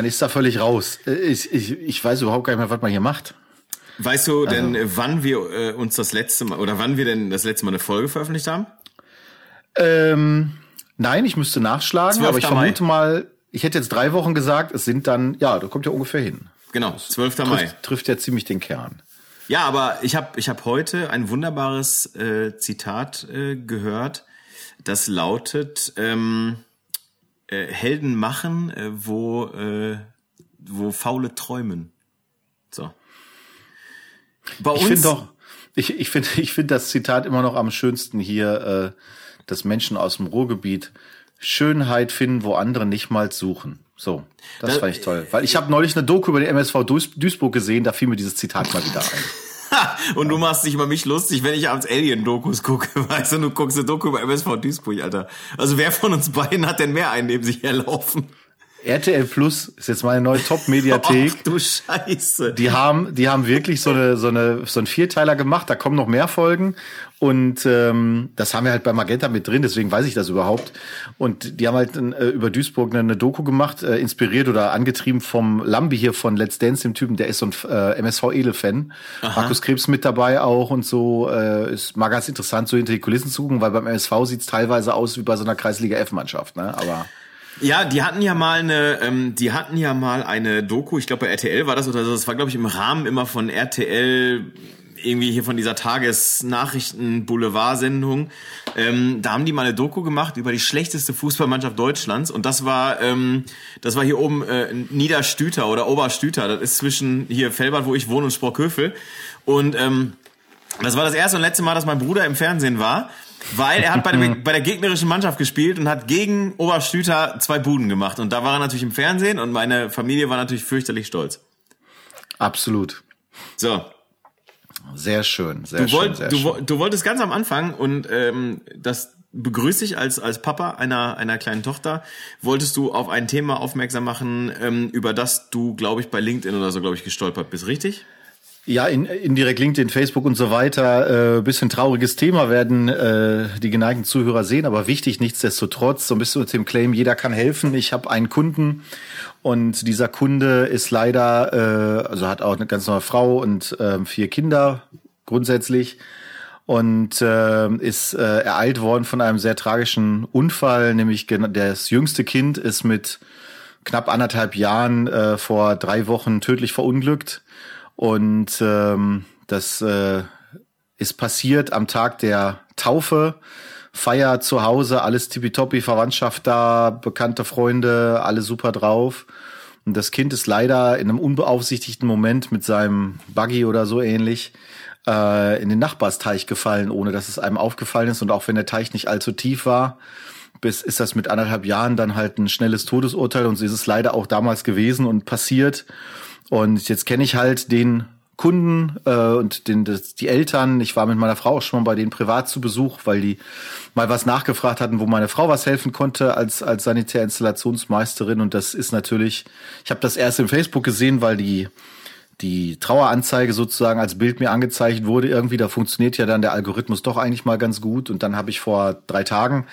Man ist da völlig raus. Äh, ich, ich, ich weiß überhaupt gar nicht mehr, was man hier macht. Weißt du denn, also, wann wir äh, uns das letzte Mal oder wann wir denn das letzte Mal eine Folge veröffentlicht haben? Ähm, nein, ich müsste nachschlagen, aber ich vermute Mai. mal, ich hätte jetzt drei Wochen gesagt, es sind dann, ja, da kommt ja ungefähr hin. Genau, 12. Trifft, Mai. Trifft ja ziemlich den Kern. Ja, aber ich habe ich hab heute ein wunderbares äh, Zitat äh, gehört, das lautet, ähm, äh, Helden machen, äh, wo, äh, wo Faule träumen. So. Bei ich finde doch, ich, ich finde ich finde das Zitat immer noch am schönsten hier, äh, dass Menschen aus dem Ruhrgebiet Schönheit finden, wo andere nicht mal suchen. So, das, das fand ich toll. Weil ich habe neulich eine Doku über den MSV Duisburg gesehen, da fiel mir dieses Zitat mal wieder ein. Und du machst dich über mich lustig, wenn ich abends Alien-Dokus gucke. Weißt du, du guckst eine Doku über MSV Duisburg, Alter. Also wer von uns beiden hat denn mehr einen neben sich herlaufen? RTL Plus ist jetzt meine neue Top-Mediathek. Ach du Scheiße. Die haben, die haben wirklich so eine, so eine, so ein Vierteiler gemacht. Da kommen noch mehr Folgen. Und ähm, das haben wir halt bei Magenta mit drin, deswegen weiß ich das überhaupt. Und die haben halt äh, über Duisburg eine, eine Doku gemacht, äh, inspiriert oder angetrieben vom Lambi hier von Let's Dance, dem Typen, der ist so ein äh, MSV-Edel-Fan. Markus Krebs mit dabei auch und so. Äh, ist mal ganz interessant, so hinter die Kulissen zu gucken, weil beim MSV sieht's teilweise aus wie bei so einer Kreisliga F-Mannschaft, ne? Aber ja, die hatten ja mal eine, ähm, die hatten ja mal eine Doku, ich glaube bei RTL war das oder so, das war glaube ich im Rahmen immer von RTL irgendwie hier von dieser Tagesnachrichten-Boulevard-Sendung. Ähm, da haben die mal eine Doku gemacht über die schlechteste Fußballmannschaft Deutschlands und das war ähm, das war hier oben äh, Niederstüter oder Oberstüter. Das ist zwischen hier Felbert, wo ich wohne, und Sprockhövel. Und ähm, das war das erste und letzte Mal, dass mein Bruder im Fernsehen war. Weil er hat bei der, bei der gegnerischen Mannschaft gespielt und hat gegen Oberstüter zwei Buden gemacht. Und da war er natürlich im Fernsehen und meine Familie war natürlich fürchterlich stolz. Absolut. So. Sehr schön, sehr du wollt, schön. Sehr du, schön. du wolltest ganz am Anfang und ähm, das begrüße ich als, als Papa einer, einer kleinen Tochter, wolltest du auf ein Thema aufmerksam machen, ähm, über das du, glaube ich, bei LinkedIn oder so, glaube ich, gestolpert bist, richtig? Ja, in, indirekt LinkedIn, Facebook und so weiter. Äh, bisschen trauriges Thema werden äh, die geneigten Zuhörer sehen, aber wichtig nichtsdestotrotz. So ein bisschen mit dem Claim, jeder kann helfen. Ich habe einen Kunden und dieser Kunde ist leider, äh, also hat auch eine ganz neue Frau und äh, vier Kinder grundsätzlich und äh, ist äh, ereilt worden von einem sehr tragischen Unfall, nämlich das jüngste Kind ist mit knapp anderthalb Jahren äh, vor drei Wochen tödlich verunglückt und ähm, das äh, ist passiert am Tag der Taufe. Feier zu Hause, alles tippitoppi, Verwandtschaft da, bekannte Freunde, alle super drauf. Und das Kind ist leider in einem unbeaufsichtigten Moment mit seinem Buggy oder so ähnlich äh, in den Nachbarsteich gefallen, ohne dass es einem aufgefallen ist. Und auch wenn der Teich nicht allzu tief war, bis ist das mit anderthalb Jahren dann halt ein schnelles Todesurteil. Und so ist es leider auch damals gewesen und passiert. Und jetzt kenne ich halt den Kunden äh, und den, das, die Eltern. Ich war mit meiner Frau auch schon mal bei denen privat zu Besuch, weil die mal was nachgefragt hatten, wo meine Frau was helfen konnte als als Sanitärinstallationsmeisterin. Und das ist natürlich, ich habe das erst im Facebook gesehen, weil die die Traueranzeige sozusagen als Bild mir angezeigt wurde. Irgendwie, da funktioniert ja dann der Algorithmus doch eigentlich mal ganz gut. Und dann habe ich vor drei Tagen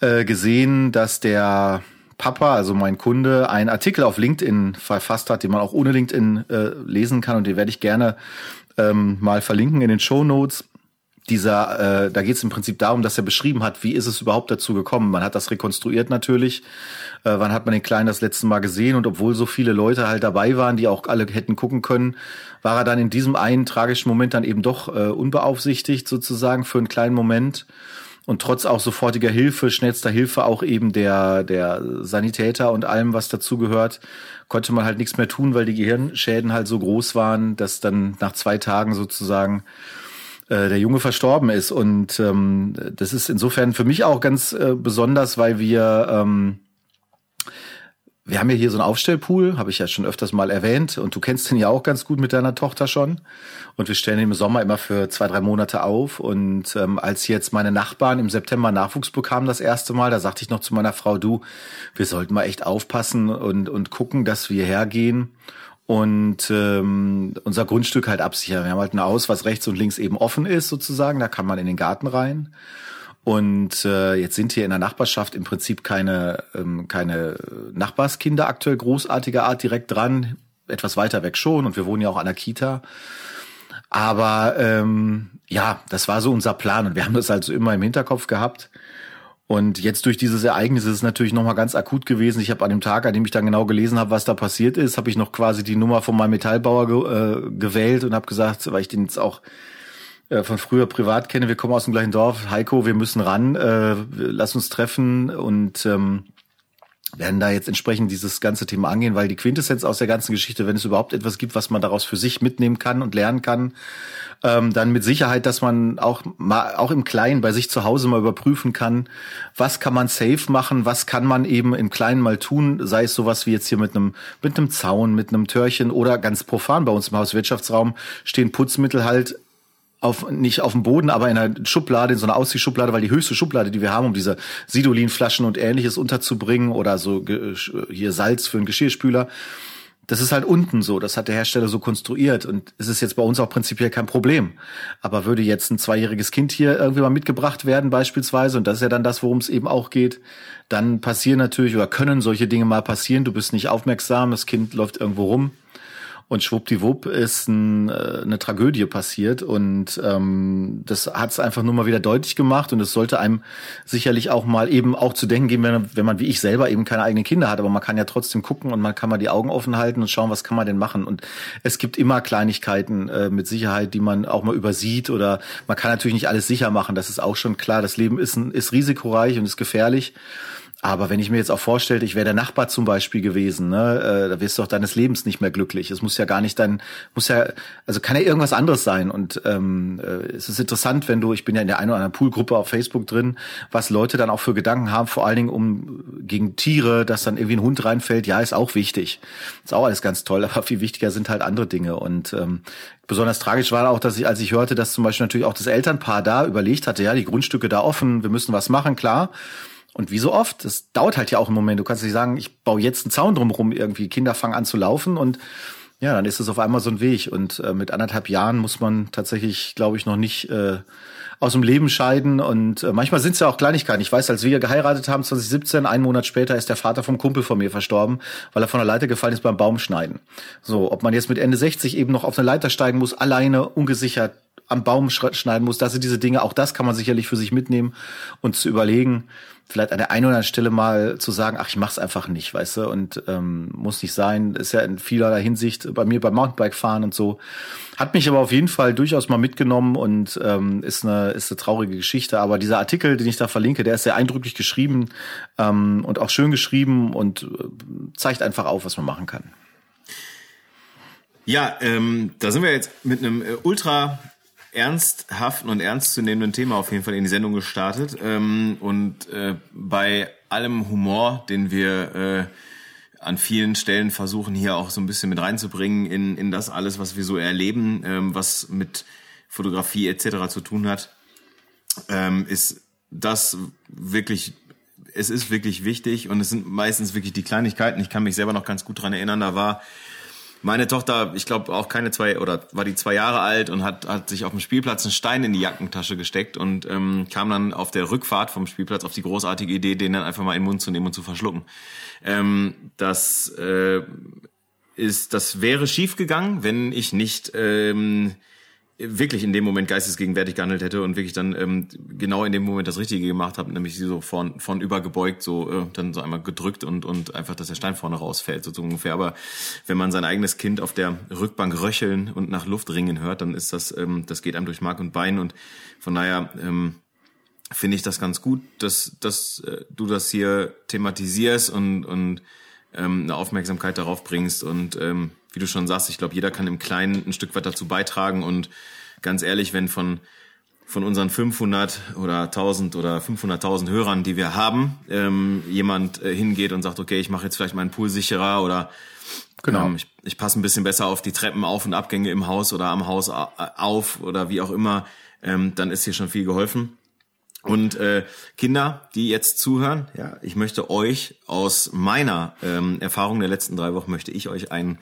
äh, gesehen, dass der Papa, also mein Kunde, einen Artikel auf LinkedIn verfasst hat, den man auch ohne LinkedIn äh, lesen kann und den werde ich gerne ähm, mal verlinken in den Show Notes. Dieser, äh, da geht es im Prinzip darum, dass er beschrieben hat, wie ist es überhaupt dazu gekommen. Man hat das rekonstruiert natürlich. Äh, wann hat man den Kleinen das letzte Mal gesehen? Und obwohl so viele Leute halt dabei waren, die auch alle hätten gucken können, war er dann in diesem einen tragischen Moment dann eben doch äh, unbeaufsichtigt sozusagen für einen kleinen Moment und trotz auch sofortiger Hilfe, schnellster Hilfe auch eben der, der Sanitäter und allem, was dazugehört, konnte man halt nichts mehr tun, weil die Gehirnschäden halt so groß waren, dass dann nach zwei Tagen sozusagen äh, der Junge verstorben ist. Und ähm, das ist insofern für mich auch ganz äh, besonders, weil wir ähm, wir haben ja hier so einen Aufstellpool, habe ich ja schon öfters mal erwähnt, und du kennst den ja auch ganz gut mit deiner Tochter schon. Und wir stellen ihn im Sommer immer für zwei, drei Monate auf. Und ähm, als jetzt meine Nachbarn im September Nachwuchs bekamen das erste Mal, da sagte ich noch zu meiner Frau, du, wir sollten mal echt aufpassen und, und gucken, dass wir hergehen und ähm, unser Grundstück halt absichern. Wir haben halt ein Haus, was rechts und links eben offen ist sozusagen, da kann man in den Garten rein. Und äh, jetzt sind hier in der Nachbarschaft im Prinzip keine, ähm, keine Nachbarskinder aktuell großartiger Art direkt dran. Etwas weiter weg schon und wir wohnen ja auch an der Kita. Aber ähm, ja, das war so unser Plan und wir haben das also immer im Hinterkopf gehabt. Und jetzt durch dieses Ereignis ist es natürlich nochmal ganz akut gewesen. Ich habe an dem Tag, an dem ich dann genau gelesen habe, was da passiert ist, habe ich noch quasi die Nummer von meinem Metallbauer ge äh, gewählt und habe gesagt, weil ich den jetzt auch äh, von früher privat kenne, wir kommen aus dem gleichen Dorf, Heiko, wir müssen ran, äh, lass uns treffen und ähm, werden da jetzt entsprechend dieses ganze Thema angehen, weil die Quintessenz aus der ganzen Geschichte, wenn es überhaupt etwas gibt, was man daraus für sich mitnehmen kann und lernen kann, ähm, dann mit Sicherheit, dass man auch mal auch im Kleinen bei sich zu Hause mal überprüfen kann, was kann man safe machen, was kann man eben im Kleinen mal tun, sei es sowas wie jetzt hier mit einem mit einem Zaun, mit einem Türchen oder ganz profan bei uns im Hauswirtschaftsraum stehen Putzmittel halt auf, nicht auf dem Boden, aber in einer Schublade, in so einer Ausziehschublade, weil die höchste Schublade, die wir haben, um diese Sidolin-Flaschen und ähnliches unterzubringen oder so hier Salz für einen Geschirrspüler, das ist halt unten so, das hat der Hersteller so konstruiert und es ist jetzt bei uns auch prinzipiell kein Problem. Aber würde jetzt ein zweijähriges Kind hier irgendwie mal mitgebracht werden beispielsweise, und das ist ja dann das, worum es eben auch geht, dann passieren natürlich oder können solche Dinge mal passieren. Du bist nicht aufmerksam, das Kind läuft irgendwo rum und schwuppdiwupp ist ein, äh, eine Tragödie passiert. Und ähm, das hat es einfach nur mal wieder deutlich gemacht. Und es sollte einem sicherlich auch mal eben auch zu denken geben, wenn, wenn man wie ich selber eben keine eigenen Kinder hat, aber man kann ja trotzdem gucken und man kann mal die Augen offen halten und schauen, was kann man denn machen. Und es gibt immer Kleinigkeiten äh, mit Sicherheit, die man auch mal übersieht. Oder man kann natürlich nicht alles sicher machen, das ist auch schon klar, das Leben ist, ein, ist risikoreich und ist gefährlich aber wenn ich mir jetzt auch vorstelle, ich wäre der Nachbar zum Beispiel gewesen, ne, äh, da wirst du auch deines Lebens nicht mehr glücklich. Es muss ja gar nicht dein, muss ja, also kann ja irgendwas anderes sein. Und ähm, äh, es ist interessant, wenn du, ich bin ja in der einen oder anderen Poolgruppe auf Facebook drin, was Leute dann auch für Gedanken haben, vor allen Dingen um gegen Tiere, dass dann irgendwie ein Hund reinfällt, ja, ist auch wichtig. Ist auch alles ganz toll, aber viel wichtiger sind halt andere Dinge. Und ähm, besonders tragisch war auch, dass ich, als ich hörte, dass zum Beispiel natürlich auch das Elternpaar da überlegt hatte, ja, die Grundstücke da offen, wir müssen was machen, klar. Und wie so oft, das dauert halt ja auch im Moment. Du kannst nicht sagen, ich baue jetzt einen Zaun drumherum, irgendwie Kinder fangen an zu laufen und ja, dann ist es auf einmal so ein Weg. Und äh, mit anderthalb Jahren muss man tatsächlich, glaube ich, noch nicht äh, aus dem Leben scheiden. Und äh, manchmal sind es ja auch Kleinigkeiten. Ich weiß, als wir geheiratet haben, 2017, einen Monat später, ist der Vater vom Kumpel von mir verstorben, weil er von der Leiter gefallen ist beim Baumschneiden. So, ob man jetzt mit Ende 60 eben noch auf eine Leiter steigen muss, alleine, ungesichert, am Baum schneiden muss, das sind diese Dinge, auch das kann man sicherlich für sich mitnehmen und zu überlegen, vielleicht an der einen oder anderen Stelle mal zu sagen, ach, ich mach's einfach nicht, weißt du, und ähm, muss nicht sein, ist ja in vielerlei Hinsicht bei mir beim Mountainbike fahren und so. Hat mich aber auf jeden Fall durchaus mal mitgenommen und ähm, ist eine ist eine traurige Geschichte. Aber dieser Artikel, den ich da verlinke, der ist sehr eindrücklich geschrieben ähm, und auch schön geschrieben und äh, zeigt einfach auf, was man machen kann. Ja, ähm, da sind wir jetzt mit einem äh, ultra ernsthaften und ernstzunehmenden Thema auf jeden Fall in die Sendung gestartet. Ähm, und äh, bei allem Humor, den wir äh, an vielen Stellen versuchen, hier auch so ein bisschen mit reinzubringen in, in das alles, was wir so erleben, ähm, was mit Fotografie etc. zu tun hat, ähm, ist das wirklich, es ist wirklich wichtig und es sind meistens wirklich die Kleinigkeiten. Ich kann mich selber noch ganz gut dran erinnern, da war meine Tochter, ich glaube auch keine zwei oder war die zwei Jahre alt und hat, hat sich auf dem Spielplatz einen Stein in die Jackentasche gesteckt und ähm, kam dann auf der Rückfahrt vom Spielplatz auf die großartige Idee, den dann einfach mal in den Mund zu nehmen und zu verschlucken. Ähm, das äh, ist, das wäre schief gegangen, wenn ich nicht ähm, wirklich in dem Moment geistesgegenwärtig gehandelt hätte und wirklich dann ähm, genau in dem Moment das Richtige gemacht habe, nämlich sie so von, von übergebeugt, so äh, dann so einmal gedrückt und, und einfach, dass der Stein vorne rausfällt, so, so ungefähr. Aber wenn man sein eigenes Kind auf der Rückbank röcheln und nach Luft ringen hört, dann ist das, ähm, das geht einem durch Mark und Bein und von daher ähm, finde ich das ganz gut, dass, dass äh, du das hier thematisierst und, und ähm, eine Aufmerksamkeit darauf bringst und ähm, wie du schon sagst, ich glaube, jeder kann im Kleinen ein Stück weit dazu beitragen und ganz ehrlich, wenn von von unseren 500 oder 1000 oder 500.000 Hörern, die wir haben, ähm, jemand äh, hingeht und sagt, okay, ich mache jetzt vielleicht meinen Pool sicherer oder genau. Ähm, ich, ich passe ein bisschen besser auf die Treppen auf und Abgänge im Haus oder am Haus auf oder wie auch immer, ähm, dann ist hier schon viel geholfen. Und äh, Kinder, die jetzt zuhören, ja, ich möchte euch aus meiner ähm, Erfahrung der letzten drei Wochen möchte ich euch einen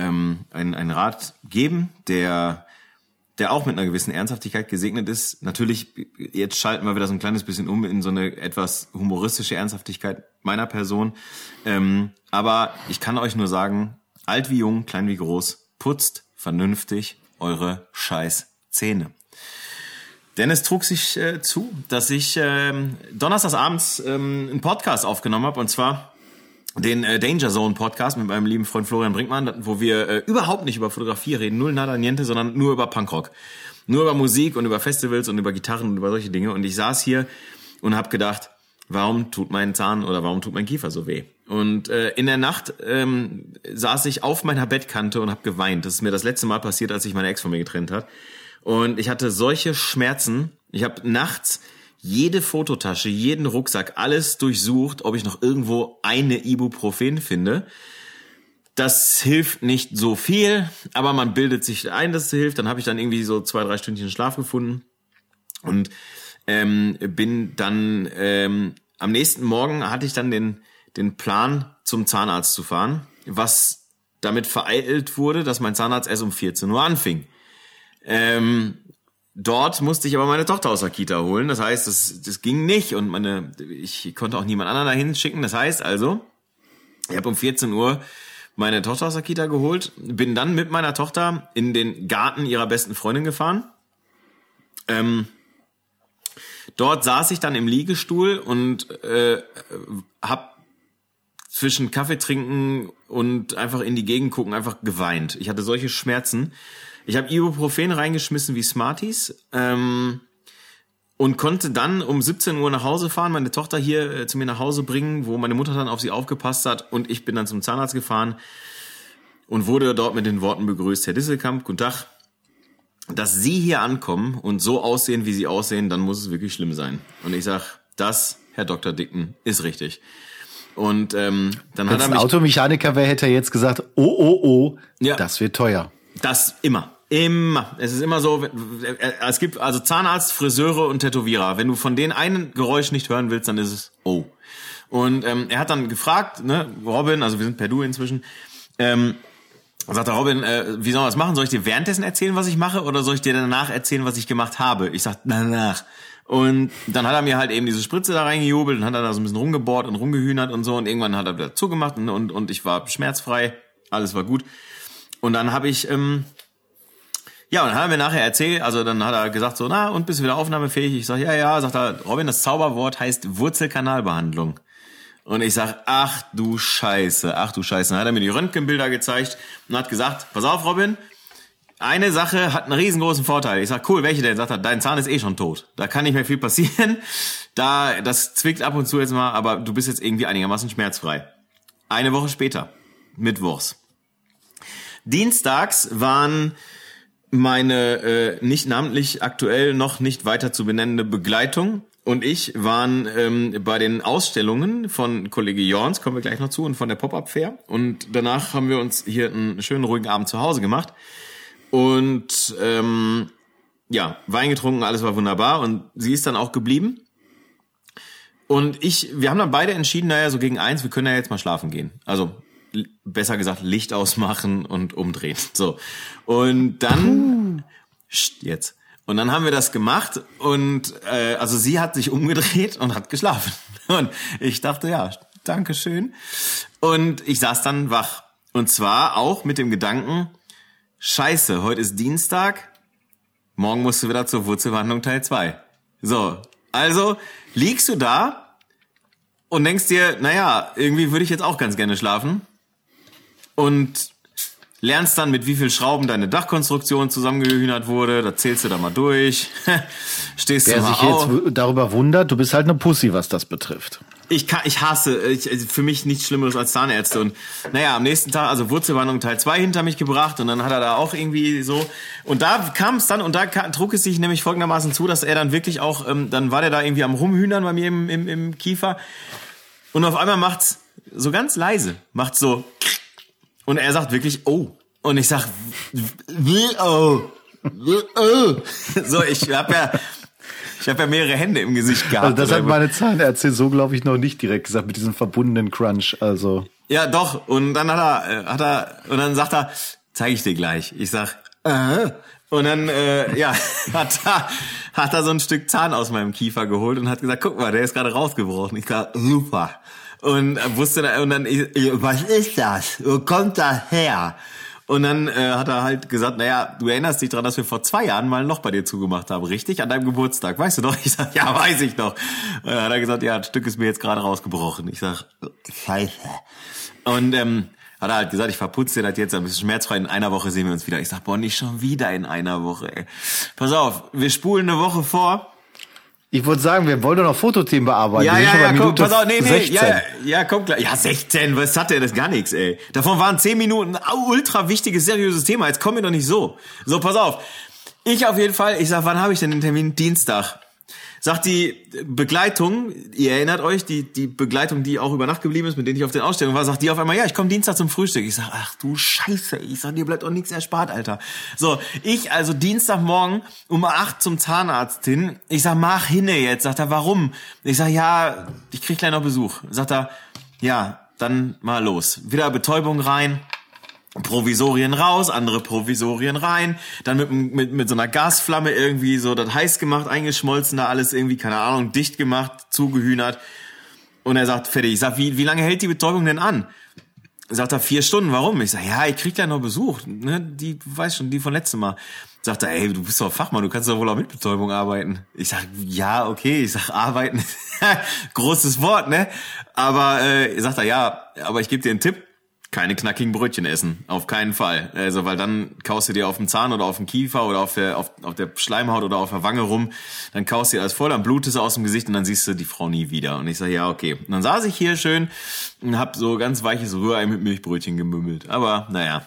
ähm, einen, einen Rat geben, der der auch mit einer gewissen Ernsthaftigkeit gesegnet ist. Natürlich, jetzt schalten wir wieder so ein kleines bisschen um in so eine etwas humoristische Ernsthaftigkeit meiner Person. Ähm, aber ich kann euch nur sagen, alt wie jung, klein wie groß, putzt vernünftig eure scheiß. Denn es trug sich äh, zu, dass ich ähm, donnerstags abends ähm, einen Podcast aufgenommen habe und zwar den äh, Danger Zone Podcast mit meinem lieben Freund Florian Brinkmann, wo wir äh, überhaupt nicht über Fotografie reden, null nada niente, sondern nur über Punkrock. Nur über Musik und über Festivals und über Gitarren und über solche Dinge. Und ich saß hier und habe gedacht, warum tut mein Zahn oder warum tut mein Kiefer so weh? Und äh, in der Nacht ähm, saß ich auf meiner Bettkante und habe geweint. Das ist mir das letzte Mal passiert, als sich meine Ex von mir getrennt hat. Und ich hatte solche Schmerzen. Ich habe nachts jede Fototasche, jeden Rucksack, alles durchsucht, ob ich noch irgendwo eine Ibuprofen finde. Das hilft nicht so viel, aber man bildet sich ein, dass es hilft. Dann habe ich dann irgendwie so zwei, drei Stündchen Schlaf gefunden und ähm, bin dann ähm, am nächsten Morgen hatte ich dann den den Plan zum Zahnarzt zu fahren, was damit vereilt wurde, dass mein Zahnarzt erst um 14 Uhr anfing. Ähm, Dort musste ich aber meine Tochter aus der Kita holen. Das heißt, das, das ging nicht und meine, ich konnte auch niemand anderen dahin schicken. Das heißt also, ich habe um 14 Uhr meine Tochter aus der Kita geholt, bin dann mit meiner Tochter in den Garten ihrer besten Freundin gefahren. Ähm, dort saß ich dann im Liegestuhl und äh, habe zwischen Kaffee trinken und einfach in die Gegend gucken einfach geweint. Ich hatte solche Schmerzen ich habe Ibuprofen reingeschmissen wie Smarties. Ähm, und konnte dann um 17 Uhr nach Hause fahren, meine Tochter hier äh, zu mir nach Hause bringen, wo meine Mutter dann auf sie aufgepasst hat und ich bin dann zum Zahnarzt gefahren und wurde dort mit den Worten begrüßt, Herr Disselkamp, guten Tag. Dass Sie hier ankommen und so aussehen, wie Sie aussehen, dann muss es wirklich schlimm sein. Und ich sag, das, Herr Dr. Dicken, ist richtig. Und ähm, dann Wenn hat er ein mich Automechaniker wäre, hätte er jetzt gesagt, oh, oh, oh, Ja. das wird teuer. Das immer. Immer. Es ist immer so, es gibt also Zahnarzt, Friseure und Tätowierer. Wenn du von denen ein Geräusch nicht hören willst, dann ist es oh. Und ähm, er hat dann gefragt, ne, Robin, also wir sind per Du inzwischen, ähm, sagt er, Robin, äh, wie sollen wir das machen? Soll ich dir währenddessen erzählen, was ich mache, oder soll ich dir danach erzählen, was ich gemacht habe? Ich sag, danach. Und dann hat er mir halt eben diese Spritze da reingejubelt und hat dann da so ein bisschen rumgebohrt und rumgehühnert und so und irgendwann hat er wieder zugemacht und, und, und ich war schmerzfrei, alles war gut. Und dann habe ich, ähm, ja, und dann hat er mir nachher erzählt, also dann hat er gesagt so, na, und bist du wieder aufnahmefähig? Ich sag, ja, ja, sagt er, Robin, das Zauberwort heißt Wurzelkanalbehandlung. Und ich sag, ach du Scheiße, ach du Scheiße. Dann hat er mir die Röntgenbilder gezeigt und hat gesagt, pass auf, Robin, eine Sache hat einen riesengroßen Vorteil. Ich sag, cool, welche denn? Sagt er, dein Zahn ist eh schon tot. Da kann nicht mehr viel passieren. Da, das zwickt ab und zu jetzt mal, aber du bist jetzt irgendwie einigermaßen schmerzfrei. Eine Woche später, Mittwochs. Dienstags waren meine äh, nicht namentlich aktuell noch nicht weiter zu benennende Begleitung und ich waren ähm, bei den Ausstellungen von Kollege Jorns, kommen wir gleich noch zu, und von der Pop-Up Fair. Und danach haben wir uns hier einen schönen ruhigen Abend zu Hause gemacht. Und ähm, ja, Wein getrunken, alles war wunderbar. Und sie ist dann auch geblieben. Und ich, wir haben dann beide entschieden, naja, so gegen eins, wir können ja jetzt mal schlafen gehen. Also besser gesagt, Licht ausmachen und umdrehen. So. Und dann Psst, jetzt. Und dann haben wir das gemacht und äh, also sie hat sich umgedreht und hat geschlafen. Und ich dachte, ja, danke schön. Und ich saß dann wach. Und zwar auch mit dem Gedanken, scheiße, heute ist Dienstag, morgen musst du wieder zur Wurzelbehandlung Teil 2. So, also liegst du da und denkst dir, naja, irgendwie würde ich jetzt auch ganz gerne schlafen. Und lernst dann, mit wie viel Schrauben deine Dachkonstruktion zusammengehühnert wurde. Da zählst du da mal durch. Stehst Wer du mal sich auf. jetzt darüber wundert, du bist halt eine Pussy, was das betrifft. Ich, kann, ich hasse, ich, also für mich nichts Schlimmeres als Zahnärzte. Und naja, am nächsten Tag, also Wurzelbehandlung Teil 2 hinter mich gebracht und dann hat er da auch irgendwie so. Und da kam es dann, und da trug es sich nämlich folgendermaßen zu, dass er dann wirklich auch, ähm, dann war der da irgendwie am Rumhühnern bei mir im, im, im Kiefer. Und auf einmal macht's so ganz leise, macht's so. Und er sagt wirklich, oh. Und ich sag, wie, oh. Oh. So, ich hab ja, ich habe ja mehrere Hände im Gesicht gehabt. Also das hat meine Zahnärztin so, glaube ich, noch nicht direkt gesagt mit diesem verbundenen Crunch. Also Ja, doch. Und dann hat er, äh, hat er, und dann sagt er, zeige ich dir gleich. Ich sag, äh, Und dann, äh, ja, hat er, hat er so ein Stück Zahn aus meinem Kiefer geholt und hat gesagt, guck mal, der ist gerade rausgebrochen. Ich sag, super. Und wusste, und dann, was ist das? Wo kommt das her? Und dann äh, hat er halt gesagt, naja, du erinnerst dich daran, dass wir vor zwei Jahren mal ein Loch bei dir zugemacht haben, richtig? An deinem Geburtstag, weißt du doch? Ich sag, ja, weiß ich doch. Und dann hat er gesagt, ja, ein Stück ist mir jetzt gerade rausgebrochen. Ich sag, scheiße. Und ähm, hat er halt gesagt, ich verputze dir das jetzt ein bisschen schmerzfrei. In einer Woche sehen wir uns wieder. Ich sag, boah, nicht schon wieder in einer Woche, ey. Pass auf, wir spulen eine Woche vor. Ich wollte sagen, wir wollen doch noch Fotothemen bearbeiten. Ja, ja, ja, komm, pass auf, nee, nee, 16. ja, ja, komm klar. Ja, 16, was hat der das gar nichts, ey. Davon waren 10 Minuten ultra wichtiges, seriöses Thema. Jetzt kommen wir doch nicht so. So, pass auf. Ich auf jeden Fall, ich sag, wann habe ich denn den Termin? Dienstag. Sagt die Begleitung, ihr erinnert euch, die, die Begleitung, die auch über Nacht geblieben ist, mit denen ich auf den Ausstellungen war, sagt die auf einmal, ja, ich komme Dienstag zum Frühstück. Ich sag, ach du Scheiße, ich sag, dir bleibt auch nichts erspart, Alter. So, ich also Dienstagmorgen um 8 zum Zahnarzt hin. Ich sag, mach hinne jetzt. Sagt er, warum? Ich sag, ja, ich krieg gleich noch Besuch. Sagt er, ja, dann mal los. Wieder Betäubung rein. Provisorien raus, andere Provisorien rein, dann mit, mit, mit so einer Gasflamme irgendwie so das heiß gemacht, eingeschmolzen, da alles irgendwie, keine Ahnung, dicht gemacht, zugehühnert. Und er sagt, fertig. Ich sag, wie, wie lange hält die Betäubung denn an? Sagt er, vier Stunden, warum? Ich sag, ja, ich krieg gleich noch Besuch, ne, die, weiß schon, die von letztem Mal. Sagt er, ey, du bist doch Fachmann, du kannst doch wohl auch mit Betäubung arbeiten. Ich sag, ja, okay, ich sag, arbeiten, großes Wort, ne? Aber, äh, sagt er, ja, aber ich gebe dir einen Tipp, keine knackigen Brötchen essen, auf keinen Fall. Also, weil dann kaust du dir auf dem Zahn oder auf dem Kiefer oder auf der, auf, auf der Schleimhaut oder auf der Wange rum, dann kaust du dir alles voll, dann blutest du aus dem Gesicht und dann siehst du die Frau nie wieder. Und ich sage, ja, okay. Und dann saß ich hier schön und hab so ganz weiches Rührei mit Milchbrötchen gemümmelt. Aber, naja,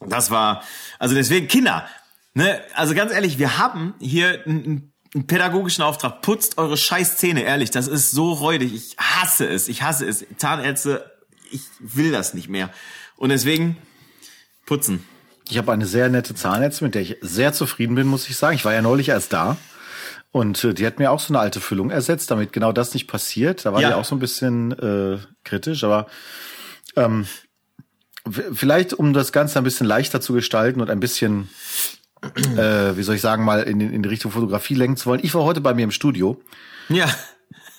das war, also deswegen, Kinder, ne, also ganz ehrlich, wir haben hier einen, einen pädagogischen Auftrag. Putzt eure scheiß Zähne, ehrlich, das ist so räudig. Ich hasse es, ich hasse es. Zahnärzte, ich will das nicht mehr. Und deswegen, putzen. Ich habe eine sehr nette Zahnärztin, mit der ich sehr zufrieden bin, muss ich sagen. Ich war ja neulich erst da. Und äh, die hat mir auch so eine alte Füllung ersetzt, damit genau das nicht passiert. Da war Ja. die auch so ein bisschen äh, kritisch, aber ähm, vielleicht, um das Ganze ein bisschen leichter zu gestalten und ein bisschen, äh, wie soll ich sagen, mal in, in die Richtung Fotografie lenken zu wollen. Ich war heute bei mir im Studio Ja,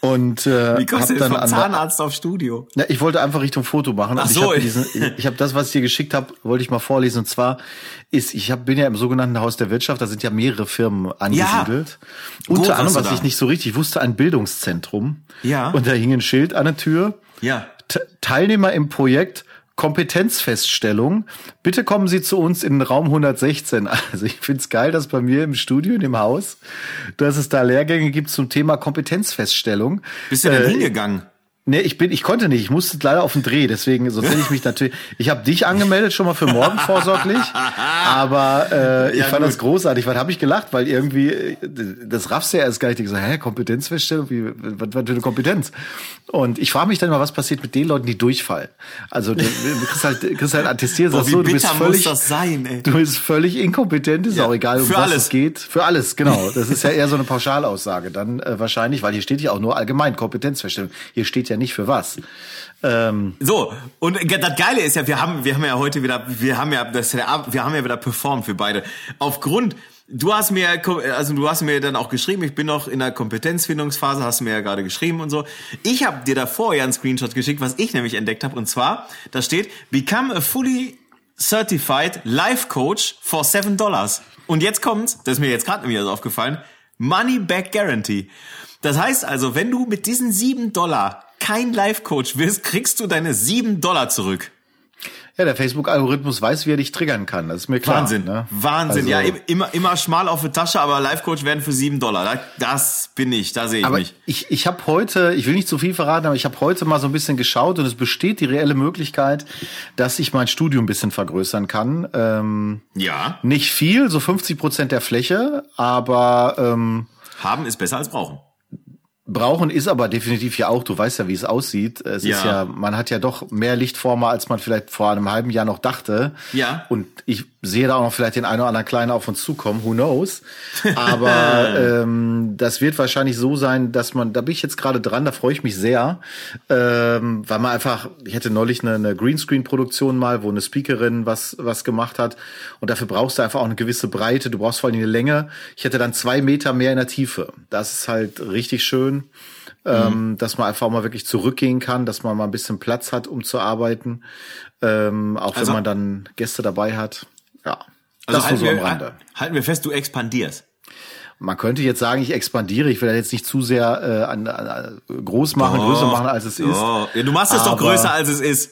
und äh, wie kommst hab du denn vom Zahnarzt auf Studio? ja, ich wollte einfach Richtung Foto machen. Ach so. ich habe diesen, ich habe das, was ich dir geschickt habe, wollte ich mal vorlesen. Und zwar ist, ich hab, bin ja im sogenannten Haus der Wirtschaft. Da sind ja mehrere Firmen angesiedelt. Wo Unter anderem, was ich nicht so richtig wusste, ein Bildungszentrum. Ja. Und da hing ein Schild an der Tür. Ja. T Teilnehmer im Projekt Kompetenzfeststellung. Bitte kommen Sie zu uns in den Raum 116. Also ich find's geil, dass bei mir im Studio, in dem Haus, dass es da Lehrgänge gibt zum Thema Kompetenzfeststellung. Bist du denn Äh, hingegangen? Nee, ich bin, ich konnte nicht. Ich musste leider auf den Dreh, deswegen, sonst hätte ich mich natürlich. Ich habe dich angemeldet schon mal für morgen vorsorglich, aber äh, ich Ja, fand gut. das großartig. Was habe ich gelacht? Weil irgendwie äh, das raffst du ja erst gar nicht. Ich so, hä, Kompetenzfeststellung? Wie, was, was für eine Kompetenz? Und ich frage mich dann mal, was passiert mit den Leuten, die durchfallen? Also du, kriegst halt, kriegst halt attestiert, Boah, sagst so, du bist völlig, sein, du bist völlig inkompetent. Ist Ja, auch egal, um für was alles. es geht. Für alles, genau. Das ist ja eher so eine Pauschalaussage dann äh, wahrscheinlich, weil hier steht ja auch nur allgemein Kompetenzfeststellung. Hier steht ja nicht für was. Ähm, So, und das Geile ist ja, wir haben, wir haben ja heute wieder, wir haben ja, das, wir haben ja wieder performt für beide. Aufgrund, du hast mir, also du hast mir dann auch geschrieben, ich bin noch in der Kompetenzfindungsphase, hast mir ja gerade geschrieben und so. Ich habe dir davor ja einen Screenshot geschickt, was ich nämlich entdeckt habe, und zwar, da steht, become a fully certified life coach for seven dollars. Und jetzt kommt's, das ist mir jetzt gerade nämlich erst aufgefallen, Money Back Guarantee. Das heißt also, wenn du mit diesen sieben Dollar kein Life Coach wirst, kriegst du deine sieben Dollar zurück. ja, der Facebook-Algorithmus weiß, wie er dich triggern kann. Das ist mir klar. Wahnsinn, Ne? Wahnsinn. Also- ja, im- immer, immer schmal auf die Tasche, aber Life Coach werden für sieben Dollar. Da- Das bin ich, da sehe ich Aber mich. ich, ich habe heute, ich will nicht zu viel verraten, aber ich habe heute mal so ein bisschen geschaut und es besteht die reelle Möglichkeit, dass ich mein Studium ein bisschen vergrößern kann. Ähm, Ja, nicht viel, so 50 Prozent der Fläche, aber ähm, haben ist besser als brauchen. Brauchen ist aber definitiv ja auch, du weißt ja, wie es aussieht. Es ja. ist ja, man hat ja doch mehr Lichtformer, als man vielleicht vor einem halben Jahr noch dachte. Ja. Und ich sehe da auch noch vielleicht den einen oder anderen Kleinen auf uns zukommen, who knows. Aber ähm, das wird wahrscheinlich so sein, dass man, da bin ich jetzt gerade dran, da freue ich mich sehr, ähm, weil man einfach, ich hätte neulich eine, eine Greenscreen-Produktion mal, wo eine Speakerin was, was gemacht hat. Und dafür brauchst du einfach auch eine gewisse Breite, du brauchst vor allem eine Länge. Ich hätte dann zwei Meter mehr in der Tiefe. Das ist halt richtig schön ähm, mhm. dass man einfach mal wirklich zurückgehen kann, dass man mal ein bisschen Platz hat, um zu arbeiten, ähm, auch also, wenn man dann Gäste dabei hat. Ja, also das halten, so wir, Rande. halten wir fest, du expandierst. Man könnte jetzt sagen, ich expandiere. Ich will jetzt nicht zu sehr äh, an, an, groß machen, oh, größer machen, als es ist. Oh. Ja, du machst es doch größer, als es ist.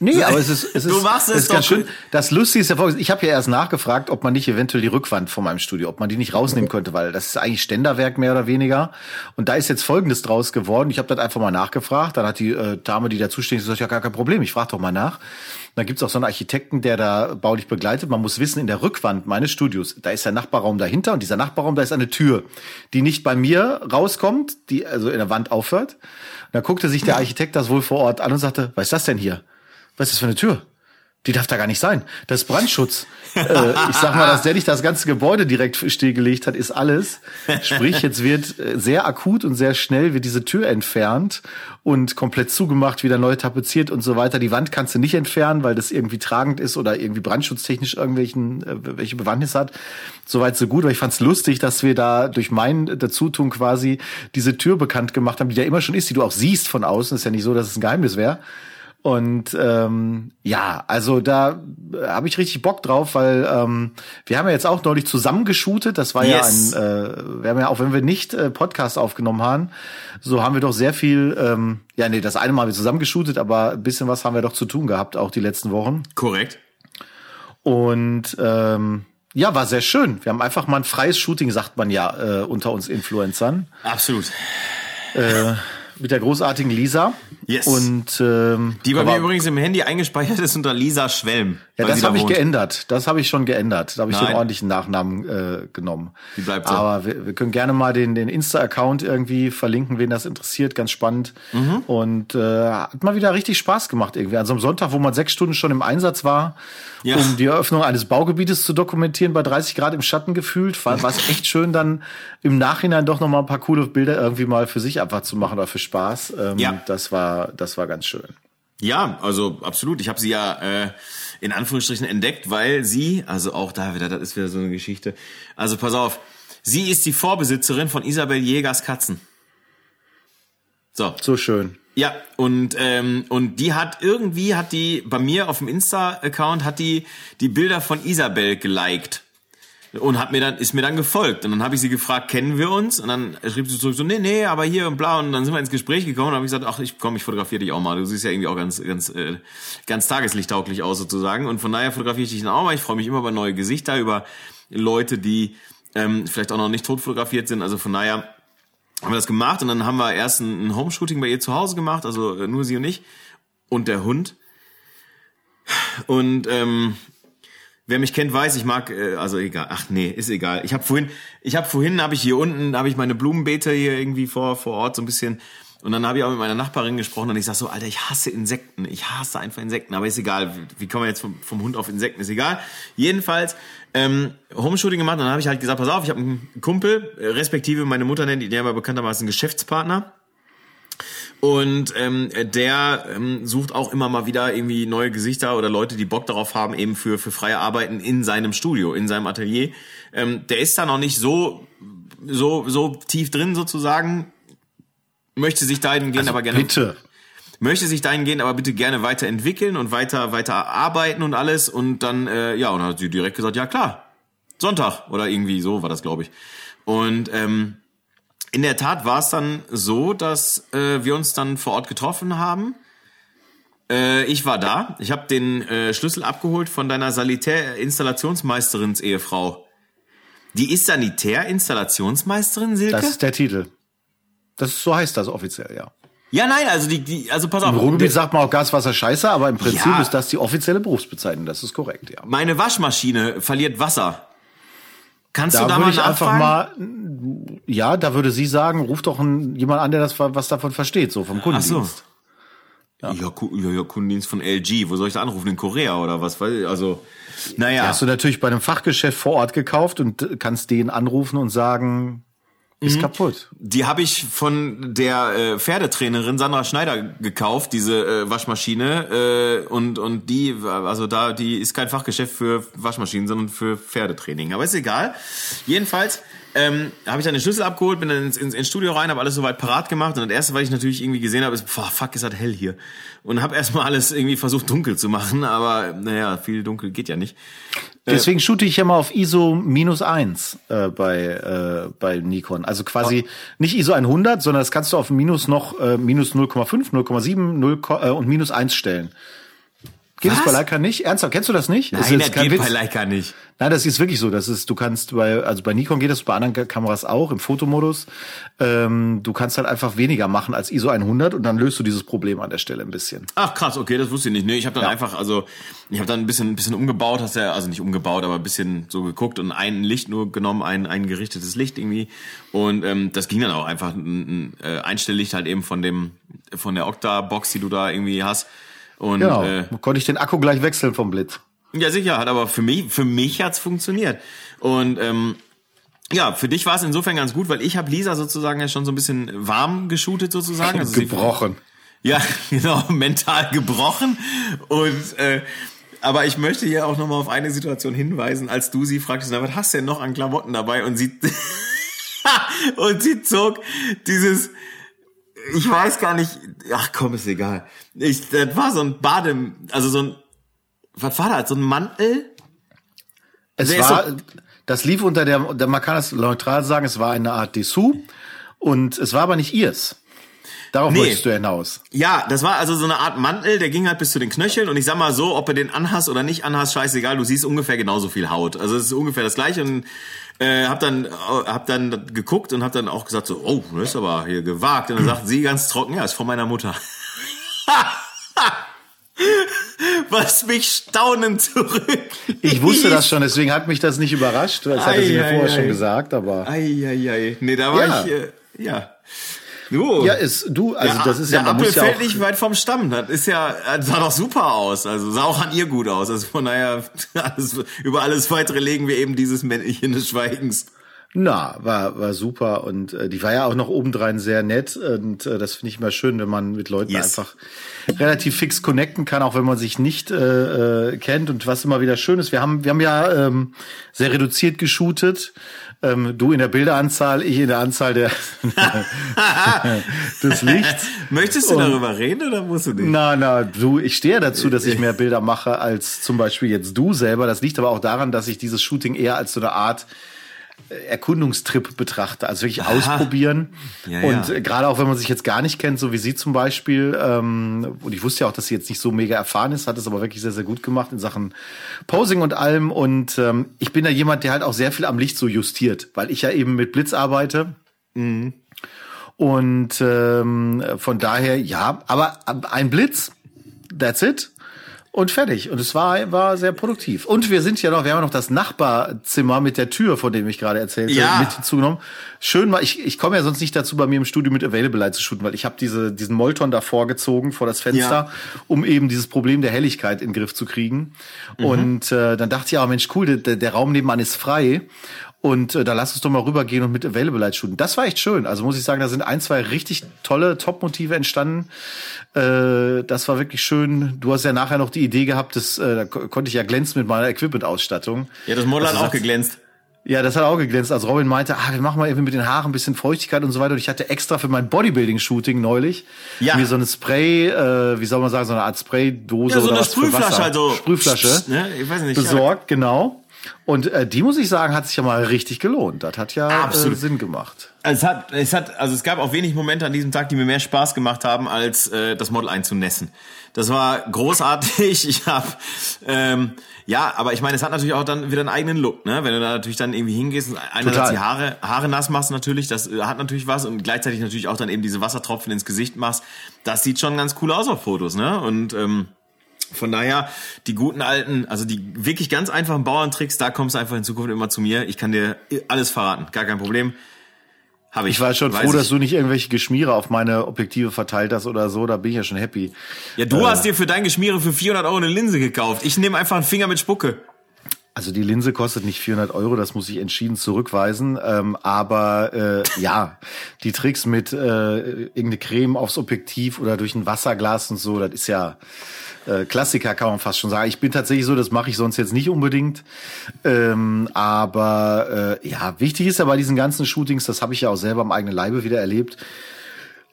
Nee, aber es ist, es ist, du machst es, es ist ganz schön. Das Lustige ist ja folgendes. Ich habe ja erst nachgefragt, ob man nicht eventuell die Rückwand von meinem Studio, ob man die nicht rausnehmen könnte, weil das ist eigentlich Ständerwerk mehr oder weniger. Und da ist jetzt Folgendes draus geworden. Ich habe das einfach mal nachgefragt. Dann hat die äh, Dame, die da zuständig ist, gesagt, ja, gar kein Problem. Ich frage doch mal nach. Da gibt's auch so einen Architekten, der da baulich begleitet. Man muss wissen, in der Rückwand meines Studios, da ist der Nachbarraum dahinter und dieser Nachbarraum, da ist eine Tür, die nicht bei mir rauskommt, die also in der Wand aufhört. Und da guckte sich der Architekt das wohl vor Ort an und sagte, was ist das denn hier? Was ist das für eine Tür? Die darf da gar nicht sein. Das ist Brandschutz. äh, ich sag mal, dass der nicht das ganze Gebäude direkt stillgelegt hat, ist alles. Sprich, jetzt wird äh, sehr akut und sehr schnell wird diese Tür entfernt und komplett zugemacht, wieder neu tapeziert und so weiter. Die Wand kannst du nicht entfernen, weil das irgendwie tragend ist oder irgendwie brandschutztechnisch irgendwelchen äh, welche Bewandtnis hat. Soweit so gut, aber ich fand's lustig, dass wir da durch mein Dazutun quasi diese Tür bekannt gemacht haben, die da immer schon ist, die du auch siehst von außen. Ist ja nicht so, dass es ein Geheimnis wäre. Und ähm, ja, also da äh, habe ich richtig Bock drauf, weil ähm, wir haben ja jetzt auch neulich zusammen geshootet. Das war yes. ja ein, äh, wir haben ja auch, wenn wir nicht äh, Podcast aufgenommen haben, so haben wir doch sehr viel, ähm, ja nee, das eine Mal haben wir zusammen geshootet, aber ein bisschen was haben wir doch zu tun gehabt, auch die letzten Wochen. Korrekt. Und ähm, ja, war sehr schön. Wir haben einfach mal ein freies Shooting, sagt man ja, äh, unter uns Influencern. Absolut. Äh, mit der großartigen Lisa. Yes. Und ähm, die bei mir übrigens im Handy eingespeichert ist unter Lisa Schwelm. Ja, das habe ich geändert. Das habe ich schon geändert. Da habe ich Nein. den ordentlichen Nachnamen äh, genommen. Die bleibt so. Aber wir, wir können gerne mal den, den Insta-Account irgendwie verlinken, wen das interessiert. Ganz spannend. Mhm. Und äh, hat mal wieder richtig Spaß gemacht irgendwie. An so einem Sonntag, wo man sechs Stunden schon im Einsatz war, ja. um die Eröffnung eines Baugebietes zu dokumentieren, bei 30 Grad im Schatten gefühlt, war es echt schön, dann im Nachhinein doch noch mal ein paar coole Bilder irgendwie mal für sich einfach zu machen oder für Spaß. Ähm, ja. Das war, das war ganz schön. Ja, also absolut. Ich habe sie ja äh, in Anführungsstrichen entdeckt, weil sie, also auch da wieder, das ist wieder so eine Geschichte. Also pass auf, sie ist die Vorbesitzerin von Isabel Jägers Katzen. So. So schön. Ja, und ähm, und die hat irgendwie hat die bei mir auf dem Insta-Account hat die die Bilder von Isabel geliked und hat mir dann ist mir dann gefolgt und dann habe ich sie gefragt, kennen wir uns? Und dann schrieb sie zurück so, nee, nee, aber hier und bla und dann sind wir ins Gespräch gekommen und habe ich gesagt, ach, ich komm, ich fotografiere dich auch mal. Du siehst ja irgendwie auch ganz ganz äh, ganz tageslichttauglich aus sozusagen und von daher fotografiere ich dich dann auch mal. Ich freue mich immer über neue Gesichter, über Leute, die ähm, vielleicht auch noch nicht tot fotografiert sind. Also von daher haben wir das gemacht und dann haben wir erst ein, ein Home-Shooting bei ihr zu Hause gemacht, also äh, nur sie und ich und der Hund. Und ähm, wer mich kennt, weiß, ich mag, äh, also egal, ach nee, ist egal. Ich habe vorhin, ich habe vorhin, habe ich hier unten, habe ich meine Blumenbeete hier irgendwie vor vor Ort so ein bisschen und dann habe ich auch mit meiner Nachbarin gesprochen und ich sag so, Alter, ich hasse Insekten. Ich hasse einfach Insekten. Aber ist egal. Wie kommen wir jetzt vom, vom Hund auf Insekten? Ist egal. Jedenfalls, ähm, Homeshooting gemacht und dann habe ich halt gesagt, pass auf, ich habe einen Kumpel, äh, respektive meine Mutter nennt ihn, der war bekanntermaßen Geschäftspartner. Und ähm, der ähm, sucht auch immer mal wieder irgendwie neue Gesichter oder Leute, die Bock darauf haben, eben für, für freie Arbeiten in seinem Studio, in seinem Atelier. Ähm, der ist da noch nicht so, so, so tief drin sozusagen, möchte sich dahingehend also aber gerne. Bitte. Möchte sich dahingehend aber bitte gerne weiterentwickeln und weiter, weiter arbeiten und alles. Und dann, äh, ja, und dann hat sie direkt gesagt, ja klar, Sonntag oder irgendwie so war das, glaube ich. Und ähm, in der Tat war es dann so, dass äh, wir uns dann vor Ort getroffen haben. Äh, ich war da. Ich habe den äh, Schlüssel abgeholt von deiner Sanitär-Installationsmeisterins Ehefrau. Die ist Sanitär-Installationsmeisterin, Silke? Das ist der Titel. Das ist, so heißt das offiziell, ja. Ja, nein, also die, die also pass auf. Im Ruhrgebiet sagt man auch Gaswasser scheiße, aber im Prinzip ja. ist das die offizielle Berufsbezeichnung. Das ist korrekt, ja. Meine Waschmaschine verliert Wasser. Kannst da du da würde mal ich einfach mal, ja, da würde sie sagen, ruf doch ein, jemand an, der das was davon versteht, so vom Ach so. Kundendienst. Ja. Ja, ja, ja, Kundendienst von LG. Wo soll ich da anrufen? In Korea oder was? Also, naja. Hast du natürlich bei einem Fachgeschäft vor Ort gekauft und kannst den anrufen und sagen, ist Mhm. kaputt. Die habe ich von der äh, Pferdetrainerin Sandra Schneider gekauft, diese äh, Waschmaschine. Äh, und, und die, also da, die ist kein Fachgeschäft für Waschmaschinen, sondern für Pferdetraining. Aber ist egal. Jedenfalls ähm, habe ich dann den Schlüssel abgeholt, bin dann ins, ins, ins Studio rein, habe alles soweit parat gemacht. Und das erste, was ich natürlich irgendwie gesehen habe, ist, boah, fuck, ist das hell hier. Und habe erstmal alles irgendwie versucht dunkel zu machen, aber naja, viel dunkel geht ja nicht. Deswegen shoote ich ja mal auf ISO minus eins äh, bei, äh, bei Nikon. Also quasi nicht ISO 100, sondern das kannst du auf minus noch äh, minus 0,5, 0,7 0, ko- äh, und minus eins stellen. Geht es bei Leica nicht? Ernsthaft, kennst du das nicht? Das Nein, ist das geht Witz. bei Leica nicht. Nein, das ist wirklich so. Das ist, du kannst bei, also bei Nikon geht das, bei anderen Kameras auch im Fotomodus. Ähm, du kannst halt einfach weniger machen als ISO 100 und dann löst du dieses Problem an der Stelle ein bisschen. Ach krass, okay, das wusste ich nicht. Nee, ich habe dann einfach, also ich habe dann ein bisschen, ein bisschen umgebaut, hast ja, also nicht umgebaut, aber ein bisschen so geguckt und ein Licht nur genommen, ein, ein gerichtetes Licht irgendwie. Und ähm, das ging dann auch einfach ein, ein äh, Einstelllicht halt eben von dem, von der Okta-Box, die du da irgendwie hast. Und Genau. äh, Konnte ich den Akku gleich wechseln vom Blitz. ja, sicher, hat aber für mich, für mich hat's funktioniert. Und ähm, ja, für dich war es insofern ganz gut, weil ich habe Lisa sozusagen ja schon so ein bisschen warm geshootet sozusagen. Also sie- Gebrochen. ja, genau, mental gebrochen. Und äh, aber ich möchte hier auch nochmal auf eine Situation hinweisen, als du sie fragtest, na, was hast du denn noch an Klamotten dabei? Und sie und sie zog dieses, ich weiß gar nicht, ach komm, ist egal. Ich, das war so ein Bade, also so ein, was war das? So ein Mantel? Es Der war, das lief unter der, man kann es neutral sagen, es war eine Art Dessous und es war aber nicht ihrs. Darauf Nee. wolltest du hinaus. Ja, das war also so eine Art Mantel, der ging halt bis zu den Knöcheln und ich sag mal so, ob du den anhast oder nicht anhast, scheißegal, du siehst ungefähr genauso viel Haut. Also es ist ungefähr das gleiche und äh, hab dann äh, hab dann geguckt und hab dann auch gesagt so, oh, das ist aber hier gewagt und dann sagt sie ganz trocken, ja, ist von meiner Mutter. Was mich staunend zurück. Ich wusste das schon, deswegen hat mich das nicht überrascht. Das hatte sie mir Ei, vorher ei, schon ei. gesagt, aber. Eieiei. Nee, da war Ja. ich, äh, ja. Du. Ja, ist, du, also der, das ist der ja, man Apfel ja fällt auch, nicht weit vom Stamm. Das ist ja, das sah doch super aus. Also sah auch an ihr gut aus. Also von daher, alles, über alles weitere legen wir eben dieses Männchen des Schweigens. na, war, war super und äh, die war ja auch noch obendrein sehr nett und äh, das finde ich immer schön, wenn man mit Leuten Yes. einfach relativ fix connecten kann, auch wenn man sich nicht äh, äh, kennt und was immer wieder schön ist. Wir haben, wir haben ja ähm, sehr reduziert geshootet. Ähm, du in der Bilderanzahl, ich in der Anzahl der des Lichts. Möchtest du Und- darüber reden oder musst du nicht? Na, na, du, ich stehe dazu, dass ich mehr Bilder mache als zum Beispiel jetzt du selber. Das liegt aber auch daran, dass ich dieses Shooting eher als so eine Art Erkundungstrip betrachte, also wirklich ausprobieren. Ja, und ja. äh, gerade auch wenn man sich jetzt gar nicht kennt, so wie sie zum Beispiel, ähm, und ich wusste ja auch, dass sie jetzt nicht so mega erfahren ist, hat es aber wirklich sehr, sehr gut gemacht in Sachen Posing und allem. Und ähm, ich bin ja jemand, der halt auch sehr viel am Licht so justiert, weil ich ja eben mit Blitz arbeite. Und ähm, von daher, ja, aber ein Blitz, that's it. Und fertig. Und es war, war sehr produktiv. Und wir sind ja noch, wir haben ja noch das Nachbarzimmer mit der Tür, von dem ich gerade erzählte, Ja. mit hinzugenommen. Schön mal, ich, ich komme ja sonst nicht dazu, bei mir im Studio mit Available Light zu shooten, weil ich habe diese, diesen Molton davor gezogen vor das Fenster, Ja. um eben dieses Problem der Helligkeit in den Griff zu kriegen. Und äh, dann dachte ich, ja, Mensch, cool, der, der Raum nebenan ist frei. Und äh, da lass uns doch mal rübergehen und mit Available Light shooten. Das war echt schön. Also muss ich sagen, da sind ein, zwei richtig tolle Top-Motive entstanden. Äh, das war wirklich schön. Du hast ja nachher noch die Idee gehabt, das, äh, da ko- konnte ich ja glänzen mit meiner Equipment-Ausstattung. Ja, das Model hat Also auch das- geglänzt. Ja, das hat auch geglänzt. Als Robin meinte, ah, wir machen mal irgendwie mit den Haaren ein bisschen Feuchtigkeit und so weiter. Und ich hatte extra für mein Bodybuilding-Shooting neulich Ja. mir so eine Spray, äh, wie soll man sagen, so eine Art Spraydose Ja, so oder eine was für Sprühflasche, also. Sprühflasche Ne? Ich weiß nicht. besorgt, genau. Und äh, die muss ich sagen, hat sich ja mal richtig gelohnt. Das hat ja äh, Absolut. Sinn gemacht. Es hat, es hat, also es gab auch wenig Momente an diesem Tag, die mir mehr Spaß gemacht haben, als äh, das Model einzunässen. Das war großartig. Ich habe, ähm, ja, aber ich meine, es hat natürlich auch dann wieder einen eigenen Look, ne? Wenn du da natürlich dann irgendwie hingehst und einerseits Total. die Haare, Haare nass machst natürlich, das äh, hat natürlich was und gleichzeitig natürlich auch dann eben diese Wassertropfen ins Gesicht machst. Das sieht schon ganz cool aus auf Fotos, ne? Und ähm, Von daher, die guten alten, also die wirklich ganz einfachen Bauerntricks, da kommst du einfach in Zukunft immer zu mir. Ich kann dir alles verraten, gar kein Problem. Hab ich. Ich war schon froh, ich. dass du nicht irgendwelche Geschmiere auf meine Objektive verteilt hast oder so. Da bin ich ja schon happy. Ja, du äh, hast dir für dein Geschmiere für 400 Euro eine Linse gekauft. Ich nehme einfach einen Finger mit Spucke. Also die Linse kostet nicht 400 Euro, das muss ich entschieden zurückweisen. Ähm, aber äh, ja, die Tricks mit äh, irgendeine Creme aufs Objektiv oder durch ein Wasserglas und so, das ist ja äh, Klassiker, kann man fast schon sagen. Ich bin tatsächlich so, das mache ich sonst jetzt nicht unbedingt. Ähm, aber äh, ja, wichtig ist ja bei diesen ganzen Shootings, das habe ich ja auch selber am eigenen Leibe wieder erlebt,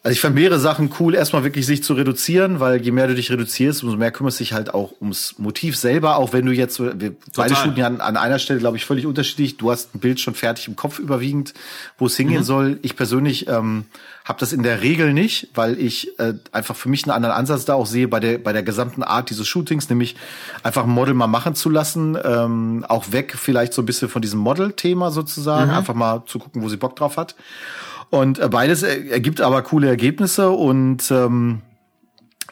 also ich fand mehrere Sachen cool, erstmal wirklich sich zu reduzieren, weil je mehr du dich reduzierst, umso mehr kümmerst dich halt auch ums Motiv selber, auch wenn du jetzt, wir beide shooten ja an, an einer Stelle, glaube ich, völlig unterschiedlich. Du hast ein Bild schon fertig im Kopf überwiegend, wo es hingehen mhm. soll. Ich persönlich ähm, habe das in der Regel nicht, weil ich äh, einfach für mich einen anderen Ansatz da auch sehe bei der, bei der gesamten Art dieses Shootings, nämlich einfach ein Model mal machen zu lassen, ähm, auch weg vielleicht so ein bisschen von diesem Model-Thema sozusagen, mhm. einfach mal zu gucken, wo sie Bock drauf hat. Und äh, beides ergibt aber coole Ergebnisse und ähm,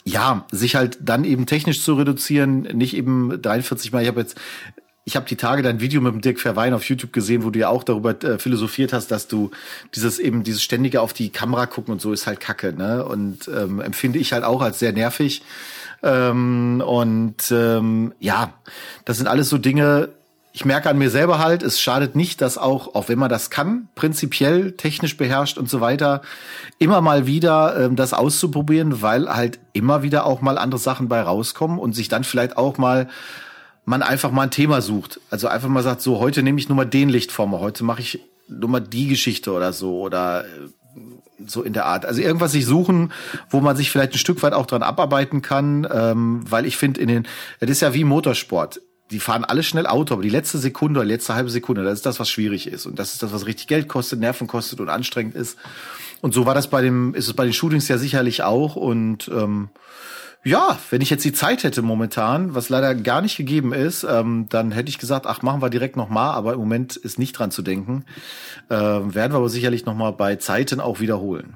ja, sich halt dann eben technisch zu reduzieren, nicht eben 43 Mal. Ich habe jetzt ich habe die Tage dein Video mit dem Dirk Verwein auf YouTube gesehen, wo du ja auch darüber äh, philosophiert hast, dass du dieses eben dieses ständige auf die Kamera gucken und so ist halt Kacke, ne? Und ähm, empfinde ich halt auch als sehr nervig. Ähm, und ähm, ja, das sind alles so Dinge, ich merke an mir selber halt, es schadet nicht, dass auch, auch wenn man das kann, prinzipiell technisch beherrscht und so weiter, immer mal wieder ähm, das auszuprobieren, weil halt immer wieder auch mal andere Sachen bei rauskommen und sich dann vielleicht auch mal man einfach mal ein Thema sucht. Also einfach mal sagt, so heute nehme ich nur mal den Lichtformer, heute mache ich nur mal die Geschichte oder so oder äh, so in der Art. Also irgendwas sich suchen, wo man sich vielleicht ein Stück weit auch dran abarbeiten kann, ähm, weil ich finde in den, das ist ja wie Motorsport die fahren alle schnell Auto, aber die letzte Sekunde oder die letzte halbe Sekunde, das ist das, was schwierig ist. Und das ist das, was richtig Geld kostet, Nerven kostet und anstrengend ist. Und so war das bei dem, ist es bei den Shootings ja sicherlich auch. Und ähm, ja, wenn ich jetzt die Zeit hätte momentan, was leider gar nicht gegeben ist, ähm, dann hätte ich gesagt, ach, machen wir direkt nochmal, aber im Moment ist nicht dran zu denken. Äh, werden wir aber sicherlich nochmal bei Zeiten auch wiederholen.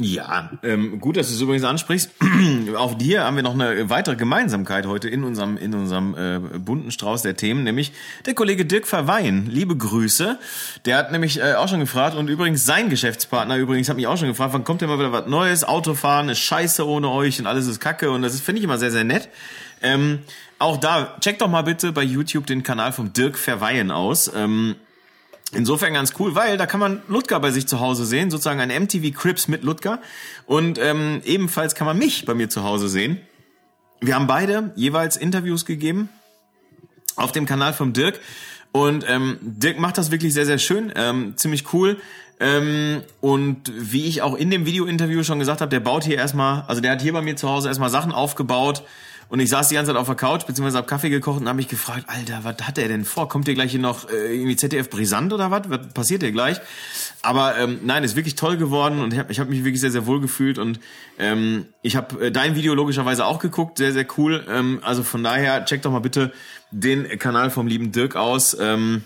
Ja, ähm, gut, dass du es übrigens ansprichst. Auf dir haben wir noch eine weitere Gemeinsamkeit heute in unserem in unserem äh, bunten Strauß der Themen, nämlich der Kollege Dirk Verweyen. Liebe Grüße. Der hat nämlich äh, auch schon gefragt und übrigens sein Geschäftspartner übrigens hat mich auch schon gefragt, wann kommt denn mal wieder was Neues? Autofahren ist scheiße ohne euch und alles ist Kacke und das finde ich immer sehr sehr nett. Ähm, auch da checkt doch mal bitte bei YouTube den Kanal vom Dirk Verweyen aus. Ähm, Insofern ganz cool, weil da kann man Ludger bei sich zu Hause sehen, sozusagen ein MTV Crips mit Ludger. Und ähm, ebenfalls kann man mich bei mir zu Hause sehen. Wir haben beide jeweils Interviews gegeben auf dem Kanal vom Dirk. Und ähm, Dirk macht das wirklich sehr, sehr schön, ähm, ziemlich cool. Ähm, und wie ich auch in dem Video-Interview schon gesagt habe, der baut hier erstmal, also der hat hier bei mir zu Hause erstmal Sachen aufgebaut, und ich saß die ganze Zeit auf der Couch, beziehungsweise hab Kaffee gekocht und habe mich gefragt, Alter, was hat er denn vor? Kommt ihr gleich hier noch äh, irgendwie ZDF brisant oder was? Was passiert hier gleich? Aber ähm, nein, ist wirklich toll geworden und ich habe hab mich wirklich sehr, sehr wohl gefühlt. Und ähm, ich habe äh, dein Video logischerweise auch geguckt, sehr, sehr cool. Ähm, also von daher, check doch mal bitte den Kanal vom lieben Dirk aus. Ähm,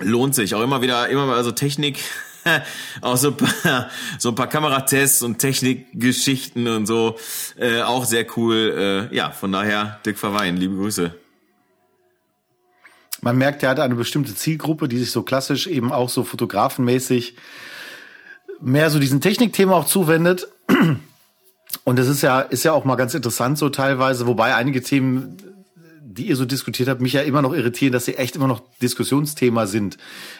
lohnt sich. Auch immer wieder, immer mal, also Technik auch so ein paar, so ein paar Kameratests und Technikgeschichten und so. Äh, auch sehr cool. Äh, ja, von daher, Dick Verwein, liebe Grüße. Man merkt, er hat eine bestimmte Zielgruppe, die sich so klassisch eben auch so fotografenmäßig mehr so diesen Technikthema auch zuwendet. Und das ist ja, ist ja auch mal ganz interessant so teilweise, wobei einige Themen die ihr so diskutiert habt, mich ja immer noch irritieren, dass sie echt immer noch Diskussionsthema sind.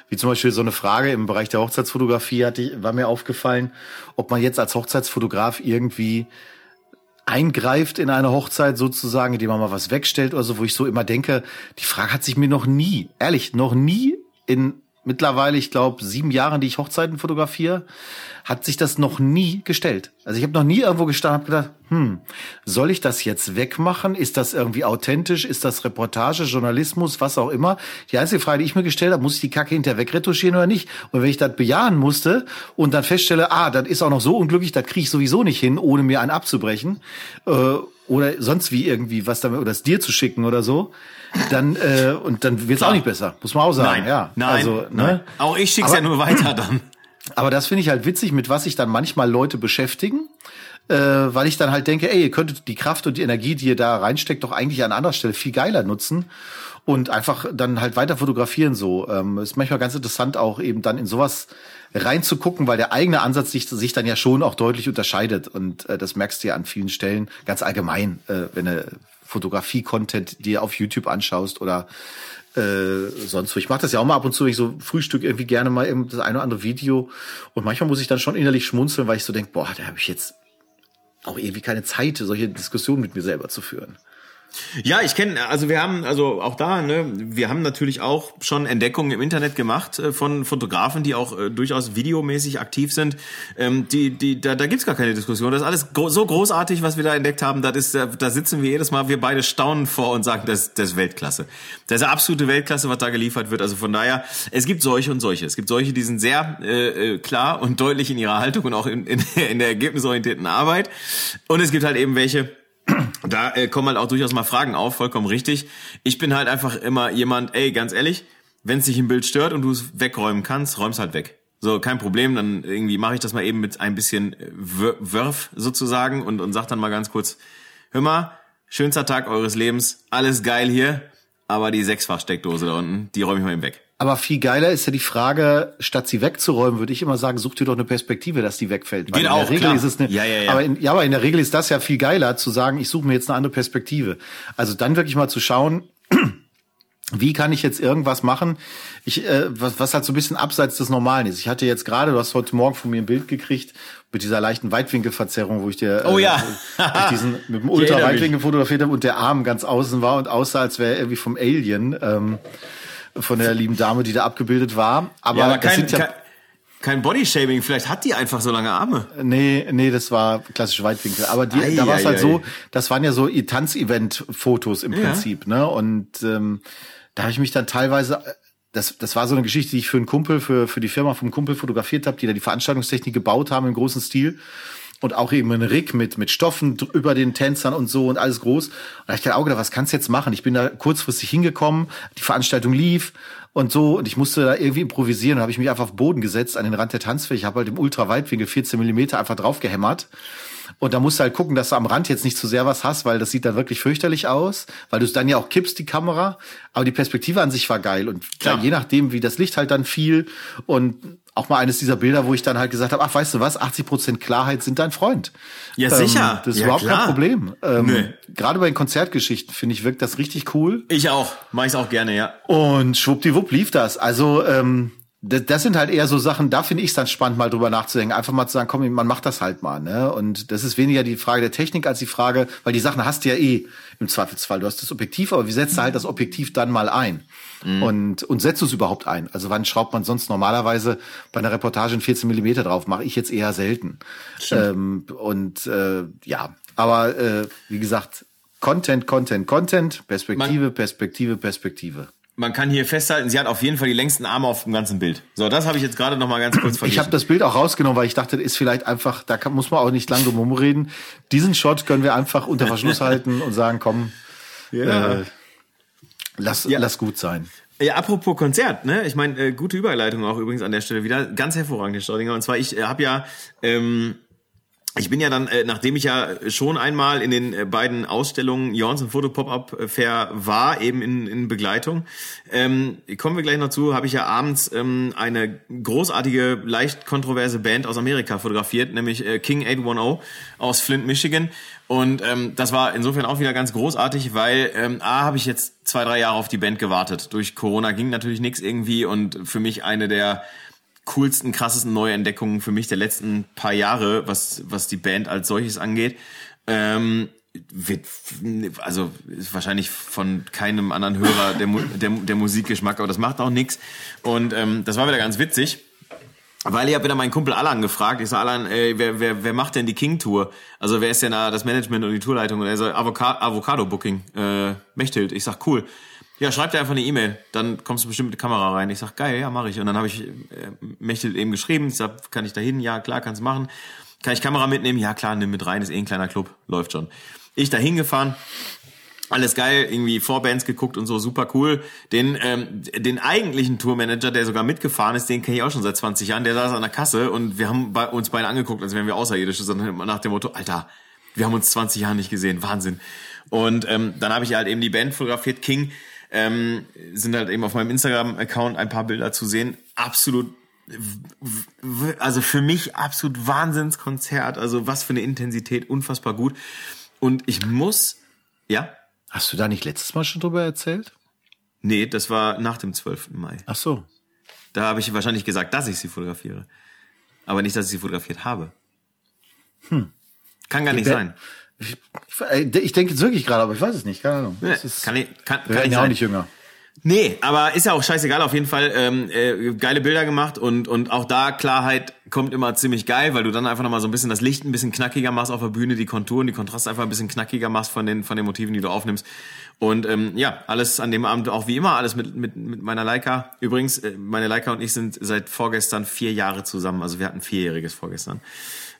Wie zum Beispiel so eine Frage im Bereich der Hochzeitsfotografie hatte, war mir aufgefallen, ob man jetzt als Hochzeitsfotograf irgendwie eingreift in eine Hochzeit sozusagen, indem man mal was wegstellt oder so, wo ich so immer denke, die Frage hat sich mir noch nie, ehrlich, noch nie in mittlerweile, ich glaube, sieben Jahren, die ich Hochzeiten fotografiere, hat sich das noch nie gestellt. Also ich habe noch nie irgendwo gestanden und gedacht, hm, soll ich das jetzt wegmachen? Ist das irgendwie authentisch? Ist das Reportage, Journalismus, was auch immer? Die einzige Frage, die ich mir gestellt habe, muss ich die Kacke hinterher wegretuschieren oder nicht? Und wenn ich das bejahen musste und dann feststelle, ah, das ist auch noch so unglücklich, das kriege ich sowieso nicht hin, ohne mir einen abzubrechen äh, oder sonst wie irgendwie was damit oder es dir zu schicken oder so, dann äh, und dann wird es auch nicht besser, muss man auch sagen. Nein, ja, nein, also, ne? nein. Auch ich schick's Aber, ja nur weiter dann. Aber das finde ich halt witzig, mit was sich dann manchmal Leute beschäftigen. äh, weil ich dann halt denke, ey, ihr könntet die Kraft und die Energie, die ihr da reinsteckt, doch eigentlich an anderer Stelle viel geiler nutzen und einfach dann halt weiter fotografieren so. Ähm, ist manchmal ganz interessant auch eben dann in sowas reinzugucken, weil der eigene Ansatz sich, sich dann ja schon auch deutlich unterscheidet und äh, das merkst du ja an vielen Stellen ganz allgemein, äh, wenn du Fotografie-Content dir auf YouTube anschaust oder äh, sonst wo. Ich mache das ja auch mal ab und zu, ich so Frühstück irgendwie gerne mal das eine oder andere Video und manchmal muss ich dann schon innerlich schmunzeln, weil ich so denke, boah, da habe ich jetzt auch irgendwie keine Zeit, solche Diskussionen mit mir selber zu führen. Ja, ich kenne, also wir haben, also auch da, ne, wir haben natürlich auch schon Entdeckungen im Internet gemacht äh, von Fotografen, die auch äh, durchaus videomäßig aktiv sind. Ähm, die, die, da, da gibt's gar keine Diskussion. Das ist alles gro so großartig, was wir da entdeckt haben. Das ist, da, da sitzen wir jedes Mal, wir beide staunen vor und sagen, das, das ist Weltklasse. Das ist absolute Weltklasse, was da geliefert wird. Also von daher, es gibt solche und solche. Es gibt solche, die sind sehr äh, äh klar und deutlich in ihrer Haltung und auch in, in, in der ergebnisorientierten Arbeit. Und es gibt halt eben welche, da äh, kommen halt auch durchaus mal Fragen auf, vollkommen richtig. Ich bin halt einfach immer jemand, ey, ganz ehrlich, wenn es dich im Bild stört und du es wegräumen kannst, räum's halt weg. So, kein Problem, dann irgendwie mache ich das mal eben mit ein bisschen äh, Wurf sozusagen und, und sag dann mal ganz kurz, hör mal, schönster Tag eures Lebens, alles geil hier, aber die Sechsfach-Steckdose da unten, die räume ich mal eben weg. Aber viel geiler ist ja die Frage, statt sie wegzuräumen, würde ich immer sagen, such dir doch eine Perspektive, dass die wegfällt. Weil Geht in auch, der Regel klar. ist es eine, ja, ja, ja. Aber in, ja, aber in der Regel ist das ja viel geiler, zu sagen, ich suche mir jetzt eine andere Perspektive. Also dann wirklich mal zu schauen, wie kann ich jetzt irgendwas machen, ich, äh, was, was halt so ein bisschen abseits des Normalen ist. Ich hatte jetzt gerade, du hast heute Morgen von mir ein Bild gekriegt mit dieser leichten Weitwinkelverzerrung, wo ich dir oh, ja. äh, diesen mit dem Ultra-Weitwinkel fotografiert habe und der Arm ganz außen war und aussah, als wäre er irgendwie vom Alien. Ähm, von der lieben Dame, die da abgebildet war. Aber, ja, aber kein, ja, kein, kein Bodyshaming, vielleicht hat die einfach so lange Arme. Nee, nee, das war klassisch Weitwinkel. Aber die, ei, da war es halt ei. so, das waren ja so Tanzevent-Fotos im Prinzip, ja. ne? Und ähm, da habe ich mich dann teilweise das, das war so eine Geschichte, die ich für einen Kumpel, für, für die Firma vom Kumpel fotografiert habe, die da die Veranstaltungstechnik gebaut haben im großen Stil und auch eben ein Rig mit, mit Stoffen über den Tänzern und so und alles groß. Und da hab ich gedacht, Auge, was kannst du jetzt machen? Ich bin da kurzfristig hingekommen, die Veranstaltung lief und so und ich musste da irgendwie improvisieren und habe ich mich einfach auf Boden gesetzt an den Rand der Tanzfläche, ich habe halt im Ultraweitwinkel 14 Millimeter einfach drauf gehämmert. Und da musst du halt gucken, dass du am Rand jetzt nicht zu sehr was hast, weil das sieht dann wirklich fürchterlich aus, weil du es dann ja auch kippst, die Kamera. Aber die Perspektive an sich war geil. Und klar, je nachdem, wie das Licht halt dann fiel und auch mal eines dieser Bilder, wo ich dann halt gesagt habe, ach, weißt du was, 80 Prozent Klarheit sind dein Freund. Ja, ähm, sicher. Das ist ja, überhaupt klar. kein Problem. Ähm, nee. Gerade bei den Konzertgeschichten, finde ich, wirkt das richtig cool. Ich auch. Mach ich's auch gerne, ja. Und schwuppdiwupp lief das. Also, ähm, das, das sind halt eher so Sachen, da finde ich es dann spannend, mal drüber nachzudenken. Einfach mal zu sagen, komm, man macht das halt mal. Ne? Und das ist weniger die Frage der Technik als die Frage, weil die Sachen hast du ja eh im Zweifelsfall. Du hast das Objektiv, aber wie setzt du halt das Objektiv dann mal ein? Mhm. Und, und setzt du es überhaupt ein? Also wann schraubt man sonst normalerweise bei einer Reportage in 14 Millimeter drauf? Mache ich jetzt eher selten. Ähm, und äh, ja, aber äh, wie gesagt, Content, Content, Content, Perspektive, man Perspektive, Perspektive man kann hier festhalten, sie hat auf jeden Fall die längsten Arme auf dem ganzen Bild. So, das habe ich jetzt gerade noch mal ganz kurz vergessen. Ich habe das Bild auch rausgenommen, weil ich dachte, ist vielleicht einfach, da kann, muss man auch nicht lange drum reden. Diesen Shot können wir einfach unter Verschluss halten und sagen, komm, ja. äh, lass, ja. lass gut sein. Ja, apropos Konzert, ne? Ich meine, äh, gute Überleitung auch übrigens an der Stelle wieder. Ganz hervorragend, Staudinger. Und zwar, ich äh, habe ja ähm, ich bin ja dann, äh, nachdem ich ja schon einmal in den äh, beiden Ausstellungen Jorns Foto Pop-Up Fair war, eben in, in Begleitung, ähm, kommen wir gleich noch zu, habe ich ja abends ähm, eine großartige, leicht kontroverse Band aus Amerika fotografiert, nämlich äh, King 810 aus Flint, Michigan. Und ähm, das war insofern auch wieder ganz großartig, weil ähm, A, habe ich jetzt zwei, drei Jahre auf die Band gewartet. Durch Corona ging natürlich nichts irgendwie und für mich eine der coolsten, krassesten Neuentdeckungen für mich der letzten paar Jahre, was, was die Band als solches angeht. Ähm, wird, also ist wahrscheinlich von keinem anderen Hörer der, der, der Musikgeschmack, aber das macht auch nichts. Und ähm, das war wieder ganz witzig. Weil ich habe wieder meinen Kumpel Alan gefragt. Ich sag Alan, ey, wer, wer, wer macht denn die King Tour? Also wer ist denn da das Management und die Tourleitung? Und er sagt Avocado, Avocado Booking, äh, Mechthild. Ich sag cool. Ja, schreib dir einfach eine E-Mail, dann kommst du bestimmt mit der Kamera rein. Ich sag, geil, ja, mache ich. Und dann habe ich äh, Mechtel eben geschrieben, ich sag, kann ich da hin? Ja, klar, kannst machen. Kann ich Kamera mitnehmen? Ja, klar, nimm mit rein, ist eh ein kleiner Club, läuft schon. Ich da hingefahren, alles geil, irgendwie Vorbands geguckt und so, super cool. Den, ähm, den eigentlichen Tourmanager, der sogar mitgefahren ist, den kenne ich auch schon seit 20 Jahren, der saß an der Kasse und wir haben bei uns beide angeguckt, als wären wir Außerirdische, sondern nach dem Motto, Alter, wir haben uns 20 Jahre nicht gesehen, Wahnsinn. Und ähm, dann habe ich halt eben die Band fotografiert, King, ähm, sind halt eben auf meinem Instagram-Account ein paar Bilder zu sehen. Absolut also für mich absolut Wahnsinnskonzert, also was für eine Intensität, unfassbar gut. Und ich muss, ja? Hast du da nicht letztes Mal schon drüber erzählt? Nee, das war nach dem 12. Mai. Ach so. Da habe ich wahrscheinlich gesagt, dass ich sie fotografiere. Aber nicht, dass ich sie fotografiert habe. Hm. Kann gar nicht sein. Ich, ich, ich denke jetzt wirklich gerade, aber ich weiß es nicht. Keine Ahnung. Nee, ist, kann, ich, kann, kann ich ja auch nicht jünger. Nee, aber ist ja auch scheißegal. Auf jeden Fall ähm, äh, geile Bilder gemacht und und auch da Klarheit kommt immer ziemlich geil, weil du dann einfach nochmal so ein bisschen das Licht ein bisschen knackiger machst auf der Bühne, die Konturen, die Kontraste einfach ein bisschen knackiger machst von den von den Motiven, die du aufnimmst. Und ähm, ja, alles an dem Abend auch wie immer, alles mit mit mit meiner Leica. Übrigens, äh, meine Leica und ich sind seit vorgestern vier Jahre zusammen. Also wir hatten vierjähriges vorgestern.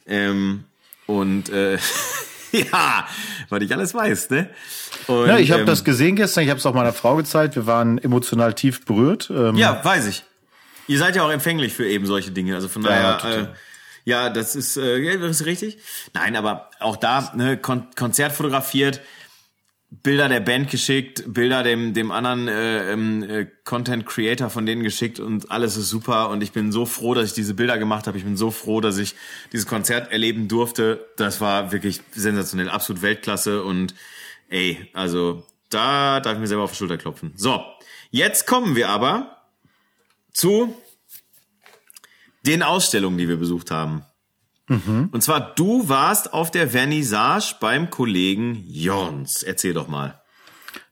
Ähm, und äh, ja, weil ich alles weiß, ne? Und, ja, ich habe ähm, das gesehen gestern, ich habe es auch meiner Frau gezeigt, wir waren emotional tief berührt. Ähm, ja, weiß ich. Ihr seid ja auch empfänglich für eben solche Dinge, also von daher... Ja, äh, ja das ist, äh, ja, das ist richtig. Nein, aber auch da, ne, Kon Konzert fotografiert, Bilder der Band geschickt, Bilder dem dem anderen äh, ähm, äh, Content Creator von denen geschickt und alles ist super und ich bin so froh, dass ich diese Bilder gemacht habe. Ich bin so froh, dass ich dieses Konzert erleben durfte. Das war wirklich sensationell, absolut Weltklasse und ey, also da darf ich mir selber auf die Schulter klopfen. So, jetzt kommen wir aber zu den Ausstellungen, die wir besucht haben. Mhm. Und zwar, du warst auf der Vernissage beim Kollegen Jons. Erzähl doch mal.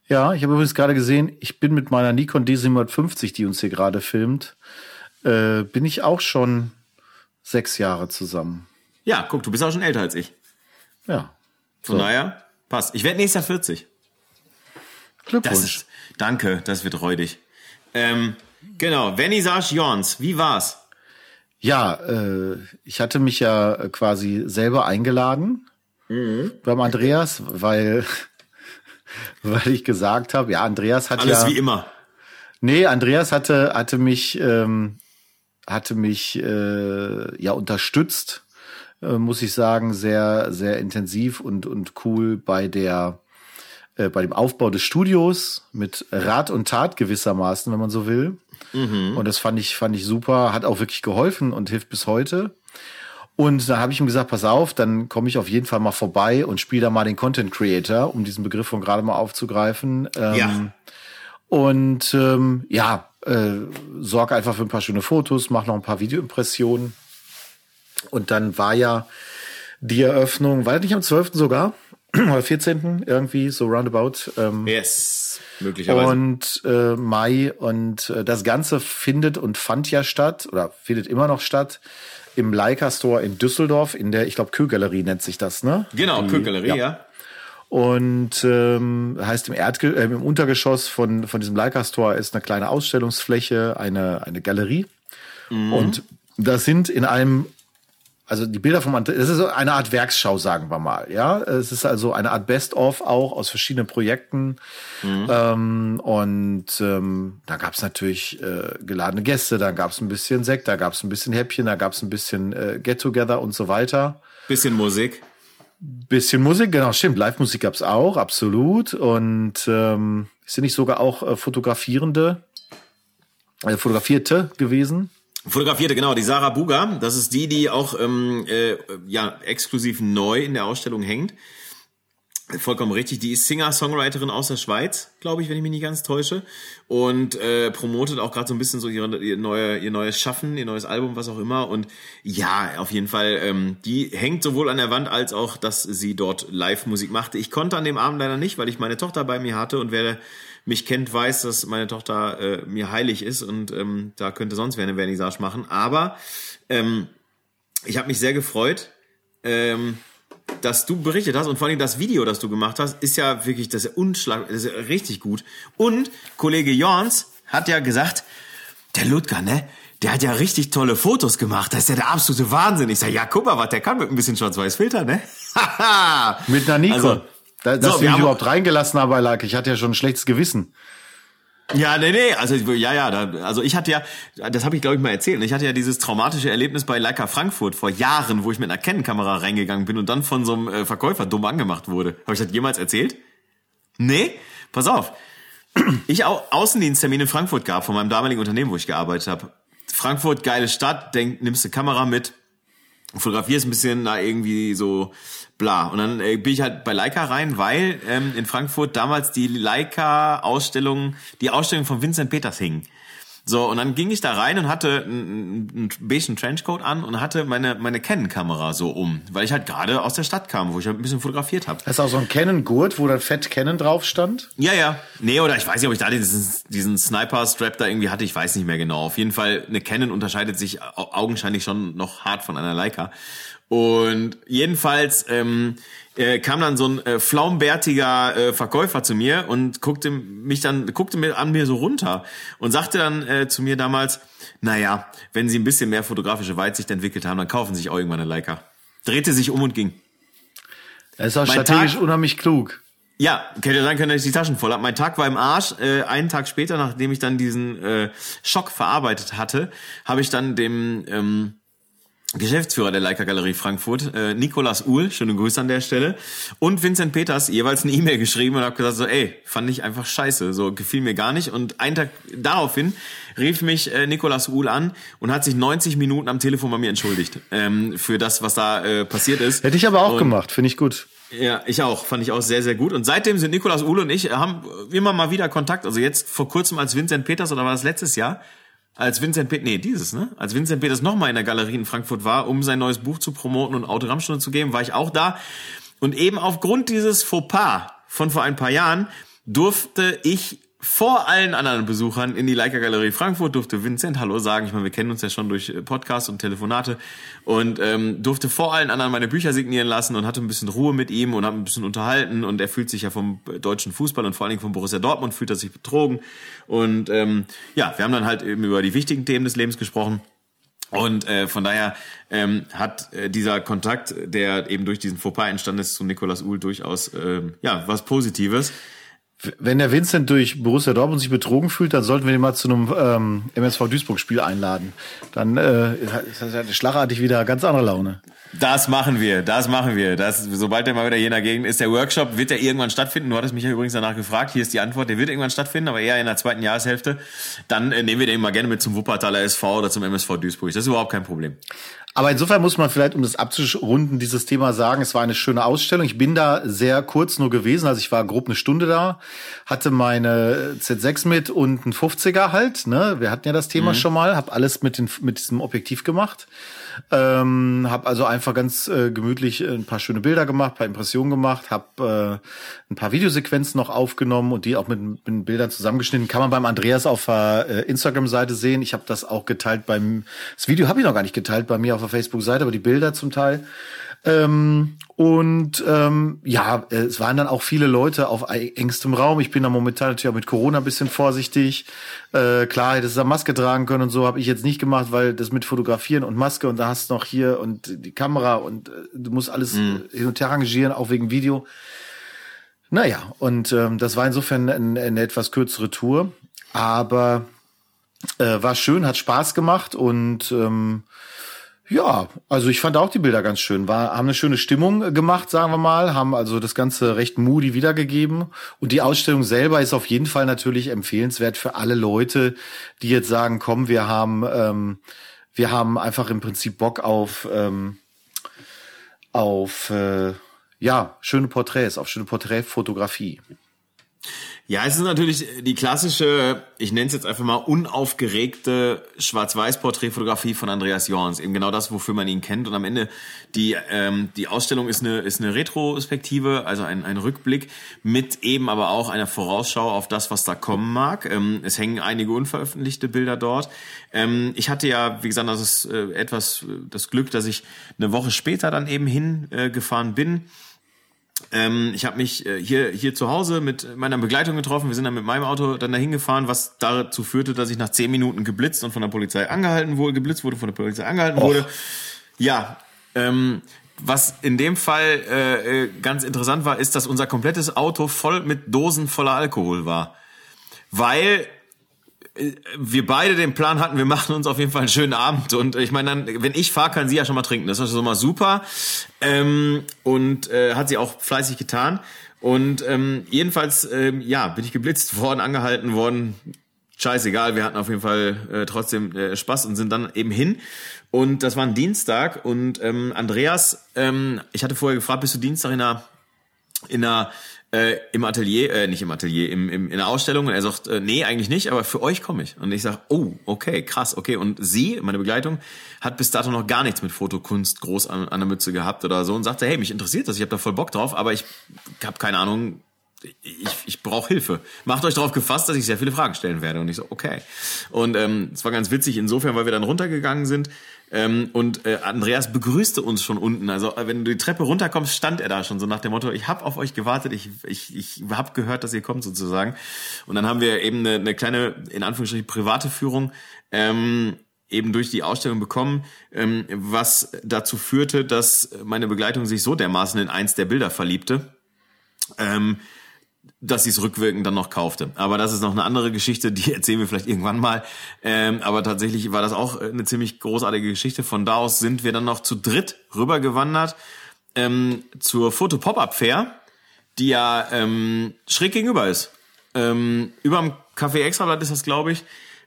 Ja, ich habe übrigens gerade gesehen, ich bin mit meiner Nikon D750, die uns hier gerade filmt, äh, bin ich auch schon sechs Jahre zusammen. Ja, guck, du bist auch schon älter als ich. Ja. Von so. daher, passt. Ich werde nächstes Jahr 40. Glückwunsch. Das ist, danke, das wird räudig. Ähm, genau, Vernissage Jons, wie war's? Ja, äh, ich hatte mich ja quasi selber eingeladen mhm. beim Andreas, weil, weil ich gesagt habe, ja, Andreas hat Alles ja. Alles wie immer. Nee, Andreas hatte, hatte mich, ähm, hatte mich äh, ja unterstützt, äh, muss ich sagen, sehr, sehr intensiv und, und cool bei der äh, bei dem Aufbau des Studios mit Rat und Tat gewissermaßen, wenn man so will. Mhm. Und das fand ich, fand ich super, hat auch wirklich geholfen und hilft bis heute. Und da habe ich ihm gesagt, pass auf, dann komme ich auf jeden Fall mal vorbei und spiele da mal den Content Creator, um diesen Begriff von gerade mal aufzugreifen. Ähm, ja. Und ähm, ja, äh, sorge einfach für ein paar schöne Fotos, mach noch ein paar Videoimpressionen. Und dann war ja die Eröffnung, war das nicht am 12. sogar? Oder 14. irgendwie, so roundabout. Ähm, yes möglicherweise. Und äh, Mai und äh, das Ganze findet und fand ja statt oder findet immer noch statt im Leica Store in Düsseldorf in der, ich glaube, Kühlgalerie nennt sich das, ne? Genau, Kühlgalerie, ja. ja. Und ähm, heißt im, Erdge äh, im Untergeschoss von, von diesem Leica Store ist eine kleine Ausstellungsfläche, eine, eine Galerie. Mhm. Und da sind in einem also die Bilder vom Andreas, das ist so eine Art Werksschau, sagen wir mal. Ja, es ist also eine Art Best-of auch aus verschiedenen Projekten. Mhm. Ähm, und ähm, da gab es natürlich äh, geladene Gäste, da gab es ein bisschen Sekt, da gab es ein bisschen Häppchen, da gab es ein bisschen äh, Get-Together und so weiter. Bisschen Musik. Bisschen Musik, genau, stimmt. Live-Musik gab es auch, absolut. Und ähm, sind nicht sogar auch äh, Fotografierende, äh, Fotografierte gewesen? Fotografierte, genau, die Sarah Buga, das ist die, die auch ähm, äh, ja exklusiv neu in der Ausstellung hängt. Vollkommen richtig. Die ist Singer-Songwriterin aus der Schweiz, glaube ich, wenn ich mich nicht ganz täusche. Und äh, promotet auch gerade so ein bisschen so ihre, ihr, neue, ihr neues Schaffen, ihr neues Album, was auch immer. Und ja, auf jeden Fall, ähm, die hängt sowohl an der Wand als auch, dass sie dort Live-Musik machte. Ich konnte an dem Abend leider nicht, weil ich meine Tochter bei mir hatte und wer mich kennt, weiß, dass meine Tochter äh, mir heilig ist und ähm, da könnte sonst wer eine Vernissage machen. Aber ähm, ich habe mich sehr gefreut. Ähm, dass du berichtet hast und vor allem das Video, das du gemacht hast, ist ja wirklich, das ist unschlag, das ist richtig gut. Und Kollege Jorns hat ja gesagt, der Ludger, ne? Der hat ja richtig tolle Fotos gemacht. Das ist ja der absolute Wahnsinn. Ich sag, ja, guck mal, was der kann mit ein bisschen Schwarz-Weiß-Filter, ne? mit einer Nikon. Also, Da, dass so, ich mich überhaupt reingelassen habe, lag. Ich hatte ja schon ein schlechtes Gewissen. Ja, nee, nee, also ja, ja, da, also ich hatte ja, das habe ich glaube ich mal erzählt, ich hatte ja dieses traumatische Erlebnis bei Leica Frankfurt vor Jahren, wo ich mit einer Canon-Kamera reingegangen bin und dann von so einem äh, Verkäufer dumm angemacht wurde. Habe ich das jemals erzählt? Nee? Pass auf. Ich auch Außendiensttermin in Frankfurt gab von meinem damaligen Unternehmen, wo ich gearbeitet habe. Frankfurt, geile Stadt, denk, nimmst du Kamera mit, fotografierst ein bisschen da irgendwie so bla. Und dann äh, bin ich halt bei Leica rein, weil ähm, in Frankfurt damals die Leica-Ausstellung, die Ausstellung von Vincent Peters hing. So, und dann ging ich da rein und hatte einen, einen beigen Trenchcoat an und hatte meine, meine Canon-Kamera so um, weil ich halt gerade aus der Stadt kam, wo ich halt ein bisschen fotografiert habe. Hast du auch so ein Canon-Gurt, wo dann fett Canon drauf stand? Ja, ja. Nee, oder ich weiß nicht, ob ich da diesen, diesen Sniper-Strap da irgendwie hatte, ich weiß nicht mehr genau. Auf jeden Fall, eine Canon unterscheidet sich augenscheinlich schon noch hart von einer Leica. Und jedenfalls ähm, äh, kam dann so ein äh, flaumbärtiger äh, Verkäufer zu mir und guckte mich dann, guckte mir an mir so runter und sagte dann äh, zu mir damals, naja, wenn Sie ein bisschen mehr fotografische Weitsicht entwickelt haben, dann kaufen Sie sich auch irgendwann eine Leica. Drehte sich um und ging. Das ist auch mein strategisch Tag, unheimlich klug. Ja, hätte sein können, dass ich die Taschen voll habe. Mein Tag war im Arsch. Äh, einen Tag später, nachdem ich dann diesen äh, Schock verarbeitet hatte, habe ich dann dem ähm, Geschäftsführer der Leica Galerie Frankfurt, äh, Nikolas Uhl, schöne Grüße an der Stelle, und Vincent Peters jeweils eine E-Mail geschrieben und habe gesagt so, ey, fand ich einfach scheiße, so gefiel mir gar nicht. Und einen Tag daraufhin rief mich äh, Nikolas Uhl an und hat sich 90 Minuten am Telefon bei mir entschuldigt ähm, für das, was da äh, passiert ist. Hätte ich aber auch und, gemacht, finde ich gut. Ja, ich auch, fand ich auch sehr, sehr gut. Und seitdem sind Nikolas Uhl und ich haben immer mal wieder Kontakt. Also jetzt vor kurzem als Vincent Peters oder war das letztes Jahr? Als Vincent Peters, nee, dieses, ne? Als Vincent Peters nochmal in der Galerie in Frankfurt war, um sein neues Buch zu promoten und Autogrammstunde zu geben, war ich auch da. Und eben aufgrund dieses Fauxpas von vor ein paar Jahren durfte ich vor allen anderen Besuchern in die Leica Galerie Frankfurt durfte Vincent Hallo sagen. Ich meine, wir kennen uns ja schon durch äh, Podcasts und Telefonate und ähm, durfte vor allen anderen meine Bücher signieren lassen und hatte ein bisschen Ruhe mit ihm und habe ein bisschen unterhalten und er fühlt sich ja vom deutschen Fußball und vor allen Dingen vom Borussia Dortmund fühlt er sich betrogen und ähm, ja, wir haben dann halt eben über die wichtigen Themen des Lebens gesprochen. Und äh, von daher ähm, hat äh, dieser Kontakt, der eben durch diesen Fauxpas entstanden ist, zu Nikolaus Uhl durchaus äh, ja was Positives. Wenn der Vincent durch Borussia Dortmund sich betrogen fühlt, dann sollten wir ihn mal zu einem ähm, MSV Duisburg-Spiel einladen. Dann äh, ist das schlagartig wieder ganz andere Laune. Das machen wir, das machen wir. Das, sobald er mal wieder der Gegend ist, der Workshop wird ja irgendwann stattfinden. Du hattest mich ja übrigens danach gefragt. Hier ist die Antwort. Der wird irgendwann stattfinden, aber eher in der zweiten Jahreshälfte. Dann äh, nehmen wir den mal gerne mit zum Wuppertaler SV oder zum MSV Duisburg. Das ist überhaupt kein Problem. Aber insofern muss man vielleicht, um das abzurunden, dieses Thema sagen, es war eine schöne Ausstellung. Ich bin da sehr kurz nur gewesen, also ich war grob eine Stunde da, hatte meine Z6 mit und ein 50er halt, ne? Wir hatten ja das Thema mhm. schon mal, habe alles mit, den, mit diesem Objektiv gemacht. Ähm, habe also einfach ganz äh, gemütlich ein paar schöne Bilder gemacht, paar Impressionen gemacht, habe äh, ein paar Videosequenzen noch aufgenommen und die auch mit, mit Bildern zusammengeschnitten. Kann man beim Andreas auf der äh, Instagram-Seite sehen. Ich habe das auch geteilt beim, das Video habe ich noch gar nicht geteilt bei mir auf der Facebook-Seite, aber die Bilder zum Teil. Ähm, und ähm, ja, es waren dann auch viele Leute auf engstem Raum. Ich bin da momentan natürlich auch mit Corona ein bisschen vorsichtig. Äh, klar, hättest du Maske tragen können und so habe ich jetzt nicht gemacht, weil das mit Fotografieren und Maske und da hast du noch hier und die Kamera und äh, du musst alles mhm. hin und her rangieren, auch wegen Video. Naja, und ähm, das war insofern eine, eine etwas kürzere Tour, aber äh, war schön, hat Spaß gemacht und ähm, ja, also ich fand auch die Bilder ganz schön. War, haben eine schöne Stimmung gemacht, sagen wir mal, haben also das Ganze recht moody wiedergegeben. Und die Ausstellung selber ist auf jeden Fall natürlich empfehlenswert für alle Leute, die jetzt sagen, komm, wir haben, ähm, wir haben einfach im Prinzip Bock auf, ähm, auf äh, ja, schöne Porträts, auf schöne Porträtfotografie. Ja, es ist natürlich die klassische, ich nenne es jetzt einfach mal unaufgeregte Schwarz-Weiß-Porträtfotografie von Andreas Jorns. Eben genau das, wofür man ihn kennt. Und am Ende die ähm, die Ausstellung ist eine ist eine Retrospektive, also ein, ein Rückblick mit eben aber auch einer Vorausschau auf das, was da kommen mag. Ähm, es hängen einige unveröffentlichte Bilder dort. Ähm, ich hatte ja, wie gesagt, das ist äh, etwas äh, das Glück, dass ich eine Woche später dann eben hingefahren äh, bin ähm, ich habe mich äh, hier, hier zu Hause mit meiner Begleitung getroffen. Wir sind dann mit meinem Auto dann dahin gefahren, was dazu führte, dass ich nach zehn Minuten geblitzt und von der Polizei angehalten wurde, geblitzt wurde, von der Polizei angehalten Och. wurde. Ja, ähm, was in dem Fall äh, äh, ganz interessant war, ist, dass unser komplettes Auto voll mit Dosen voller Alkohol war. Weil wir beide den Plan hatten, wir machen uns auf jeden Fall einen schönen Abend. Und ich meine, dann, wenn ich fahre, kann sie ja schon mal trinken. Das ist schon mal super. Ähm, und äh, hat sie auch fleißig getan. Und ähm, jedenfalls, ähm, ja, bin ich geblitzt worden, angehalten worden. Scheißegal, wir hatten auf jeden Fall äh, trotzdem äh, Spaß und sind dann eben hin. Und das war ein Dienstag und ähm, Andreas, ähm, ich hatte vorher gefragt, bist du Dienstag in einer, in einer äh, im Atelier, äh, nicht im Atelier, im, im, in der Ausstellung und er sagt, äh, nee, eigentlich nicht, aber für euch komme ich. Und ich sage, oh, okay, krass, okay. Und sie, meine Begleitung, hat bis dato noch gar nichts mit Fotokunst groß an, an der Mütze gehabt oder so und sagte, hey, mich interessiert das, ich habe da voll Bock drauf, aber ich habe keine Ahnung, ich, ich brauche Hilfe. Macht euch darauf gefasst, dass ich sehr viele Fragen stellen werde. Und ich so, okay. Und ähm, es war ganz witzig insofern, weil wir dann runtergegangen sind. Ähm, und äh, Andreas begrüßte uns schon unten. Also äh, wenn du die Treppe runterkommst, stand er da schon so nach dem Motto, ich habe auf euch gewartet, ich, ich, ich habe gehört, dass ihr kommt sozusagen. Und dann haben wir eben eine, eine kleine, in Anführungsstrichen, private Führung. Ähm, eben durch die Ausstellung bekommen, ähm, was dazu führte, dass meine Begleitung sich so dermaßen in eins der Bilder verliebte, ähm, dass sie es rückwirkend dann noch kaufte. Aber das ist noch eine andere Geschichte, die erzählen wir vielleicht irgendwann mal. Ähm, aber tatsächlich war das auch eine ziemlich großartige Geschichte. Von da aus sind wir dann noch zu dritt rübergewandert ähm, zur Foto-Pop-Up-Fair, die ja ähm, schräg gegenüber ist. Ähm, überm Café Extrablatt ist das, glaube ich.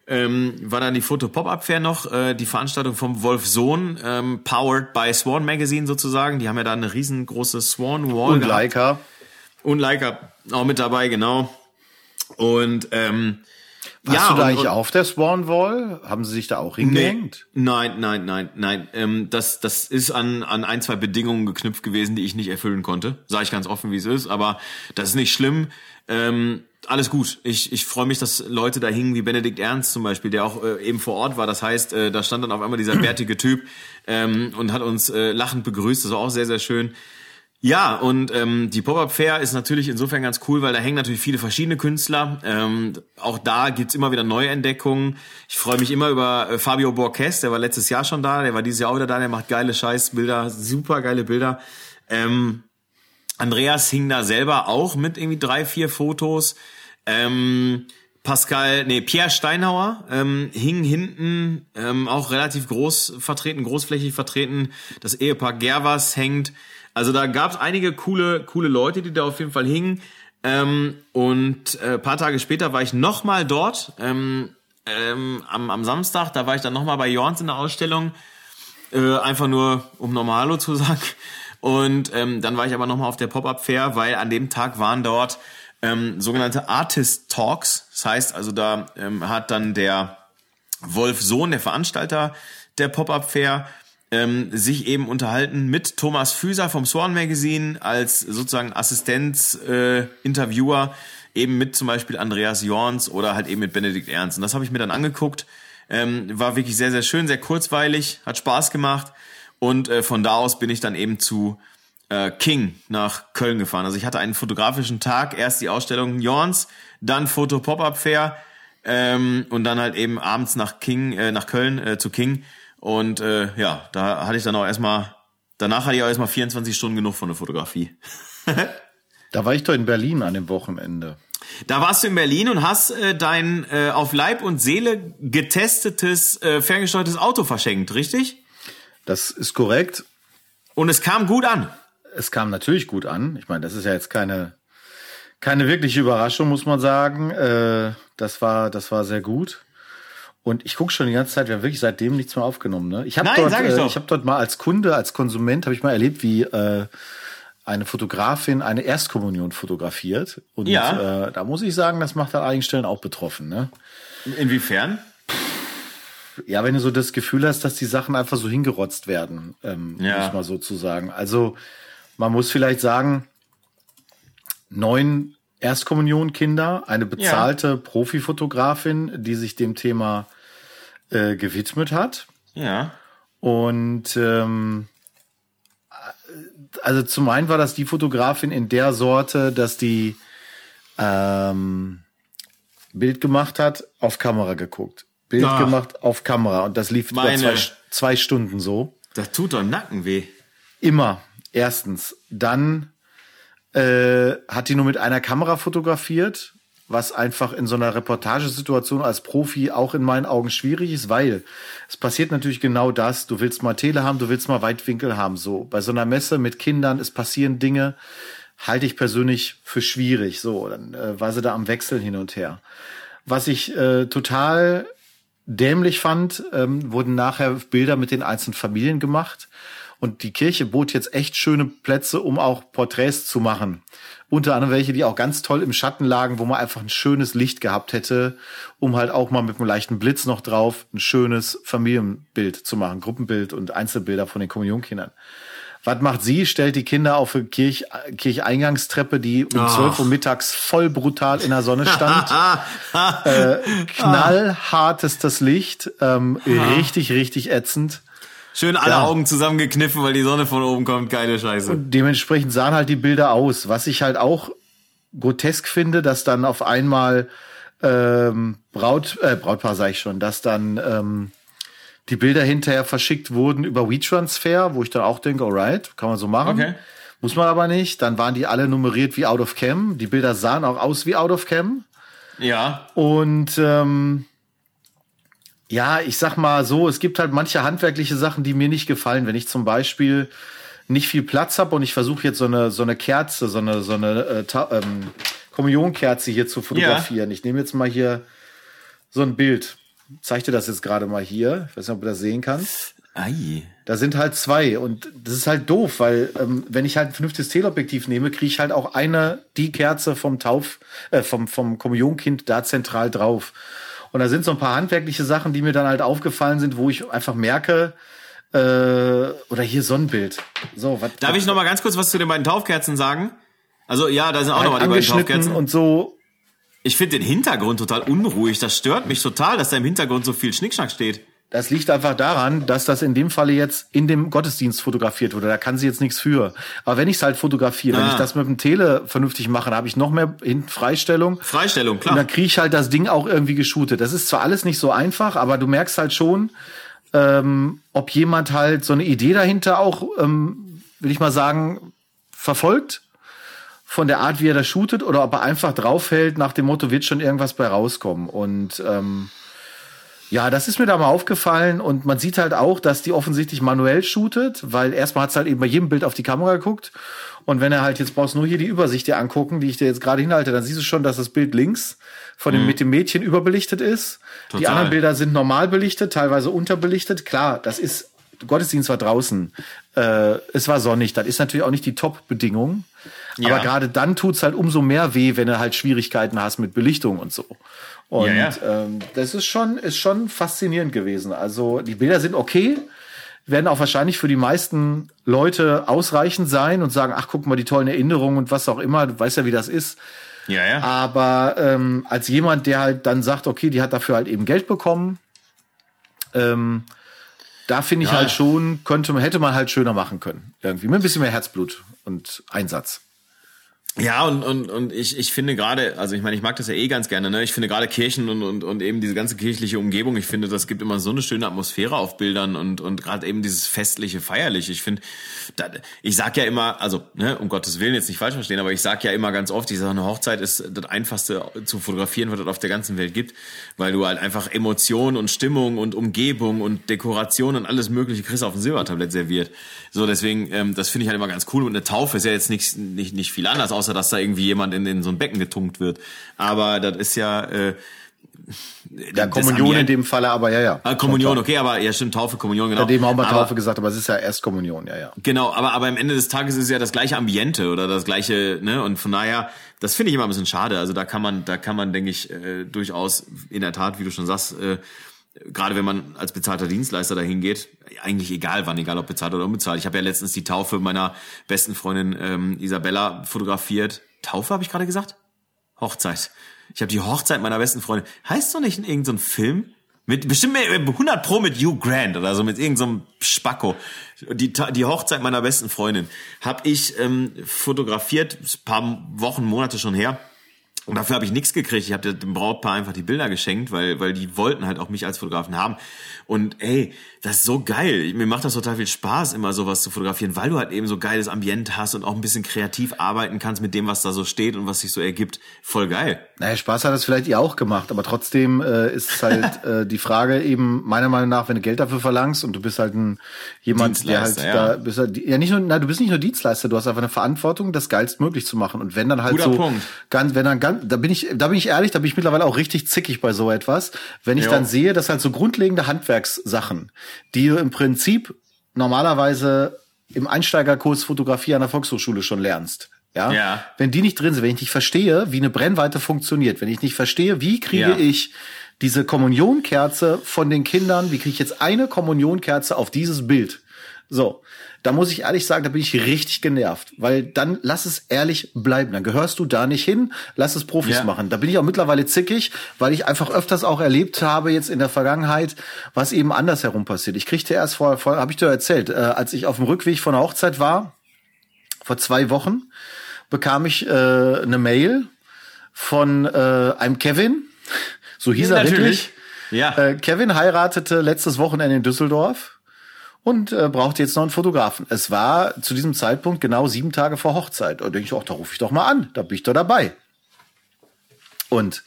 Ähm, war dann die Foto-Pop-Up-Fair noch, äh, die Veranstaltung vom Wolf Sohn, ähm, powered by Swan Magazine sozusagen. Die haben ja da eine riesengroße Swan Wall. Und Leica. Und Leica auch mit dabei, genau. Und ähm, warst ja, du da und, eigentlich und, auf der Swan Wall? Haben sie sich da auch hingehängt? Nee, nein, nein, nein, nein. Ähm, das, das ist an, an ein, zwei Bedingungen geknüpft gewesen, die ich nicht erfüllen konnte. Sage ich ganz offen, wie es ist. Aber das ist nicht schlimm. Ähm, alles gut. Ich, ich freue mich, dass Leute da hingen, wie Benedikt Ernst zum Beispiel, der auch äh, eben vor Ort war. Das heißt, äh, da stand dann auf einmal dieser bärtige Typ ähm, und hat uns äh, lachend begrüßt. Das war auch sehr, sehr schön. Ja, und ähm, die Pop-Up Fair ist natürlich insofern ganz cool, weil da hängen natürlich viele verschiedene Künstler. Ähm, auch da gibt's immer wieder Neuentdeckungen. Ich freue mich immer über äh, Fabio Borges, der war letztes Jahr schon da, der war dieses Jahr auch wieder da, der macht geile Scheißbilder, super geile Bilder. Ähm, Andreas hing da selber auch mit irgendwie drei, vier Fotos. Ähm, Pascal, nee, Pierre Steinhauer ähm, hing hinten ähm, auch relativ groß vertreten, großflächig vertreten. Das Ehepaar Gervas hängt. Also da gab es einige coole, coole Leute, die da auf jeden Fall hingen. Ähm, und äh, paar Tage später war ich nochmal dort. Ähm, ähm, am, am Samstag, da war ich dann nochmal bei Jorns in der Ausstellung. Äh, einfach nur, um nochmal Hallo zu sagen. Und ähm, dann war ich aber nochmal auf der Pop-Up Fair, weil an dem Tag waren dort ähm, sogenannte Artist Talks. Das heißt also, da ähm, hat dann der Wolf Sohn, der Veranstalter der Pop-Up Fair, ähm, sich eben unterhalten mit Thomas Füser vom Swan Magazine als sozusagen Assistenz, äh, eben mit zum Beispiel Andreas Jorns oder halt eben mit Benedikt Ernst. Und das habe ich mir dann angeguckt. Ähm, war wirklich sehr, sehr schön, sehr kurzweilig, hat Spaß gemacht. Und äh, von da aus bin ich dann eben zu äh, King nach Köln gefahren. Also ich hatte einen fotografischen Tag, erst die Ausstellung Jorns, dann Foto Pop-Up Fair ähm, und dann halt eben abends nach King, äh, nach Köln äh, zu King. Und äh, ja, da hatte ich dann auch erstmal, danach hatte ich auch erstmal 24 Stunden genug von der Fotografie. da war ich doch in Berlin an dem Wochenende. Da warst du in Berlin und hast äh, dein äh, auf Leib und Seele getestetes, äh, ferngesteuertes Auto verschenkt, richtig? Das ist korrekt. Und es kam gut an. Es kam natürlich gut an. Ich meine, das ist ja jetzt keine keine wirkliche Überraschung, muss man sagen. Äh, das war das war sehr gut. Und ich gucke schon die ganze Zeit, wir haben wirklich seitdem nichts mehr aufgenommen. Ne? Ich habe dort, sag ich, äh, doch. ich habe dort mal als Kunde, als Konsument, habe ich mal erlebt, wie äh, eine Fotografin eine Erstkommunion fotografiert. Und Ja. äh, da muss ich sagen, das macht an einigen Stellen auch betroffen. Ne? Inwiefern? Ja, wenn du so das Gefühl hast, dass die Sachen einfach so hingerotzt werden, ähm, Ja. muss man so zu sagen. Also man muss vielleicht sagen, neun Erstkommunionkinder, eine bezahlte Profifotografin, die sich dem Thema äh, gewidmet hat. Ja. Und ähm, also zum einen war das die Fotografin in der Sorte, dass die ähm, Bild gemacht hat, auf Kamera geguckt. Bild Ach. gemacht, auf Kamera. Und das lief über Meine. zwei, zwei Stunden so. Das tut doch Nacken weh. Immer. Erstens. Dann äh, hat die nur mit einer Kamera fotografiert, was einfach in so einer Reportagesituation als Profi auch in meinen Augen schwierig ist, weil es passiert natürlich genau das. Du willst mal Tele haben, du willst mal Weitwinkel haben. So bei so einer Messe mit Kindern, es passieren Dinge, halte ich persönlich für schwierig. So, dann äh, war sie da am Wechseln hin und her. Was ich äh, total dämlich fand, ähm, wurden nachher Bilder mit den einzelnen Familien gemacht. Und die Kirche bot jetzt echt schöne Plätze, um auch Porträts zu machen. Unter anderem welche, die auch ganz toll im Schatten lagen, wo man einfach ein schönes Licht gehabt hätte, um halt auch mal mit einem leichten Blitz noch drauf ein schönes Familienbild zu machen, Gruppenbild und Einzelbilder von den Kommunionkindern. Was macht sie? Stellt die Kinder auf eine Kirch, Kircheingangstreppe, die um Ach. 12 Uhr mittags voll brutal in der Sonne stand. äh, knallhartes das Licht, ähm, richtig, richtig ätzend. Schön alle ja. Augen zusammengekniffen, weil die Sonne von oben kommt, keine Scheiße. Und dementsprechend sahen halt die Bilder aus. Was ich halt auch grotesk finde, dass dann auf einmal ähm, Braut, äh, Brautpaar sag ich schon, dass dann ähm, die Bilder hinterher verschickt wurden über WeTransfer, wo ich dann auch denke, alright, kann man so machen. Okay. Muss man aber nicht. Dann waren die alle nummeriert wie Out of Cam. Die Bilder sahen auch aus wie Out of Cam. Ja. Und ähm, ja, ich sag mal so, es gibt halt manche handwerkliche Sachen, die mir nicht gefallen. Wenn ich zum Beispiel nicht viel Platz habe und ich versuche jetzt so eine so eine Kerze, so eine so eine äh, ähm, Kommunionkerze hier zu fotografieren. Ja. Ich nehme jetzt mal hier so ein Bild. Zeig dir das jetzt gerade mal hier. Ich weiß nicht, ob du das sehen kannst. Ei. Da sind halt zwei und das ist halt doof, weil ähm, wenn ich halt ein vernünftiges Teleobjektiv nehme, kriege ich halt auch eine die Kerze vom Tauf äh, vom vom Kommunionkind da zentral drauf. Und da sind so ein paar handwerkliche Sachen, die mir dann halt aufgefallen sind, wo ich einfach merke, äh, oder hier Sonnenbild. So, was, Darf was, ich noch mal ganz kurz was zu den beiden Taufkerzen sagen? Also ja, da sind auch halt noch mal die beiden Taufkerzen. Und so. Ich finde den Hintergrund total unruhig. Das stört mich total, dass da im Hintergrund so viel Schnickschnack steht. Das liegt einfach daran, dass das in dem Falle jetzt in dem Gottesdienst fotografiert wurde. Da kann sie jetzt nichts für. Aber wenn ich es halt fotografiere, ah. wenn ich das mit dem Tele vernünftig mache, dann habe ich noch mehr Freistellung. Freistellung, klar. Und dann kriege ich halt das Ding auch irgendwie geshootet. Das ist zwar alles nicht so einfach, aber du merkst halt schon, ähm, ob jemand halt so eine Idee dahinter auch, ähm, will ich mal sagen, verfolgt von der Art, wie er das shootet, oder ob er einfach draufhält nach dem Motto, wird schon irgendwas bei rauskommen. Und ähm, ja, das ist mir da mal aufgefallen und man sieht halt auch, dass die offensichtlich manuell shootet, weil erstmal hat's halt eben bei jedem Bild auf die Kamera geguckt und wenn er halt jetzt brauchst nur hier die Übersicht dir angucken, die ich dir jetzt gerade hinhalte, dann siehst du schon, dass das Bild links von dem mhm. mit dem Mädchen überbelichtet ist. Total. Die anderen Bilder sind normal belichtet, teilweise unterbelichtet. Klar, das ist Gottesdienst war draußen, äh, es war sonnig. Das ist natürlich auch nicht die Top-Bedingung. Ja. Aber gerade dann tut's halt umso mehr weh, wenn du halt Schwierigkeiten hast mit Belichtung und so. Und ja, ja. Ähm, das ist schon, ist schon faszinierend gewesen. Also die Bilder sind okay, werden auch wahrscheinlich für die meisten Leute ausreichend sein und sagen, ach, guck mal, die tollen Erinnerungen und was auch immer, du weißt ja, wie das ist. Ja, ja. Aber ähm, als jemand, der halt dann sagt, okay, die hat dafür halt eben Geld bekommen, ähm, da finde ich ja. halt schon, könnte, hätte man halt schöner machen können. Irgendwie mit ein bisschen mehr Herzblut und Einsatz. Ja, und, und, und ich, ich finde gerade, also ich meine, ich mag das ja eh ganz gerne, ne? Ich finde gerade Kirchen und, und, und eben diese ganze kirchliche Umgebung, ich finde, das gibt immer so eine schöne Atmosphäre auf Bildern und, und gerade eben dieses festliche, feierliche. Ich finde, da, ich sag ja immer, also, ne, um Gottes Willen jetzt nicht falsch verstehen, aber ich sag ja immer ganz oft, ich sage, eine Hochzeit ist das einfachste zu fotografieren, was es auf der ganzen Welt gibt, weil du halt einfach Emotionen und Stimmung und Umgebung und Dekoration und alles mögliche kriegst auf dem Silbertablett serviert. So, deswegen, ähm, das finde ich halt immer ganz cool und eine Taufe ist ja jetzt nicht, nicht, nicht viel anders, außer dass da irgendwie jemand in, in so ein Becken getunkt wird. Aber das ist ja, äh, ja, Kommunion in dem Falle, aber ja, ja. Ah, Kommunion, okay, aber ja, stimmt, Taufe, Kommunion, genau. Ja, dem haben wir Taufe gesagt, aber es ist ja erst Kommunion, ja, ja. Genau, aber, aber am Ende des Tages ist es ja das gleiche Ambiente oder das gleiche, ne, und von daher, das finde ich immer ein bisschen schade. Also da kann man, da kann man, denke ich, äh, durchaus in der Tat, wie du schon sagst, äh, gerade wenn man als bezahlter Dienstleister dahin geht, eigentlich egal wann, egal ob bezahlt oder unbezahlt. Ich habe ja letztens die Taufe meiner besten Freundin ähm, Isabella fotografiert. Taufe habe ich gerade gesagt? Hochzeit. Ich habe die Hochzeit meiner besten Freundin. Heißt doch nicht in irgendeinem Film? Mit bestimmt 100 Pro mit Hugh Grant oder so mit irgendeinem so Spacko. Die, die Hochzeit meiner besten Freundin habe ich ähm, fotografiert, paar Wochen, Monate schon her Und dafür habe ich nichts gekriegt. Ich habe dem Brautpaar einfach die Bilder geschenkt, weil, weil die wollten halt auch mich als Fotografen haben. Und ey, das ist so geil. Mir macht das total viel Spaß, immer sowas zu fotografieren, weil du halt eben so geiles Ambient hast und auch ein bisschen kreativ arbeiten kannst mit dem, was da so steht und was sich so ergibt. Voll geil. Naja, Spaß hat das vielleicht ihr auch gemacht, aber trotzdem äh, ist halt äh, die Frage eben meiner Meinung nach, wenn du Geld dafür verlangst und du bist halt ein jemand, der halt ja. da bist halt, ja nicht nur, na, du bist nicht nur Dienstleister, du hast einfach eine Verantwortung, das geilstmöglich zu machen. Und wenn dann halt Guter so Punkt. ganz, wenn dann ganz, da bin ich, da bin ich ehrlich, da bin ich mittlerweile auch richtig zickig bei so etwas, wenn ich jo. dann sehe, dass halt so grundlegende Handwerkssachen, die du im Prinzip normalerweise im Einsteigerkurs Fotografie an der Volkshochschule schon lernst. Ja? ja. Wenn die nicht drin sind, wenn ich nicht verstehe, wie eine Brennweite funktioniert, wenn ich nicht verstehe, wie kriege ja. ich diese Kommunionkerze von den Kindern, wie kriege ich jetzt eine Kommunionkerze auf dieses Bild? So, da muss ich ehrlich sagen, da bin ich richtig genervt, weil dann lass es ehrlich bleiben. Dann gehörst du da nicht hin, lass es Profis ja. machen. Da bin ich auch mittlerweile zickig, weil ich einfach öfters auch erlebt habe jetzt in der Vergangenheit, was eben andersherum passiert. Ich kriegte erst vor, vor habe ich dir erzählt, äh, als ich auf dem Rückweg von der Hochzeit war, vor zwei Wochen, bekam ich äh, eine Mail von äh, einem Kevin, so hieß ja, er natürlich. wirklich. Ja. Äh, Kevin heiratete letztes Wochenende in Düsseldorf und äh, brauchte jetzt noch einen Fotografen. Es war zu diesem Zeitpunkt genau sieben Tage vor Hochzeit. Und denke ich, ach, da rufe ich doch mal an, da bin ich doch dabei. Und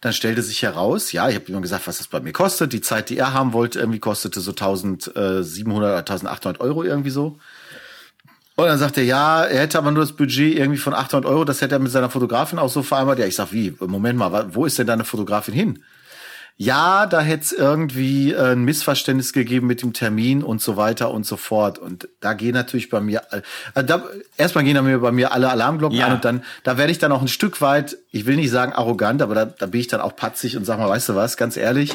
dann stellte sich heraus, ja, ich habe ihm gesagt, was das bei mir kostet. Die Zeit, die er haben wollte, irgendwie kostete so 1700 oder 1800 Euro irgendwie so. Und dann sagt er, ja, er hätte aber nur das Budget irgendwie von 800 Euro, das hätte er mit seiner Fotografin auch so vereinbart. Ja, ich sag, wie, Moment mal, wo ist denn deine Fotografin hin? Ja, da hätte es irgendwie äh, ein Missverständnis gegeben mit dem Termin und so weiter und so fort. Und da gehen natürlich bei mir, äh, da, erstmal gehen da mir bei mir alle Alarmglocken ja. an und dann, da werde ich dann auch ein Stück weit, ich will nicht sagen arrogant, aber da, da bin ich dann auch patzig und sag mal, weißt du was, ganz ehrlich,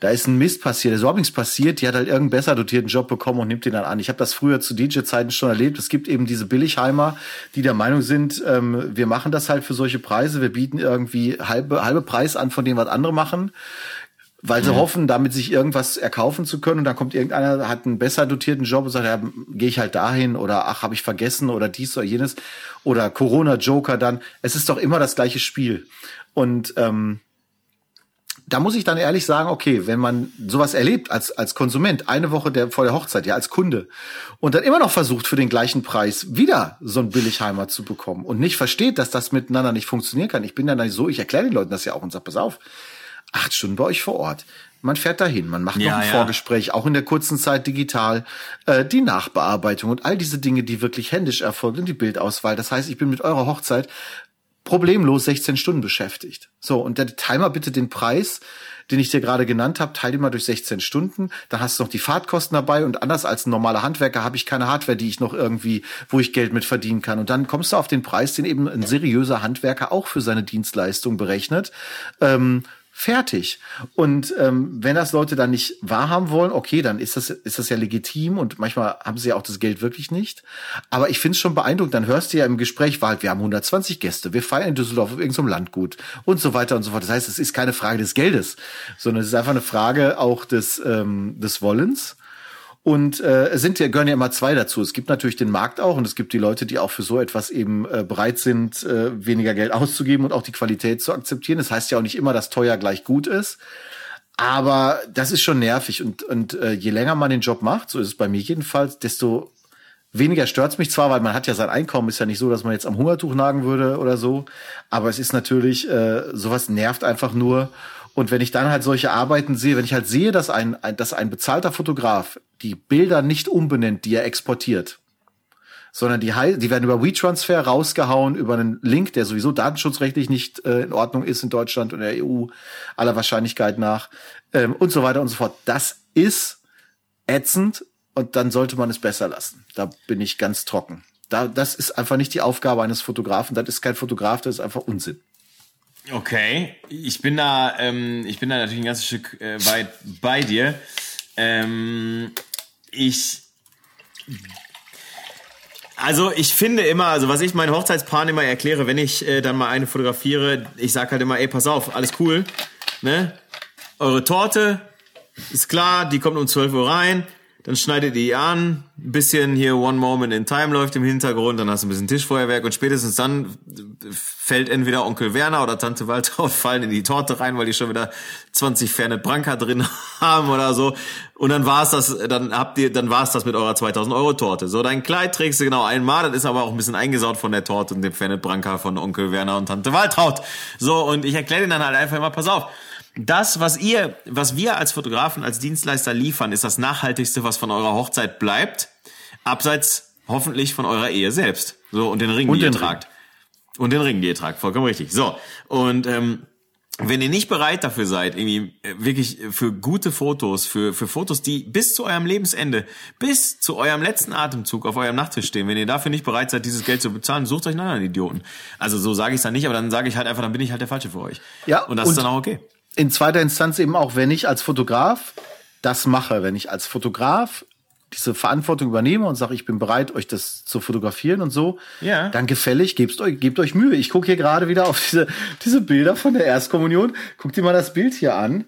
da ist ein Mist passiert, da ist überhaupt nichts passiert, die hat halt irgendeinen besser dotierten Job bekommen und nimmt den dann an. Ich habe das früher zu DJ-Zeiten schon erlebt. Es gibt eben diese Billigheimer, die der Meinung sind, ähm, wir machen das halt für solche Preise, wir bieten irgendwie halbe, halbe Preis an von dem, was andere machen weil sie mhm. hoffen, damit sich irgendwas erkaufen zu können. Und dann kommt irgendeiner, hat einen besser dotierten Job und sagt, ja, gehe ich halt dahin oder ach, habe ich vergessen oder dies oder jenes oder Corona-Joker dann. Es ist doch immer das gleiche Spiel. Und ähm, da muss ich dann ehrlich sagen, okay, wenn man sowas erlebt als, als Konsument, eine Woche der, vor der Hochzeit, ja, als Kunde, und dann immer noch versucht, für den gleichen Preis wieder so ein Billigheimer zu bekommen und nicht versteht, dass das miteinander nicht funktionieren kann. Ich bin dann so, ich erkläre den Leuten das ja auch und sag, pass auf, acht Stunden bei euch vor Ort. Man fährt dahin, man macht ja, noch ein ja. Vorgespräch, auch in der kurzen Zeit digital, äh, die Nachbearbeitung und all diese Dinge, die wirklich händisch erfolgen und die Bildauswahl. Das heißt, ich bin mit eurer Hochzeit problemlos 16 Stunden beschäftigt. So, und der Timer bitte den Preis, den ich dir gerade genannt habe, teile mal durch 16 Stunden. Dann hast du noch die Fahrtkosten dabei und anders als ein normaler Handwerker habe ich keine Hardware, die ich noch irgendwie, wo ich Geld mit verdienen kann. Und dann kommst du auf den Preis, den eben ein seriöser Handwerker auch für seine Dienstleistung berechnet. Ähm, fertig. Und ähm, wenn das Leute dann nicht wahrhaben wollen, okay, dann ist das, ist das ja legitim und manchmal haben sie ja auch das Geld wirklich nicht. Aber ich finde es schon beeindruckend. Dann hörst du ja im Gespräch, halt, wir haben 120 Gäste, wir feiern in Düsseldorf auf irgendeinem Landgut und so weiter und so fort. Das heißt, es ist keine Frage des Geldes, sondern es ist einfach eine Frage auch des, ähm, des Wollens. Und äh, es sind ja gehören ja immer zwei dazu. Es gibt natürlich den Markt auch und es gibt die Leute, die auch für so etwas eben äh, bereit sind, äh, weniger Geld auszugeben und auch die Qualität zu akzeptieren. Das heißt ja auch nicht immer, dass teuer gleich gut ist. Aber das ist schon nervig und, und äh, je länger man den Job macht, so ist es bei mir jedenfalls, desto weniger stört's mich zwar, weil man hat ja sein Einkommen, ist ja nicht so, dass man jetzt am Hungertuch nagen würde oder so. Aber es ist natürlich, äh, sowas nervt einfach nur. Und wenn ich dann halt solche Arbeiten sehe, wenn ich halt sehe, dass ein, ein, dass ein bezahlter Fotograf die Bilder nicht umbenennt, die er exportiert, sondern die, die werden über WeTransfer rausgehauen, über einen Link, der sowieso datenschutzrechtlich nicht äh, in Ordnung ist in Deutschland und der EU, aller Wahrscheinlichkeit nach, ähm, und so weiter und so fort. Das ist ätzend und dann sollte man es besser lassen. Da bin ich ganz trocken. Da, das ist einfach nicht die Aufgabe eines Fotografen. Das ist kein Fotograf, das ist einfach Unsinn. Okay, ich bin da, ähm, ich bin da natürlich ein ganzes Stück äh, weit bei dir. Ähm, ich, also ich finde immer, also was ich meinen Hochzeitspaaren immer erkläre, wenn ich äh, dann mal eine fotografiere, ich sag halt immer, ey, pass auf, alles cool, ne? Eure Torte ist klar, die kommt um 12 Uhr rein. Dann schneidet ihr die an, ein bisschen hier One Moment in Time läuft im Hintergrund, dann hast du ein bisschen Tischfeuerwerk und spätestens dann fällt entweder Onkel Werner oder Tante Waltraud fallen in die Torte rein, weil die schon wieder 20 Fernet Branca drin haben oder so. Und dann war's das, dann habt ihr, dann war's das mit eurer 2000 Euro Torte. So, dein Kleid trägst du genau einmal, das ist aber auch ein bisschen eingesaut von der Torte und dem Fernet Branca von Onkel Werner und Tante Waltraud. So, und ich erkläre dir dann halt einfach immer, pass auf, das, was ihr, was wir als Fotografen, als Dienstleister liefern, ist das Nachhaltigste, was von eurer Hochzeit bleibt. Abseits hoffentlich von eurer Ehe selbst. So, und den Ring, und die ihr tragt. Ring. Und den Ring, die ihr tragt. Vollkommen richtig. So. Und, ähm, wenn ihr nicht bereit dafür seid, irgendwie äh, wirklich für gute Fotos, für, für Fotos, die bis zu eurem Lebensende, bis zu eurem letzten Atemzug auf eurem Nachttisch stehen, wenn ihr dafür nicht bereit seid, dieses Geld zu bezahlen, sucht euch einen anderen Idioten. Also so sage ich es dann nicht, aber dann sage ich halt einfach, dann bin ich halt der Falsche für euch. Ja. Und das und ist dann auch okay in zweiter Instanz eben auch, wenn ich als Fotograf das mache, wenn ich als Fotograf diese Verantwortung übernehme und sage, ich bin bereit, euch das zu fotografieren und so, ja. dann gefällig, gebt euch, gebt euch Mühe. Ich gucke hier gerade wieder auf diese, diese Bilder von der Erstkommunion. Guckt dir mal das Bild hier an.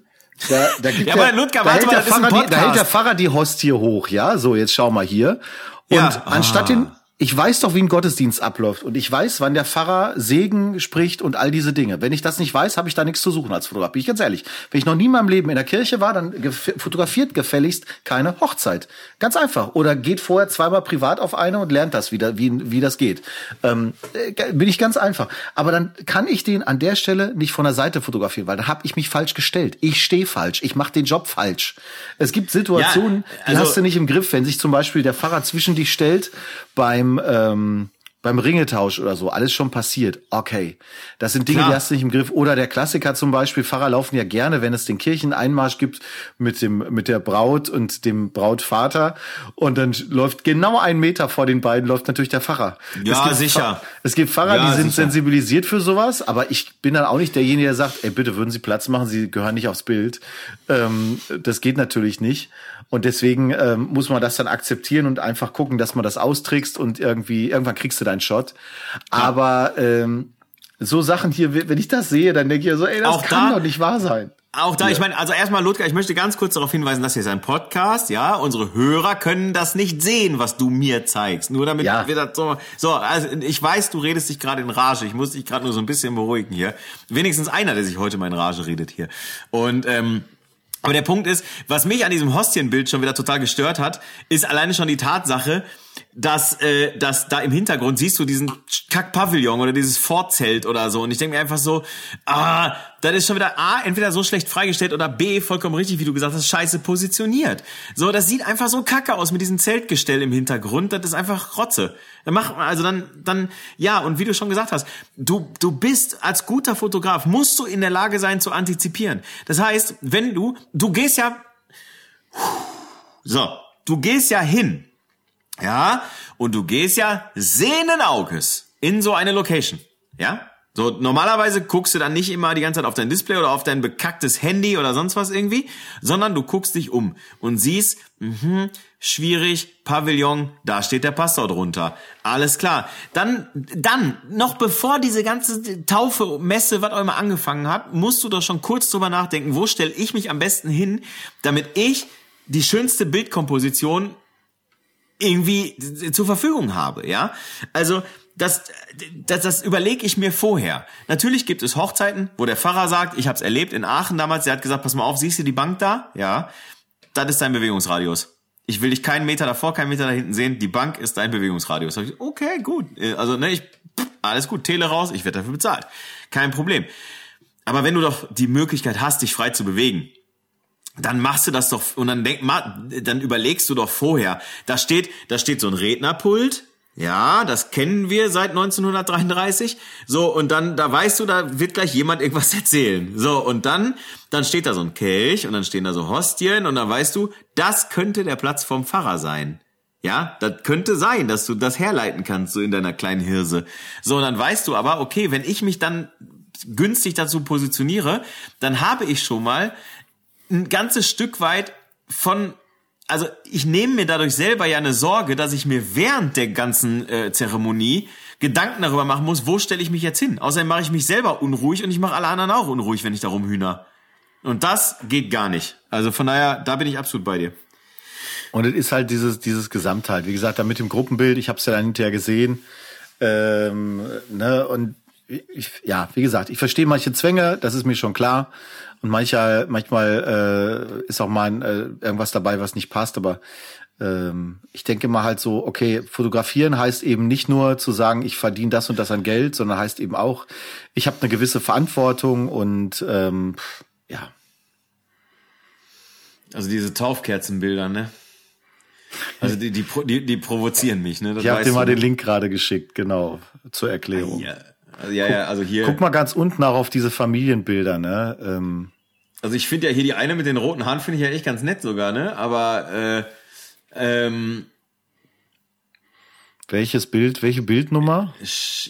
Da, da gibt ja, der, aber Ludger, da, hält mal, der Pfarrer die, da hält der Pfarrer die Hostie hoch, ja. So, jetzt schau mal hier. Und ja. anstatt ah. den ich weiß doch, wie ein Gottesdienst abläuft und ich weiß, wann der Pfarrer Segen spricht und all diese Dinge. Wenn ich das nicht weiß, habe ich da nichts zu suchen als Fotograf. Bin ich ganz ehrlich. Wenn ich noch nie in meinem Leben in der Kirche war, dann fotografiert gefälligst keine Hochzeit. Ganz einfach. Oder geht vorher zweimal privat auf eine und lernt das wieder, wie, wie das geht. Ähm, äh, bin ich ganz einfach. Aber dann kann ich den an der Stelle nicht von der Seite fotografieren, weil da habe ich mich falsch gestellt. Ich stehe falsch. Ich mache den Job falsch. Es gibt Situationen, ja, also, die hast du nicht im Griff, wenn sich zum Beispiel der Pfarrer zwischen dich stellt beim ähm, beim Ringetausch oder so, alles schon passiert. Okay. Das sind Dinge, Klar. die hast du nicht im Griff. Oder der Klassiker zum Beispiel, Pfarrer laufen ja gerne, wenn es den Kircheneinmarsch gibt mit dem, mit der Braut und dem Brautvater. Und dann läuft genau einen Meter vor den beiden läuft natürlich der Pfarrer. Ja, es sicher. es gibt Pfarrer, ja, die sind sicher. sensibilisiert für sowas, aber ich bin dann auch nicht derjenige, der sagt, ey, bitte würden Sie Platz machen, Sie gehören nicht aufs Bild. Ähm, das geht natürlich nicht. Und deswegen ähm, muss man das dann akzeptieren und einfach gucken, dass man das austrickst und irgendwie, irgendwann kriegst du deinen Shot. Aber ähm, so Sachen hier, wenn ich das sehe, dann denke ich ja so, ey, das auch kann da, doch nicht wahr sein. Auch da, ja. ich meine, also erstmal, Ludger, ich möchte ganz kurz darauf hinweisen, dass hier ist ein Podcast, ja. Unsere Hörer können das nicht sehen, was du mir zeigst. Nur damit ja. wir das so. So, also ich weiß, du redest dich gerade in Rage. Ich muss dich gerade nur so ein bisschen beruhigen hier. Wenigstens einer, der sich heute mal in Rage redet hier. Und ähm, aber der Punkt ist, was mich an diesem Hostienbild schon wieder total gestört hat, ist alleine schon die Tatsache, dass, äh, dass da im Hintergrund siehst du diesen Kack-Pavillon oder dieses Vorzelt oder so. Und ich denke mir einfach so, ah, das ist schon wieder A, entweder so schlecht freigestellt oder B, vollkommen richtig, wie du gesagt hast, scheiße positioniert. So, das sieht einfach so kacke aus mit diesem Zeltgestell im Hintergrund. Das ist einfach Rotze. Dann mach, also dann, dann, ja, und wie du schon gesagt hast, du, du bist als guter Fotograf, musst du in der Lage sein zu antizipieren. Das heißt, wenn du, du gehst ja, so, du gehst ja hin ja, und du gehst ja sehenden Auges in so eine Location. Ja? So, normalerweise guckst du dann nicht immer die ganze Zeit auf dein Display oder auf dein bekacktes Handy oder sonst was irgendwie, sondern du guckst dich um und siehst, mh, schwierig, Pavillon, da steht der Pastor drunter. Alles klar. Dann, dann, noch bevor diese ganze Taufe, Messe, was auch immer angefangen hat, musst du doch schon kurz drüber nachdenken, wo stelle ich mich am besten hin, damit ich die schönste Bildkomposition irgendwie zur Verfügung habe, ja? Also das, das, das überlege ich mir vorher. Natürlich gibt es Hochzeiten, wo der Pfarrer sagt, ich habe es erlebt in Aachen damals, der hat gesagt, pass mal auf, siehst du die Bank da? Ja, das ist dein Bewegungsradius. Ich will dich keinen Meter davor, keinen Meter da hinten sehen. Die Bank ist dein Bewegungsradius. Ich, okay, gut. Also ne, ich alles gut, Tele raus, ich werde dafür bezahlt. Kein Problem. Aber wenn du doch die Möglichkeit hast, dich frei zu bewegen, dann machst du das doch und dann denk mal, dann überlegst du doch vorher. Da steht, da steht so ein Rednerpult. Ja, das kennen wir seit 1933. So, und dann, da weißt du, da wird gleich jemand irgendwas erzählen. So, und dann, dann steht da so ein Kelch und dann stehen da so Hostien und dann weißt du, das könnte der Platz vom Pfarrer sein. Ja, das könnte sein, dass du das herleiten kannst, so in deiner kleinen Hirse. So, und dann weißt du aber, okay, wenn ich mich dann günstig dazu positioniere, dann habe ich schon mal ein ganzes Stück weit von also ich nehme mir dadurch selber ja eine Sorge, dass ich mir während der ganzen äh, Zeremonie Gedanken darüber machen muss, wo stelle ich mich jetzt hin. Außerdem mache ich mich selber unruhig und ich mache alle anderen auch unruhig, wenn ich darum hühner. Und das geht gar nicht. Also von daher, da bin ich absolut bei dir. Und es ist halt dieses, dieses Gesamtheit. Wie gesagt, da mit dem Gruppenbild, ich habe es ja dann hinterher gesehen. Ähm, ne, und ich, ja, wie gesagt, ich verstehe manche Zwänge, das ist mir schon klar. Und manchmal, manchmal äh, ist auch mal äh, irgendwas dabei, was nicht passt, aber ähm, ich denke mal halt so, okay, fotografieren heißt eben nicht nur zu sagen, ich verdiene das und das an Geld, sondern heißt eben auch, ich habe eine gewisse Verantwortung und ähm, ja. Also diese Taufkerzenbilder, ne? Also die, die, die, die provozieren mich, ne? Das ich habe dir mal den Link gerade geschickt, genau, zur Erklärung. Ja, also, ja, ja, also hier. Guck mal ganz unten auch auf diese Familienbilder, ne? Ähm, also ich finde ja hier die eine mit den roten Haaren finde ich ja echt ganz nett sogar, ne? Aber äh, ähm, welches Bild, welche Bildnummer?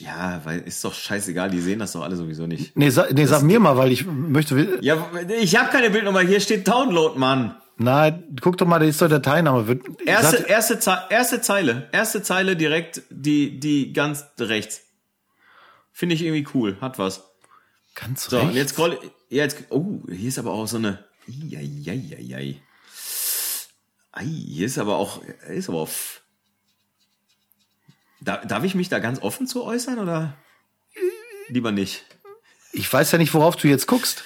Ja, weil ist doch scheißegal, die sehen das doch alle sowieso nicht. Nee, sa nee sag mir mal, weil ich möchte. Ja, ich habe keine Bildnummer, hier steht Download, Mann. Nein, guck doch mal, da ist doch der Teilnahme. Erste, erste, Ze erste Zeile, erste Zeile direkt, die, die ganz rechts. Finde ich irgendwie cool, hat was. Ganz so, rechts. So, jetzt scroll, ja, jetzt, oh, hier ist aber auch so eine, Eieieiei. Ei, hier ist aber auch, ist aber auf, da, darf ich mich da ganz offen zu äußern oder lieber nicht? Ich weiß ja nicht, worauf du jetzt guckst.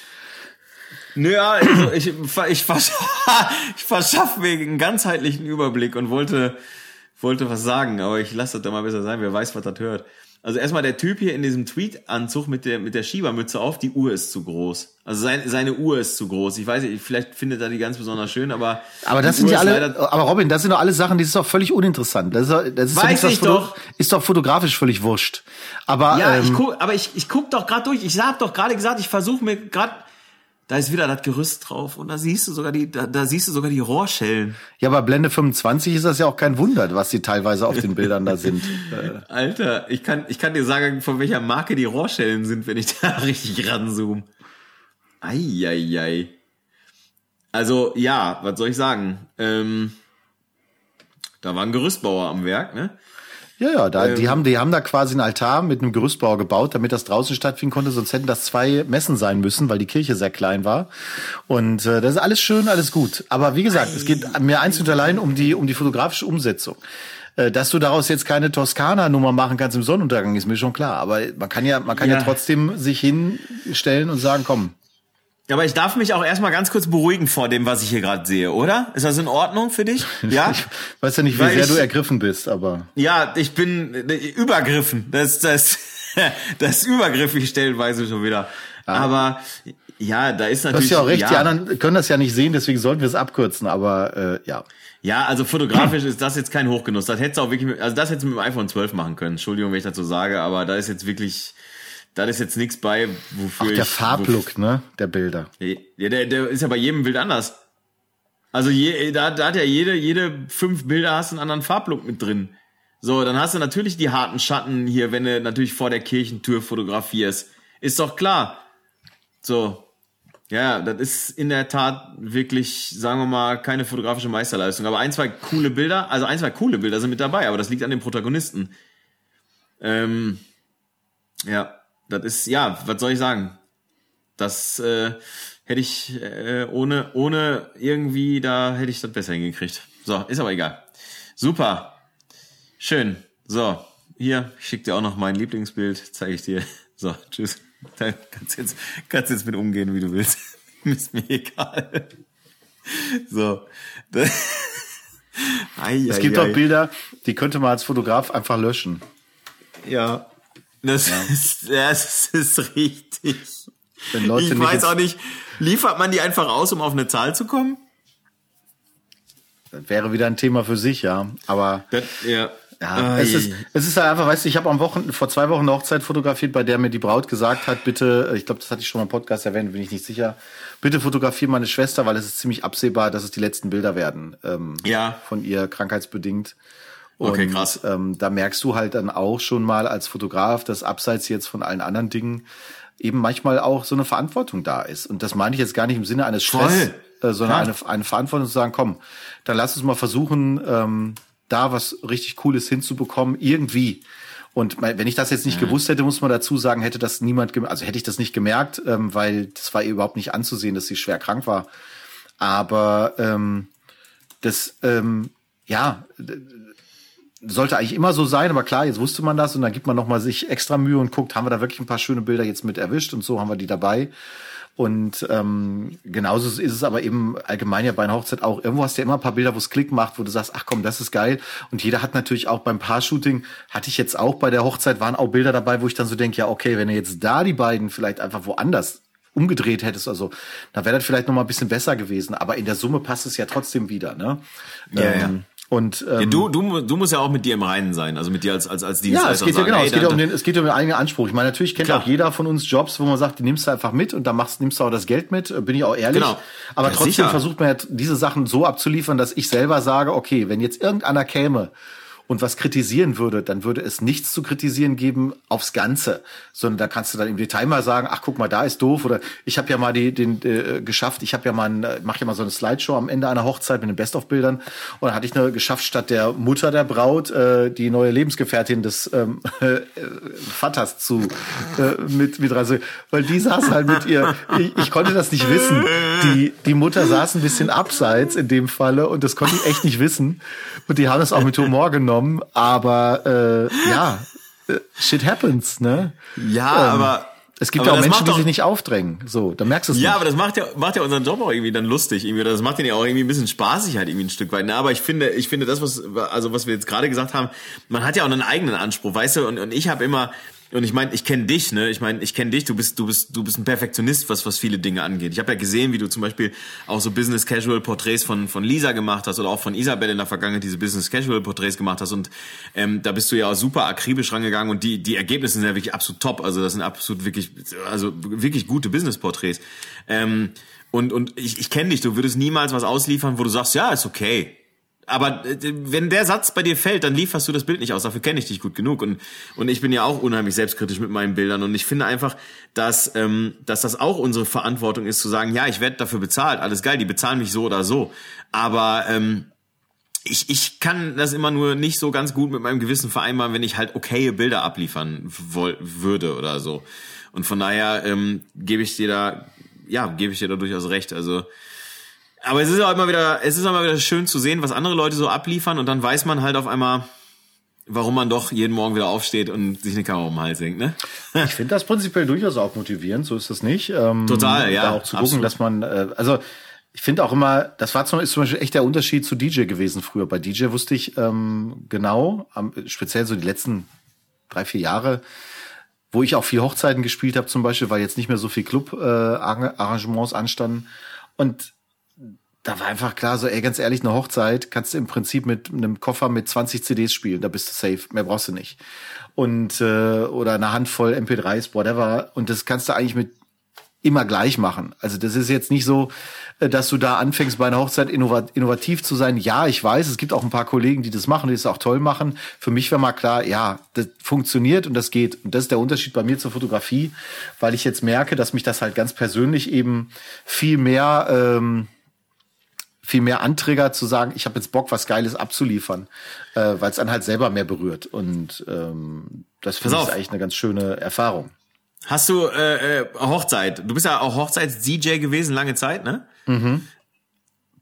Naja, also ich, ich, versch ich verschaffe mir einen ganzheitlichen Überblick und wollte, wollte was sagen, aber ich lasse das da mal besser sein, wer weiß, was das hört. Also erstmal der Typ hier in diesem Tweet-Anzug mit der, mit der Schiebermütze auf, die Uhr ist zu groß. Also seine, seine Uhr ist zu groß. Ich weiß nicht, vielleicht findet er die ganz besonders schön, aber. Aber das sind ja alle, aber Robin, das sind doch alle Sachen, die ist doch völlig uninteressant. Das ist, das ist weiß ich doch. Ist doch fotografisch völlig wurscht. Aber, ja, ähm, ich guck, aber ich, ich guck doch gerade durch. Ich hab doch gerade gesagt, ich versuche mir gerade da ist wieder das Gerüst drauf und da siehst du sogar die, da, da siehst du sogar die Rohrschellen. Ja, aber Blende 25 ist das ja auch kein Wunder, was die teilweise auf den Bildern da sind. Alter, ich kann, ich kann dir sagen, von welcher Marke die Rohrschellen sind, wenn ich da richtig ranzoome. Eieiei. Also, ja, was soll ich sagen? Ähm, da war ein Gerüstbauer am Werk, ne? Ja, ja, da, ähm, die, haben, die haben da quasi einen Altar mit einem Gerüstbau gebaut, damit das draußen stattfinden konnte, sonst hätten das zwei Messen sein müssen, weil die Kirche sehr klein war. Und äh, das ist alles schön, alles gut. Aber wie gesagt, es geht mir einzig und allein um die, um die fotografische Umsetzung. Äh, dass du daraus jetzt keine Toskana-Nummer machen kannst im Sonnenuntergang, ist mir schon klar. Aber man kann ja, man kann ja, ja trotzdem sich hinstellen und sagen, komm, aber ich darf mich auch erstmal ganz kurz beruhigen vor dem, was ich hier gerade sehe, oder? Ist das in Ordnung für dich? Ja? ich weiß ja nicht, wie Weil sehr ich, du ergriffen bist, aber. Ja, ich bin äh, übergriffen. Das, das, das übergriffig stellenweise schon wieder. Ah. Aber ja, da ist natürlich. Du hast ja auch recht, ja, die anderen können das ja nicht sehen, deswegen sollten wir es abkürzen, aber äh, ja. Ja, also fotografisch ist das jetzt kein Hochgenuss. Das hättest du auch wirklich, also das hättest du mit dem iPhone 12 machen können. Entschuldigung, wenn ich dazu sage, aber da ist jetzt wirklich da ist jetzt nichts bei, wofür Auch der ich, Farblook, ne, der Bilder. Ja, der, der ist ja bei jedem Bild anders. Also je, da, da hat ja jede, jede fünf Bilder hast einen anderen Farblook mit drin. So, dann hast du natürlich die harten Schatten hier, wenn du natürlich vor der Kirchentür fotografierst. Ist doch klar. So. Ja, das ist in der Tat wirklich, sagen wir mal, keine fotografische Meisterleistung. Aber ein, zwei coole Bilder, also ein, zwei coole Bilder sind mit dabei, aber das liegt an den Protagonisten. Ähm, ja, das ist, ja, was soll ich sagen? Das äh, hätte ich äh, ohne, ohne irgendwie, da hätte ich das besser hingekriegt. So, ist aber egal. Super. Schön. So, hier, ich schick dir auch noch mein Lieblingsbild, zeige ich dir. So, tschüss. Da kannst jetzt, kannst jetzt mit umgehen, wie du willst. ist mir egal. So. ei, es gibt ei, auch Bilder, die könnte man als Fotograf einfach löschen. Ja, das, ja. ist, das ist richtig. Ich weiß auch nicht, liefert man die einfach aus, um auf eine Zahl zu kommen? Das wäre wieder ein Thema für sich, ja. Aber das, ja. Ja, es ist, es ist halt einfach, weißt du, ich habe am Wochen, vor zwei Wochen eine Hochzeit fotografiert, bei der mir die Braut gesagt hat, bitte, ich glaube, das hatte ich schon mal im Podcast erwähnt, bin ich nicht sicher, bitte fotografier meine Schwester, weil es ist ziemlich absehbar, dass es die letzten Bilder werden. Ähm, ja. Von ihr krankheitsbedingt. Und, okay, krass. Ähm, da merkst du halt dann auch schon mal als Fotograf, dass abseits jetzt von allen anderen Dingen eben manchmal auch so eine Verantwortung da ist. Und das meine ich jetzt gar nicht im Sinne eines Stress, äh, sondern eine, eine Verantwortung zu sagen, komm, dann lass uns mal versuchen, ähm, da was richtig Cooles hinzubekommen, irgendwie. Und wenn ich das jetzt nicht ja. gewusst hätte, muss man dazu sagen, hätte das niemand, also hätte ich das nicht gemerkt, ähm, weil das war überhaupt nicht anzusehen, dass sie schwer krank war. Aber ähm, das, ähm, ja, sollte eigentlich immer so sein, aber klar, jetzt wusste man das und dann gibt man noch mal sich extra Mühe und guckt, haben wir da wirklich ein paar schöne Bilder jetzt mit erwischt und so haben wir die dabei. Und ähm, genauso ist es aber eben allgemein ja bei einer Hochzeit auch. Irgendwo hast du ja immer ein paar Bilder, wo es Klick macht, wo du sagst, ach komm, das ist geil. Und jeder hat natürlich auch beim Paar-Shooting, hatte ich jetzt auch bei der Hochzeit, waren auch Bilder dabei, wo ich dann so denke, ja, okay, wenn ihr jetzt da die beiden vielleicht einfach woanders umgedreht hättest, also da wäre das vielleicht noch mal ein bisschen besser gewesen. Aber in der Summe passt es ja trotzdem wieder, ne? Ja, ähm, ja. Und ähm, ja, du, du, du musst ja auch mit dir im Reinen sein, also mit dir als als als Dienstleister. Ja, es geht ja genau, es geht ja um den, es geht um den eigenen Anspruch. Ich meine, natürlich kennt Klar. auch jeder von uns Jobs, wo man sagt, die nimmst du einfach mit und da machst, nimmst du auch das Geld mit. Bin ich auch ehrlich. Genau. Aber ja, trotzdem sicher. versucht man ja diese Sachen so abzuliefern, dass ich selber sage, okay, wenn jetzt irgendeiner käme und was kritisieren würde, dann würde es nichts zu kritisieren geben aufs Ganze, sondern da kannst du dann im Detail mal sagen, ach guck mal, da ist doof oder ich habe ja mal die, den äh, geschafft, ich habe ja mal äh, mache ja mal so eine Slideshow am Ende einer Hochzeit mit den Best-of-Bildern und dann hatte ich eine geschafft statt der Mutter der Braut äh, die neue Lebensgefährtin des ähm, äh, Vaters zu äh, mit mit also weil die saß halt mit ihr, ich, ich konnte das nicht wissen, die die Mutter saß ein bisschen abseits in dem Falle und das konnte ich echt nicht wissen. Und die haben das auch mit Humor genommen genommen, aber äh, ja, äh, shit happens, ne? Ja, ähm, aber es gibt ja auch Menschen, die sich nicht aufdrängen. So, da merkst du es Ja, nicht. aber das macht ja, macht ja unseren Job auch irgendwie dann lustig. Irgendwie. Das macht den ja auch irgendwie ein bisschen spaßig halt irgendwie ein Stück weit. Na, aber ich finde, ich finde das, was, also was wir jetzt gerade gesagt haben, man hat ja auch einen eigenen Anspruch, weißt du? Und, und ich habe immer, und ich meine, ich kenne dich, ne? Ich meine, ich kenne dich. Du bist, du bist, du bist ein Perfektionist, was was viele Dinge angeht. Ich habe ja gesehen, wie du zum Beispiel auch so Business Casual Porträts von von Lisa gemacht hast oder auch von Isabel in der Vergangenheit diese Business Casual Porträts gemacht hast. Und ähm, da bist du ja auch super akribisch rangegangen und die die Ergebnisse sind ja wirklich absolut top. Also das sind absolut wirklich, also wirklich gute Business Porträts. Ähm, und und ich, ich kenne dich. Du würdest niemals was ausliefern, wo du sagst, ja, ist okay aber äh, wenn der Satz bei dir fällt, dann lieferst du das Bild nicht aus. Dafür kenne ich dich gut genug. Und, und ich bin ja auch unheimlich selbstkritisch mit meinen Bildern. Und ich finde einfach, dass, ähm, dass das auch unsere Verantwortung ist, zu sagen, ja, ich werde dafür bezahlt. Alles geil, die bezahlen mich so oder so. Aber ähm, ich, ich kann das immer nur nicht so ganz gut mit meinem Gewissen vereinbaren, wenn ich halt okaye Bilder abliefern woll, würde oder so. Und von daher ähm, gebe ich dir da, ja, gebe ich dir da durchaus recht. Also aber es ist auch immer wieder, es ist auch immer wieder schön zu sehen, was andere Leute so abliefern und dann weiß man halt auf einmal, warum man doch jeden Morgen wieder aufsteht und sich eine Kamera um den Hals hängt, ne? ich finde das prinzipiell durchaus auch motivierend, so ist das nicht. Ähm, Total, ja. Da auch zu gucken, absolut. dass man, äh, also ich finde auch immer, das war zum, ist zum Beispiel echt der Unterschied zu DJ gewesen früher. Bei DJ wusste ich ähm, genau, am, speziell so die letzten drei, vier Jahre, wo ich auch viel Hochzeiten gespielt habe zum Beispiel, weil jetzt nicht mehr so viel Club-Arrangements äh, anstanden. Und da war einfach klar, so, ey, ganz ehrlich, eine Hochzeit kannst du im Prinzip mit einem Koffer mit 20 CDs spielen, da bist du safe, mehr brauchst du nicht. Und äh, oder eine Handvoll MP3s, whatever. Und das kannst du eigentlich mit immer gleich machen. Also das ist jetzt nicht so, äh, dass du da anfängst bei einer Hochzeit innovativ zu sein. Ja, ich weiß, es gibt auch ein paar Kollegen, die das machen, die das auch toll machen. Für mich war mal klar, ja, das funktioniert und das geht. Und das ist der Unterschied bei mir zur Fotografie, weil ich jetzt merke, dass mich das halt ganz persönlich eben viel mehr ähm, viel mehr Anträger zu sagen, ich habe jetzt Bock, was Geiles abzuliefern, äh, weil es dann halt selber mehr berührt. Und ähm, das finde ich eigentlich eine ganz schöne Erfahrung. Hast du äh, äh, Hochzeit? Du bist ja auch Hochzeits-DJ gewesen lange Zeit, ne? Mhm.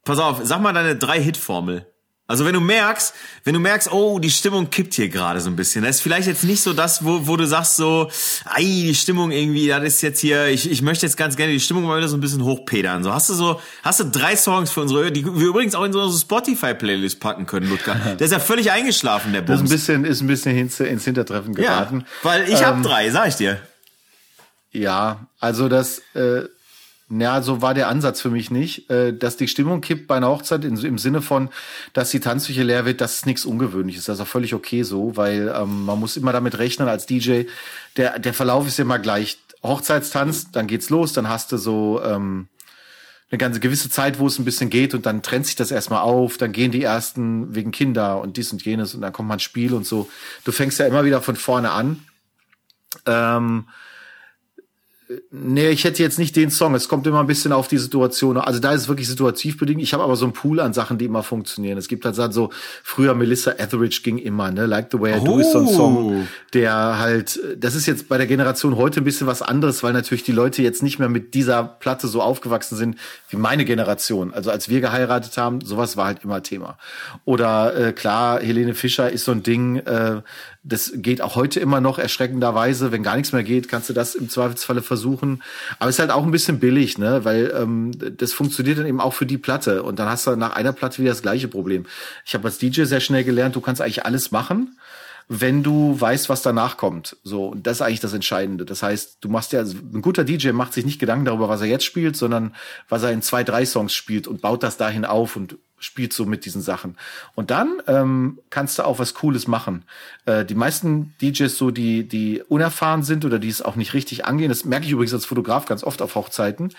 Pass auf, sag mal deine Drei-Hit-Formel. Also wenn du merkst, wenn du merkst, oh, die Stimmung kippt hier gerade so ein bisschen. Das ist vielleicht jetzt nicht so das, wo, wo du sagst so, ei, die Stimmung irgendwie, das ist jetzt hier, ich, ich möchte jetzt ganz gerne die Stimmung mal wieder so ein bisschen hochpedern. So hast du so, hast du drei Songs für unsere, die wir übrigens auch in so eine Spotify-Playlist packen können, Ludger. Der ist ja völlig eingeschlafen, der Bums. Das ist ein bisschen, ist ein bisschen ins, ins Hintertreffen geraten. Ja, weil ich ähm, habe drei, sag ich dir. Ja, also das, äh, ja, so war der Ansatz für mich nicht. Äh, dass die Stimmung kippt bei einer Hochzeit im Sinne von, dass die Tanzfläche leer wird, das ist nichts Ungewöhnliches. Das ist auch völlig okay so, weil ähm, man muss immer damit rechnen als DJ. Der, der Verlauf ist immer gleich. Hochzeitstanz, dann geht's los, dann hast du so ähm, eine ganze gewisse Zeit, wo es ein bisschen geht und dann trennt sich das erstmal auf, dann gehen die ersten wegen Kinder und dies und jenes und dann kommt mal ein Spiel und so. Du fängst ja immer wieder von vorne an. Ähm, Nee, ich hätte jetzt nicht den Song. Es kommt immer ein bisschen auf die Situation. Also da ist es wirklich situativ bedingt. Ich habe aber so einen Pool an Sachen, die immer funktionieren. Es gibt halt so, früher Melissa Etheridge ging immer, ne? Like the Way I Do oh. ist so ein Song, der halt, das ist jetzt bei der Generation heute ein bisschen was anderes, weil natürlich die Leute jetzt nicht mehr mit dieser Platte so aufgewachsen sind wie meine Generation. Also als wir geheiratet haben, sowas war halt immer Thema. Oder äh, klar, Helene Fischer ist so ein Ding, äh, das geht auch heute immer noch erschreckenderweise. Wenn gar nichts mehr geht, kannst du das im Zweifelsfalle versuchen. Aber es ist halt auch ein bisschen billig, ne? Weil ähm, das funktioniert dann eben auch für die Platte. Und dann hast du nach einer Platte wieder das gleiche Problem. Ich habe als DJ sehr schnell gelernt, du kannst eigentlich alles machen wenn du weißt, was danach kommt. So, und das ist eigentlich das Entscheidende. Das heißt, du machst ja, ein guter DJ macht sich nicht Gedanken darüber, was er jetzt spielt, sondern was er in zwei, drei Songs spielt und baut das dahin auf und spielt so mit diesen Sachen. Und dann ähm, kannst du auch was Cooles machen. Äh, die meisten DJs, so die, die unerfahren sind oder die es auch nicht richtig angehen, das merke ich übrigens als Fotograf ganz oft auf Hochzeiten,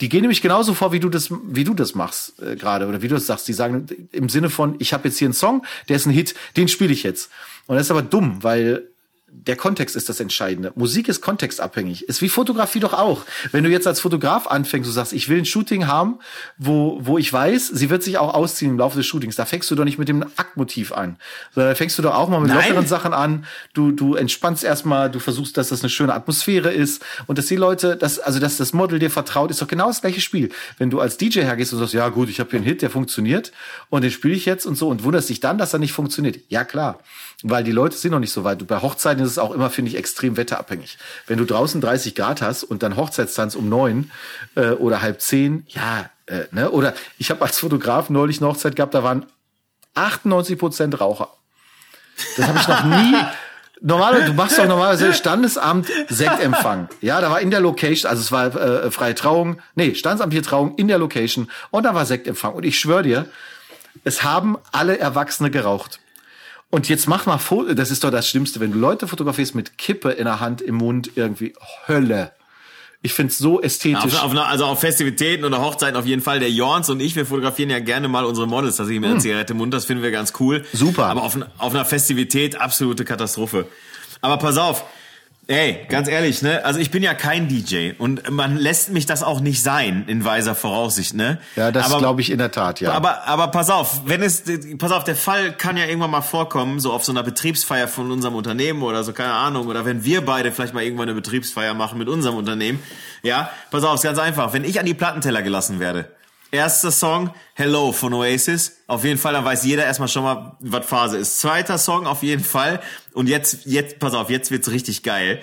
die gehen nämlich genauso vor, wie du das, wie du das machst äh, gerade oder wie du das sagst. Die sagen im Sinne von, ich habe jetzt hier einen Song, der ist ein Hit, den spiele ich jetzt. Und das ist aber dumm, weil der Kontext ist das Entscheidende. Musik ist kontextabhängig. Ist wie Fotografie doch auch. Wenn du jetzt als Fotograf anfängst, du sagst, ich will ein Shooting haben, wo, wo ich weiß, sie wird sich auch ausziehen im Laufe des Shootings. Da fängst du doch nicht mit dem Aktmotiv an. Sondern da fängst du doch auch mal mit Nein. lockeren Sachen an. Du, du entspannst erstmal, du versuchst, dass das eine schöne Atmosphäre ist. Und dass die Leute, dass, also, dass das Model dir vertraut, ist doch genau das gleiche Spiel. Wenn du als DJ hergehst und sagst, ja gut, ich habe hier einen Hit, der funktioniert und den spiele ich jetzt und so und wunderst dich dann, dass er nicht funktioniert. Ja, klar weil die Leute sind noch nicht so weit. Bei Hochzeiten ist es auch immer, finde ich, extrem wetterabhängig. Wenn du draußen 30 Grad hast und dann Hochzeitstanz um neun äh, oder halb zehn, ja, äh, ne? Oder ich habe als Fotograf neulich eine Hochzeit gehabt, da waren 98 Prozent Raucher. Das habe ich noch nie. Normalerweise, du machst doch normalerweise Standesamt Sektempfang. Ja, da war in der Location, also es war äh, freie Trauung, nee, Standesamt Trauung in der Location und da war Sektempfang. Und ich schwöre dir, es haben alle Erwachsene geraucht. Und jetzt mach mal Foto, das ist doch das Schlimmste, wenn du Leute fotografierst mit Kippe in der Hand, im Mund, irgendwie Hölle. Ich find's so ästhetisch. Auf, auf, also auf Festivitäten oder Hochzeiten auf jeden Fall. Der Jorns und ich, wir fotografieren ja gerne mal unsere Models tatsächlich mit hm. einer Zigarette im Mund. Das finden wir ganz cool. Super. Aber auf, auf einer Festivität absolute Katastrophe. Aber pass auf, Ey, ganz ehrlich, ne? Also ich bin ja kein DJ und man lässt mich das auch nicht sein in weiser Voraussicht, ne? Ja, das glaube ich in der Tat, ja. Aber aber pass auf, wenn es pass auf, der Fall kann ja irgendwann mal vorkommen, so auf so einer Betriebsfeier von unserem Unternehmen oder so, keine Ahnung, oder wenn wir beide vielleicht mal irgendwann eine Betriebsfeier machen mit unserem Unternehmen. Ja, pass auf, ist ganz einfach, wenn ich an die Plattenteller gelassen werde, Erster Song, Hello von Oasis. Auf jeden Fall, dann weiß jeder erstmal schon mal, was Phase ist. Zweiter Song, auf jeden Fall. Und jetzt, jetzt, pass auf, jetzt wird's richtig geil.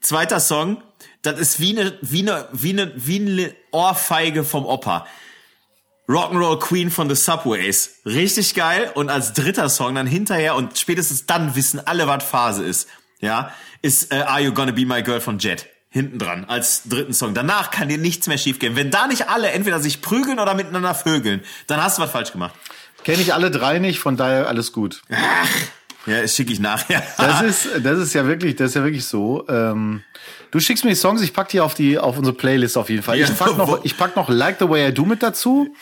Zweiter Song, das ist wie eine, wie eine, wie eine, wie eine Ohrfeige vom Opa. Rock'n'Roll Queen von The Subways. Richtig geil. Und als dritter Song dann hinterher und spätestens dann wissen alle, was Phase ist. Ja, ist äh, Are You Gonna Be My Girl von Jet hinten dran als dritten Song. Danach kann dir nichts mehr schiefgehen. Wenn da nicht alle entweder sich prügeln oder miteinander vögeln, dann hast du was falsch gemacht. Kenne ich alle drei nicht, von daher alles gut. Ach, ja, das schicke ich nachher. das ist, das ist ja wirklich, das ist ja wirklich so. Ähm, du schickst mir die Songs, ich pack die auf die, auf unsere Playlist auf jeden Fall. Ja, ich pack noch, ich pack noch Like the Way I Do mit dazu.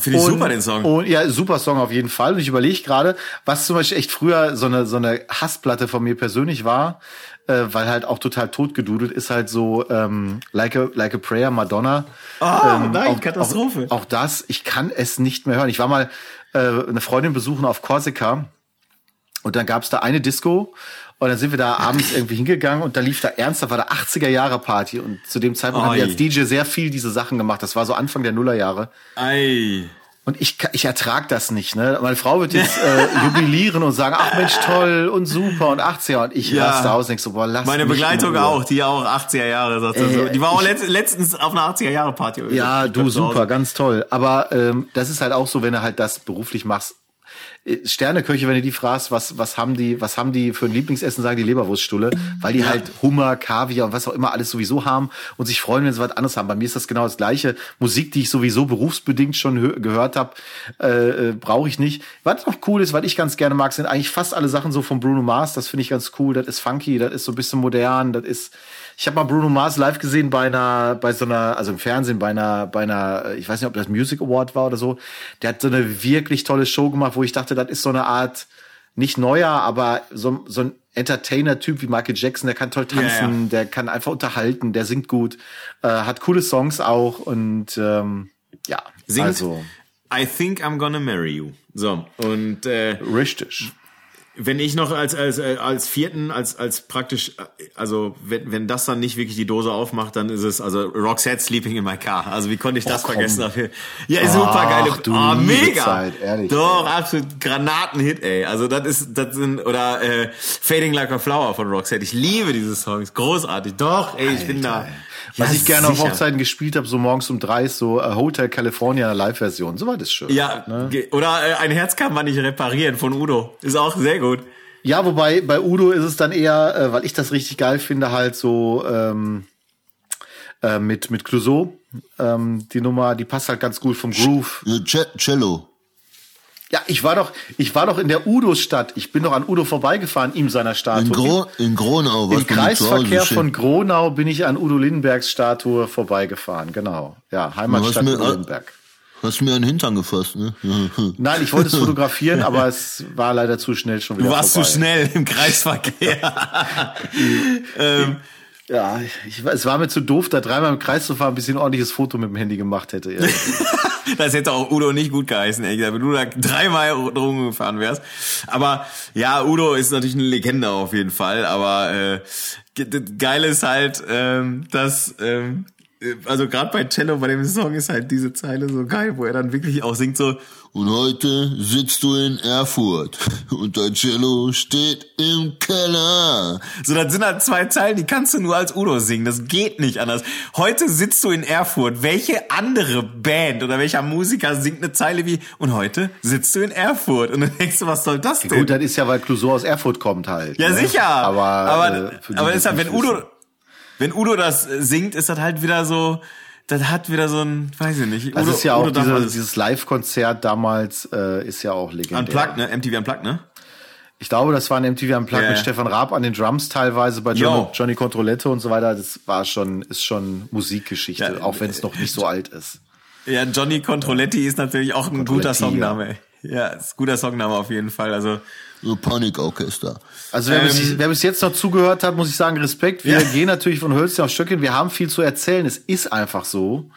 Finde ich super den Song. Und, ja, super Song auf jeden Fall. Und ich überlege gerade, was zum Beispiel echt früher so eine, so eine Hassplatte von mir persönlich war, äh, weil halt auch total totgedudelt ist halt so ähm, like, a, like a Prayer Madonna. Oh, ähm, nein, auch, Katastrophe. Auch, auch das, ich kann es nicht mehr hören. Ich war mal äh, eine Freundin besuchen auf Korsika und dann gab's da eine Disco und dann sind wir da abends irgendwie hingegangen und da lief da ernsthaft, war da 80er Jahre Party und zu dem Zeitpunkt Oi. haben wir als DJ sehr viel diese Sachen gemacht. Das war so Anfang der Nullerjahre. Ei. Und ich, ich ertrag das nicht. Ne? Meine Frau wird jetzt äh, jubilieren und sagen, ach Mensch, toll und super und 80er. Und ich ja. raste aus und denk so, boah, lass Meine Begleitung auch, die auch 80er Jahre, sagt äh, so. Die war auch ich, letztens auf einer 80er Jahre Party. Ja, du, super, ganz toll. Aber ähm, das ist halt auch so, wenn du halt das beruflich machst, Sterneköche, wenn du die fragst, was, was haben die, was haben die für ein Lieblingsessen, sagen die Leberwurststulle, weil die ja. halt Hummer, Kaviar und was auch immer alles sowieso haben und sich freuen, wenn sie was anderes haben. Bei mir ist das genau das Gleiche. Musik, die ich sowieso berufsbedingt schon gehört habe, äh, äh, brauche ich nicht. Was noch cool ist, was ich ganz gerne mag, sind eigentlich fast alle Sachen so von Bruno Mars. Das finde ich ganz cool. Das ist funky, das ist so ein bisschen modern, das ist ich habe mal Bruno Mars live gesehen bei einer, bei so einer, also im Fernsehen, bei einer, bei einer, ich weiß nicht, ob das Music Award war oder so. Der hat so eine wirklich tolle Show gemacht, wo ich dachte, das ist so eine Art, nicht neuer, aber so, so ein Entertainer-Typ wie Michael Jackson, der kann toll tanzen, ja, ja. der kann einfach unterhalten, der singt gut, äh, hat coole Songs auch und ähm, ja, singt also I think I'm gonna marry you. So und äh, richtig wenn ich noch als als äh, als vierten als als praktisch also wenn wenn das dann nicht wirklich die Dose aufmacht, dann ist es also Roxette Sleeping in my Car. Also wie konnte ich das oh, vergessen? Dafür? Ja, Ach, super geile. Du oh, mega. Zeit, ehrlich. Doch absolut Granatenhit, ey. Also das ist das sind oder äh, Fading Like a Flower von Roxette. Ich liebe diese Songs, großartig. Doch, ey, ich bin da. Was ja, ich gerne sicher. auf Hochzeiten gespielt habe, so morgens um drei, so uh, Hotel California Live-Version. So war das schön. Ja, ne? oder äh, ein Herz kann man nicht reparieren von Udo. Ist auch sehr gut. Ja, wobei bei Udo ist es dann eher, äh, weil ich das richtig geil finde, halt so ähm, äh, mit mit Clouseau. Ähm, die Nummer, die passt halt ganz gut vom Groove. Cello. Ja, ich war doch, ich war doch in der Udo-Stadt. Ich bin doch an Udo vorbeigefahren, ihm seiner Statue. In, Gro in Gronau. Was Im Kreisverkehr von Gronau bin ich an Udo Lindenbergs Statue vorbeigefahren. Genau. Ja, Heimatstadt mir, Udo Lindenberg. Hast mir einen Hintern gefasst, ne? Nein, ich wollte es fotografieren, aber es war leider zu schnell schon wieder Du warst vorbei. zu schnell im Kreisverkehr. ähm, ja, ich, es war mir zu doof, da dreimal im Kreis zu fahren, bis ich ein ordentliches Foto mit dem Handy gemacht hätte. das hätte auch Udo nicht gut geheißen, ehrlich gesagt, wenn du da dreimal drum gefahren wärst. Aber ja, Udo ist natürlich eine Legende auf jeden Fall. Aber äh, geil ist halt, ähm, dass ähm, also gerade bei Cello, bei dem Song ist halt diese Zeile so geil, wo er dann wirklich auch singt so, und heute sitzt du in Erfurt und dein Cello steht im Keller. So, das sind halt zwei Zeilen, die kannst du nur als Udo singen. Das geht nicht anders. Heute sitzt du in Erfurt. Welche andere Band oder welcher Musiker singt eine Zeile wie und heute sitzt du in Erfurt? Und dann denkst du, was soll das denn? Gut, das ist ja, weil Clouseau aus Erfurt kommt halt. Ja, ne? sicher. Aber, aber, äh, aber ist halt, wenn Udo, wenn Udo das singt, ist das halt wieder so, das hat wieder so ein, weiß ich nicht. Das Udo, ist ja auch diese, dieses Live-Konzert damals, äh, ist ja auch legendär. Unplugged, ne? MTV Unplugged, ne? Ich glaube, das war ein MTV Unplugged yeah. mit Stefan Raab an den Drums teilweise bei Johnny, Johnny Controlette und so weiter. Das war schon, ist schon Musikgeschichte, ja, auch wenn es noch nicht so alt ist. Ja, Johnny Controletti ist natürlich auch ein guter Songname. Ja. ja, ist ein guter Songname auf jeden Fall. Also so Panikorchester. Also wer, ähm, bis, wer bis jetzt noch zugehört hat, muss ich sagen, Respekt. Wir ja. gehen natürlich von Hölzchen auf Stöckchen. Wir haben viel zu erzählen. Es ist einfach so.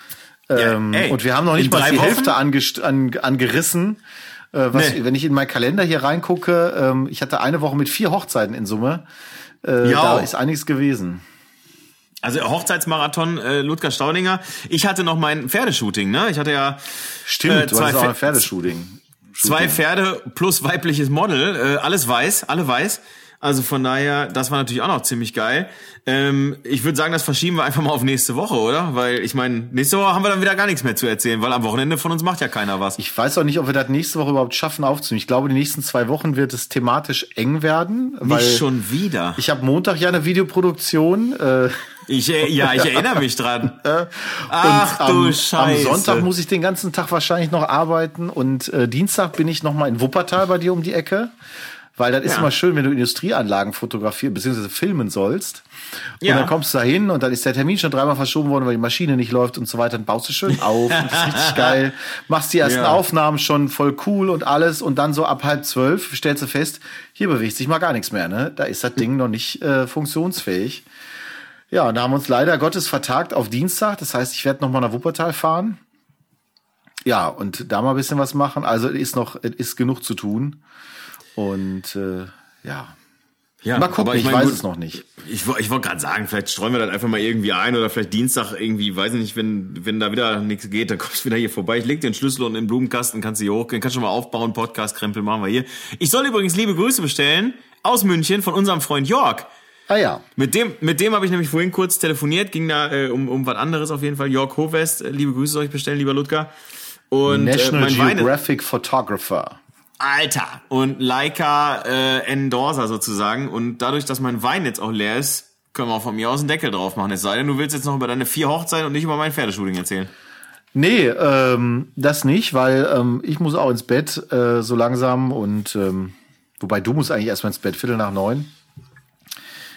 Ja, ähm, und wir haben noch nicht mal die Wochen? Hälfte angerissen. An, angerissen. Äh, was, nee. Wenn ich in meinen Kalender hier reingucke, ähm, ich hatte eine Woche mit vier Hochzeiten in Summe. Äh, ja. Da ist einiges gewesen. Also Hochzeitsmarathon äh, Ludger Staudinger. Ich hatte noch mein Pferdeshooting, ne? Ich hatte ja Stimmt, äh, zwei du auch ein Pferdeshooting. Zwei Pferde plus weibliches Model, äh, alles weiß, alle weiß. Also von daher, das war natürlich auch noch ziemlich geil. Ähm, ich würde sagen, das verschieben wir einfach mal auf nächste Woche, oder? Weil ich meine, nächste Woche haben wir dann wieder gar nichts mehr zu erzählen, weil am Wochenende von uns macht ja keiner was. Ich weiß auch nicht, ob wir das nächste Woche überhaupt schaffen aufzunehmen. Ich glaube, die nächsten zwei Wochen wird es thematisch eng werden. Nicht schon wieder. Ich habe Montag ja eine Videoproduktion. Äh, ich, äh, ja, ich erinnere mich dran. Ach am, du Scheiße. Am Sonntag muss ich den ganzen Tag wahrscheinlich noch arbeiten und äh, Dienstag bin ich noch mal in Wuppertal bei dir um die Ecke. Weil das ist ja. immer schön, wenn du Industrieanlagen fotografieren bzw. filmen sollst. Und ja. dann kommst du da hin und dann ist der Termin schon dreimal verschoben worden, weil die Maschine nicht läuft und so weiter. Dann baust du schön auf und das ist richtig geil. Machst die ersten ja. Aufnahmen schon voll cool und alles und dann so ab halb zwölf stellst du fest, hier bewegt sich mal gar nichts mehr. Ne? Da ist das Ding noch nicht äh, funktionsfähig. Ja, und da haben wir uns leider Gottes vertagt auf Dienstag. Das heißt, ich werde noch mal nach Wuppertal fahren. Ja, und da mal ein bisschen was machen. Also ist noch, ist genug zu tun. Und äh, ja. Ja, mal gucken, ich, ich mein, weiß gut, es noch nicht. Ich, ich wollte gerade sagen, vielleicht streuen wir das einfach mal irgendwie ein oder vielleicht Dienstag irgendwie, weiß ich nicht, wenn, wenn da wieder nichts geht, dann kommst du wieder hier vorbei. Ich leg den Schlüssel und den Blumenkasten, kannst du hier hochgehen, kannst schon mal aufbauen, Podcast-Krempel machen wir hier. Ich soll übrigens liebe Grüße bestellen aus München von unserem Freund Jörg. Ah ja. Mit dem, mit dem habe ich nämlich vorhin kurz telefoniert, ging da äh, um, um was anderes auf jeden Fall. Jörg Hovest, äh, liebe Grüße soll ich bestellen, lieber Ludger. Und, National äh, Geographic Weine Photographer. Alter. Und Leica äh, Endorser sozusagen. Und dadurch, dass mein Wein jetzt auch leer ist, können wir auch von mir aus einen Deckel drauf machen. Es sei denn, du willst jetzt noch über deine vier Hochzeiten und nicht über mein Pferdeshooting erzählen. Nee, ähm, das nicht, weil ähm, ich muss auch ins Bett äh, so langsam und ähm, wobei du musst eigentlich erstmal ins Bett, Viertel nach neun.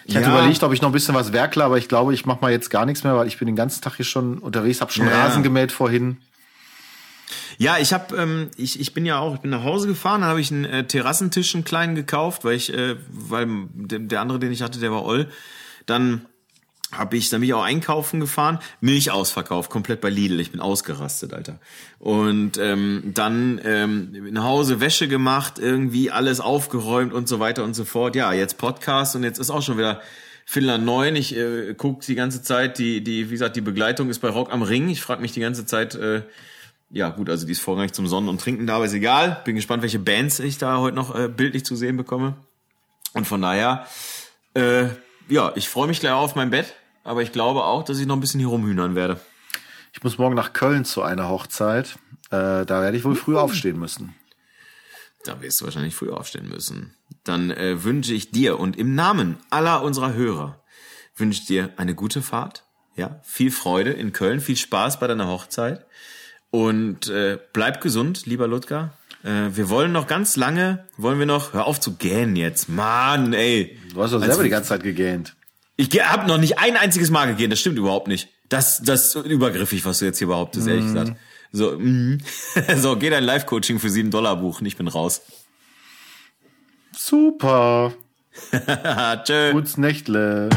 Ich ja. hatte überlegt, ob ich noch ein bisschen was werkle, aber ich glaube, ich mache mal jetzt gar nichts mehr, weil ich bin den ganzen Tag hier schon unterwegs, habe schon ja. Rasen gemäht vorhin. Ja, ich habe, ähm, ich, ich bin ja auch, ich bin nach Hause gefahren, habe ich einen äh, Terrassentisch, einen kleinen gekauft, weil ich, äh, weil der, der andere, den ich hatte, der war Oll. Dann habe ich, dann bin ich auch einkaufen gefahren, Milch ausverkauft, komplett bei Lidl. Ich bin ausgerastet, Alter. Und ähm, dann ähm, nach Hause Wäsche gemacht, irgendwie alles aufgeräumt und so weiter und so fort. Ja, jetzt Podcast und jetzt ist auch schon wieder Viertel neun. Ich äh, gucke die ganze Zeit, die, die, wie gesagt, die Begleitung ist bei Rock am Ring. Ich frage mich die ganze Zeit, äh, ja gut, also die ist vorrangig zum Sonnen und Trinken da, aber ist egal. Bin gespannt, welche Bands ich da heute noch äh, bildlich zu sehen bekomme. Und von daher, äh, ja, ich freue mich gleich auf mein Bett, aber ich glaube auch, dass ich noch ein bisschen hier rumhühnern werde. Ich muss morgen nach Köln zu einer Hochzeit. Äh, da werde ich wohl früh aufstehen müssen. Da wirst du wahrscheinlich früh aufstehen müssen. Dann äh, wünsche ich dir und im Namen aller unserer Hörer wünsche ich dir eine gute Fahrt. Ja, viel Freude in Köln, viel Spaß bei deiner Hochzeit und äh, bleib gesund, lieber Ludger. Äh, wir wollen noch ganz lange, wollen wir noch, hör auf zu gähnen jetzt, Mann, ey. Du hast doch selber die ganze Zeit gegähnt. Ich habe noch nicht ein einziges Mal gegähnt, das stimmt überhaupt nicht. Das, das ist übergriffig, was du jetzt hier behauptest, ehrlich gesagt. So, mm. so, geh dein Live-Coaching für sieben Dollar buchen, ich bin raus. Super. Tschö. Gutes Nächtle.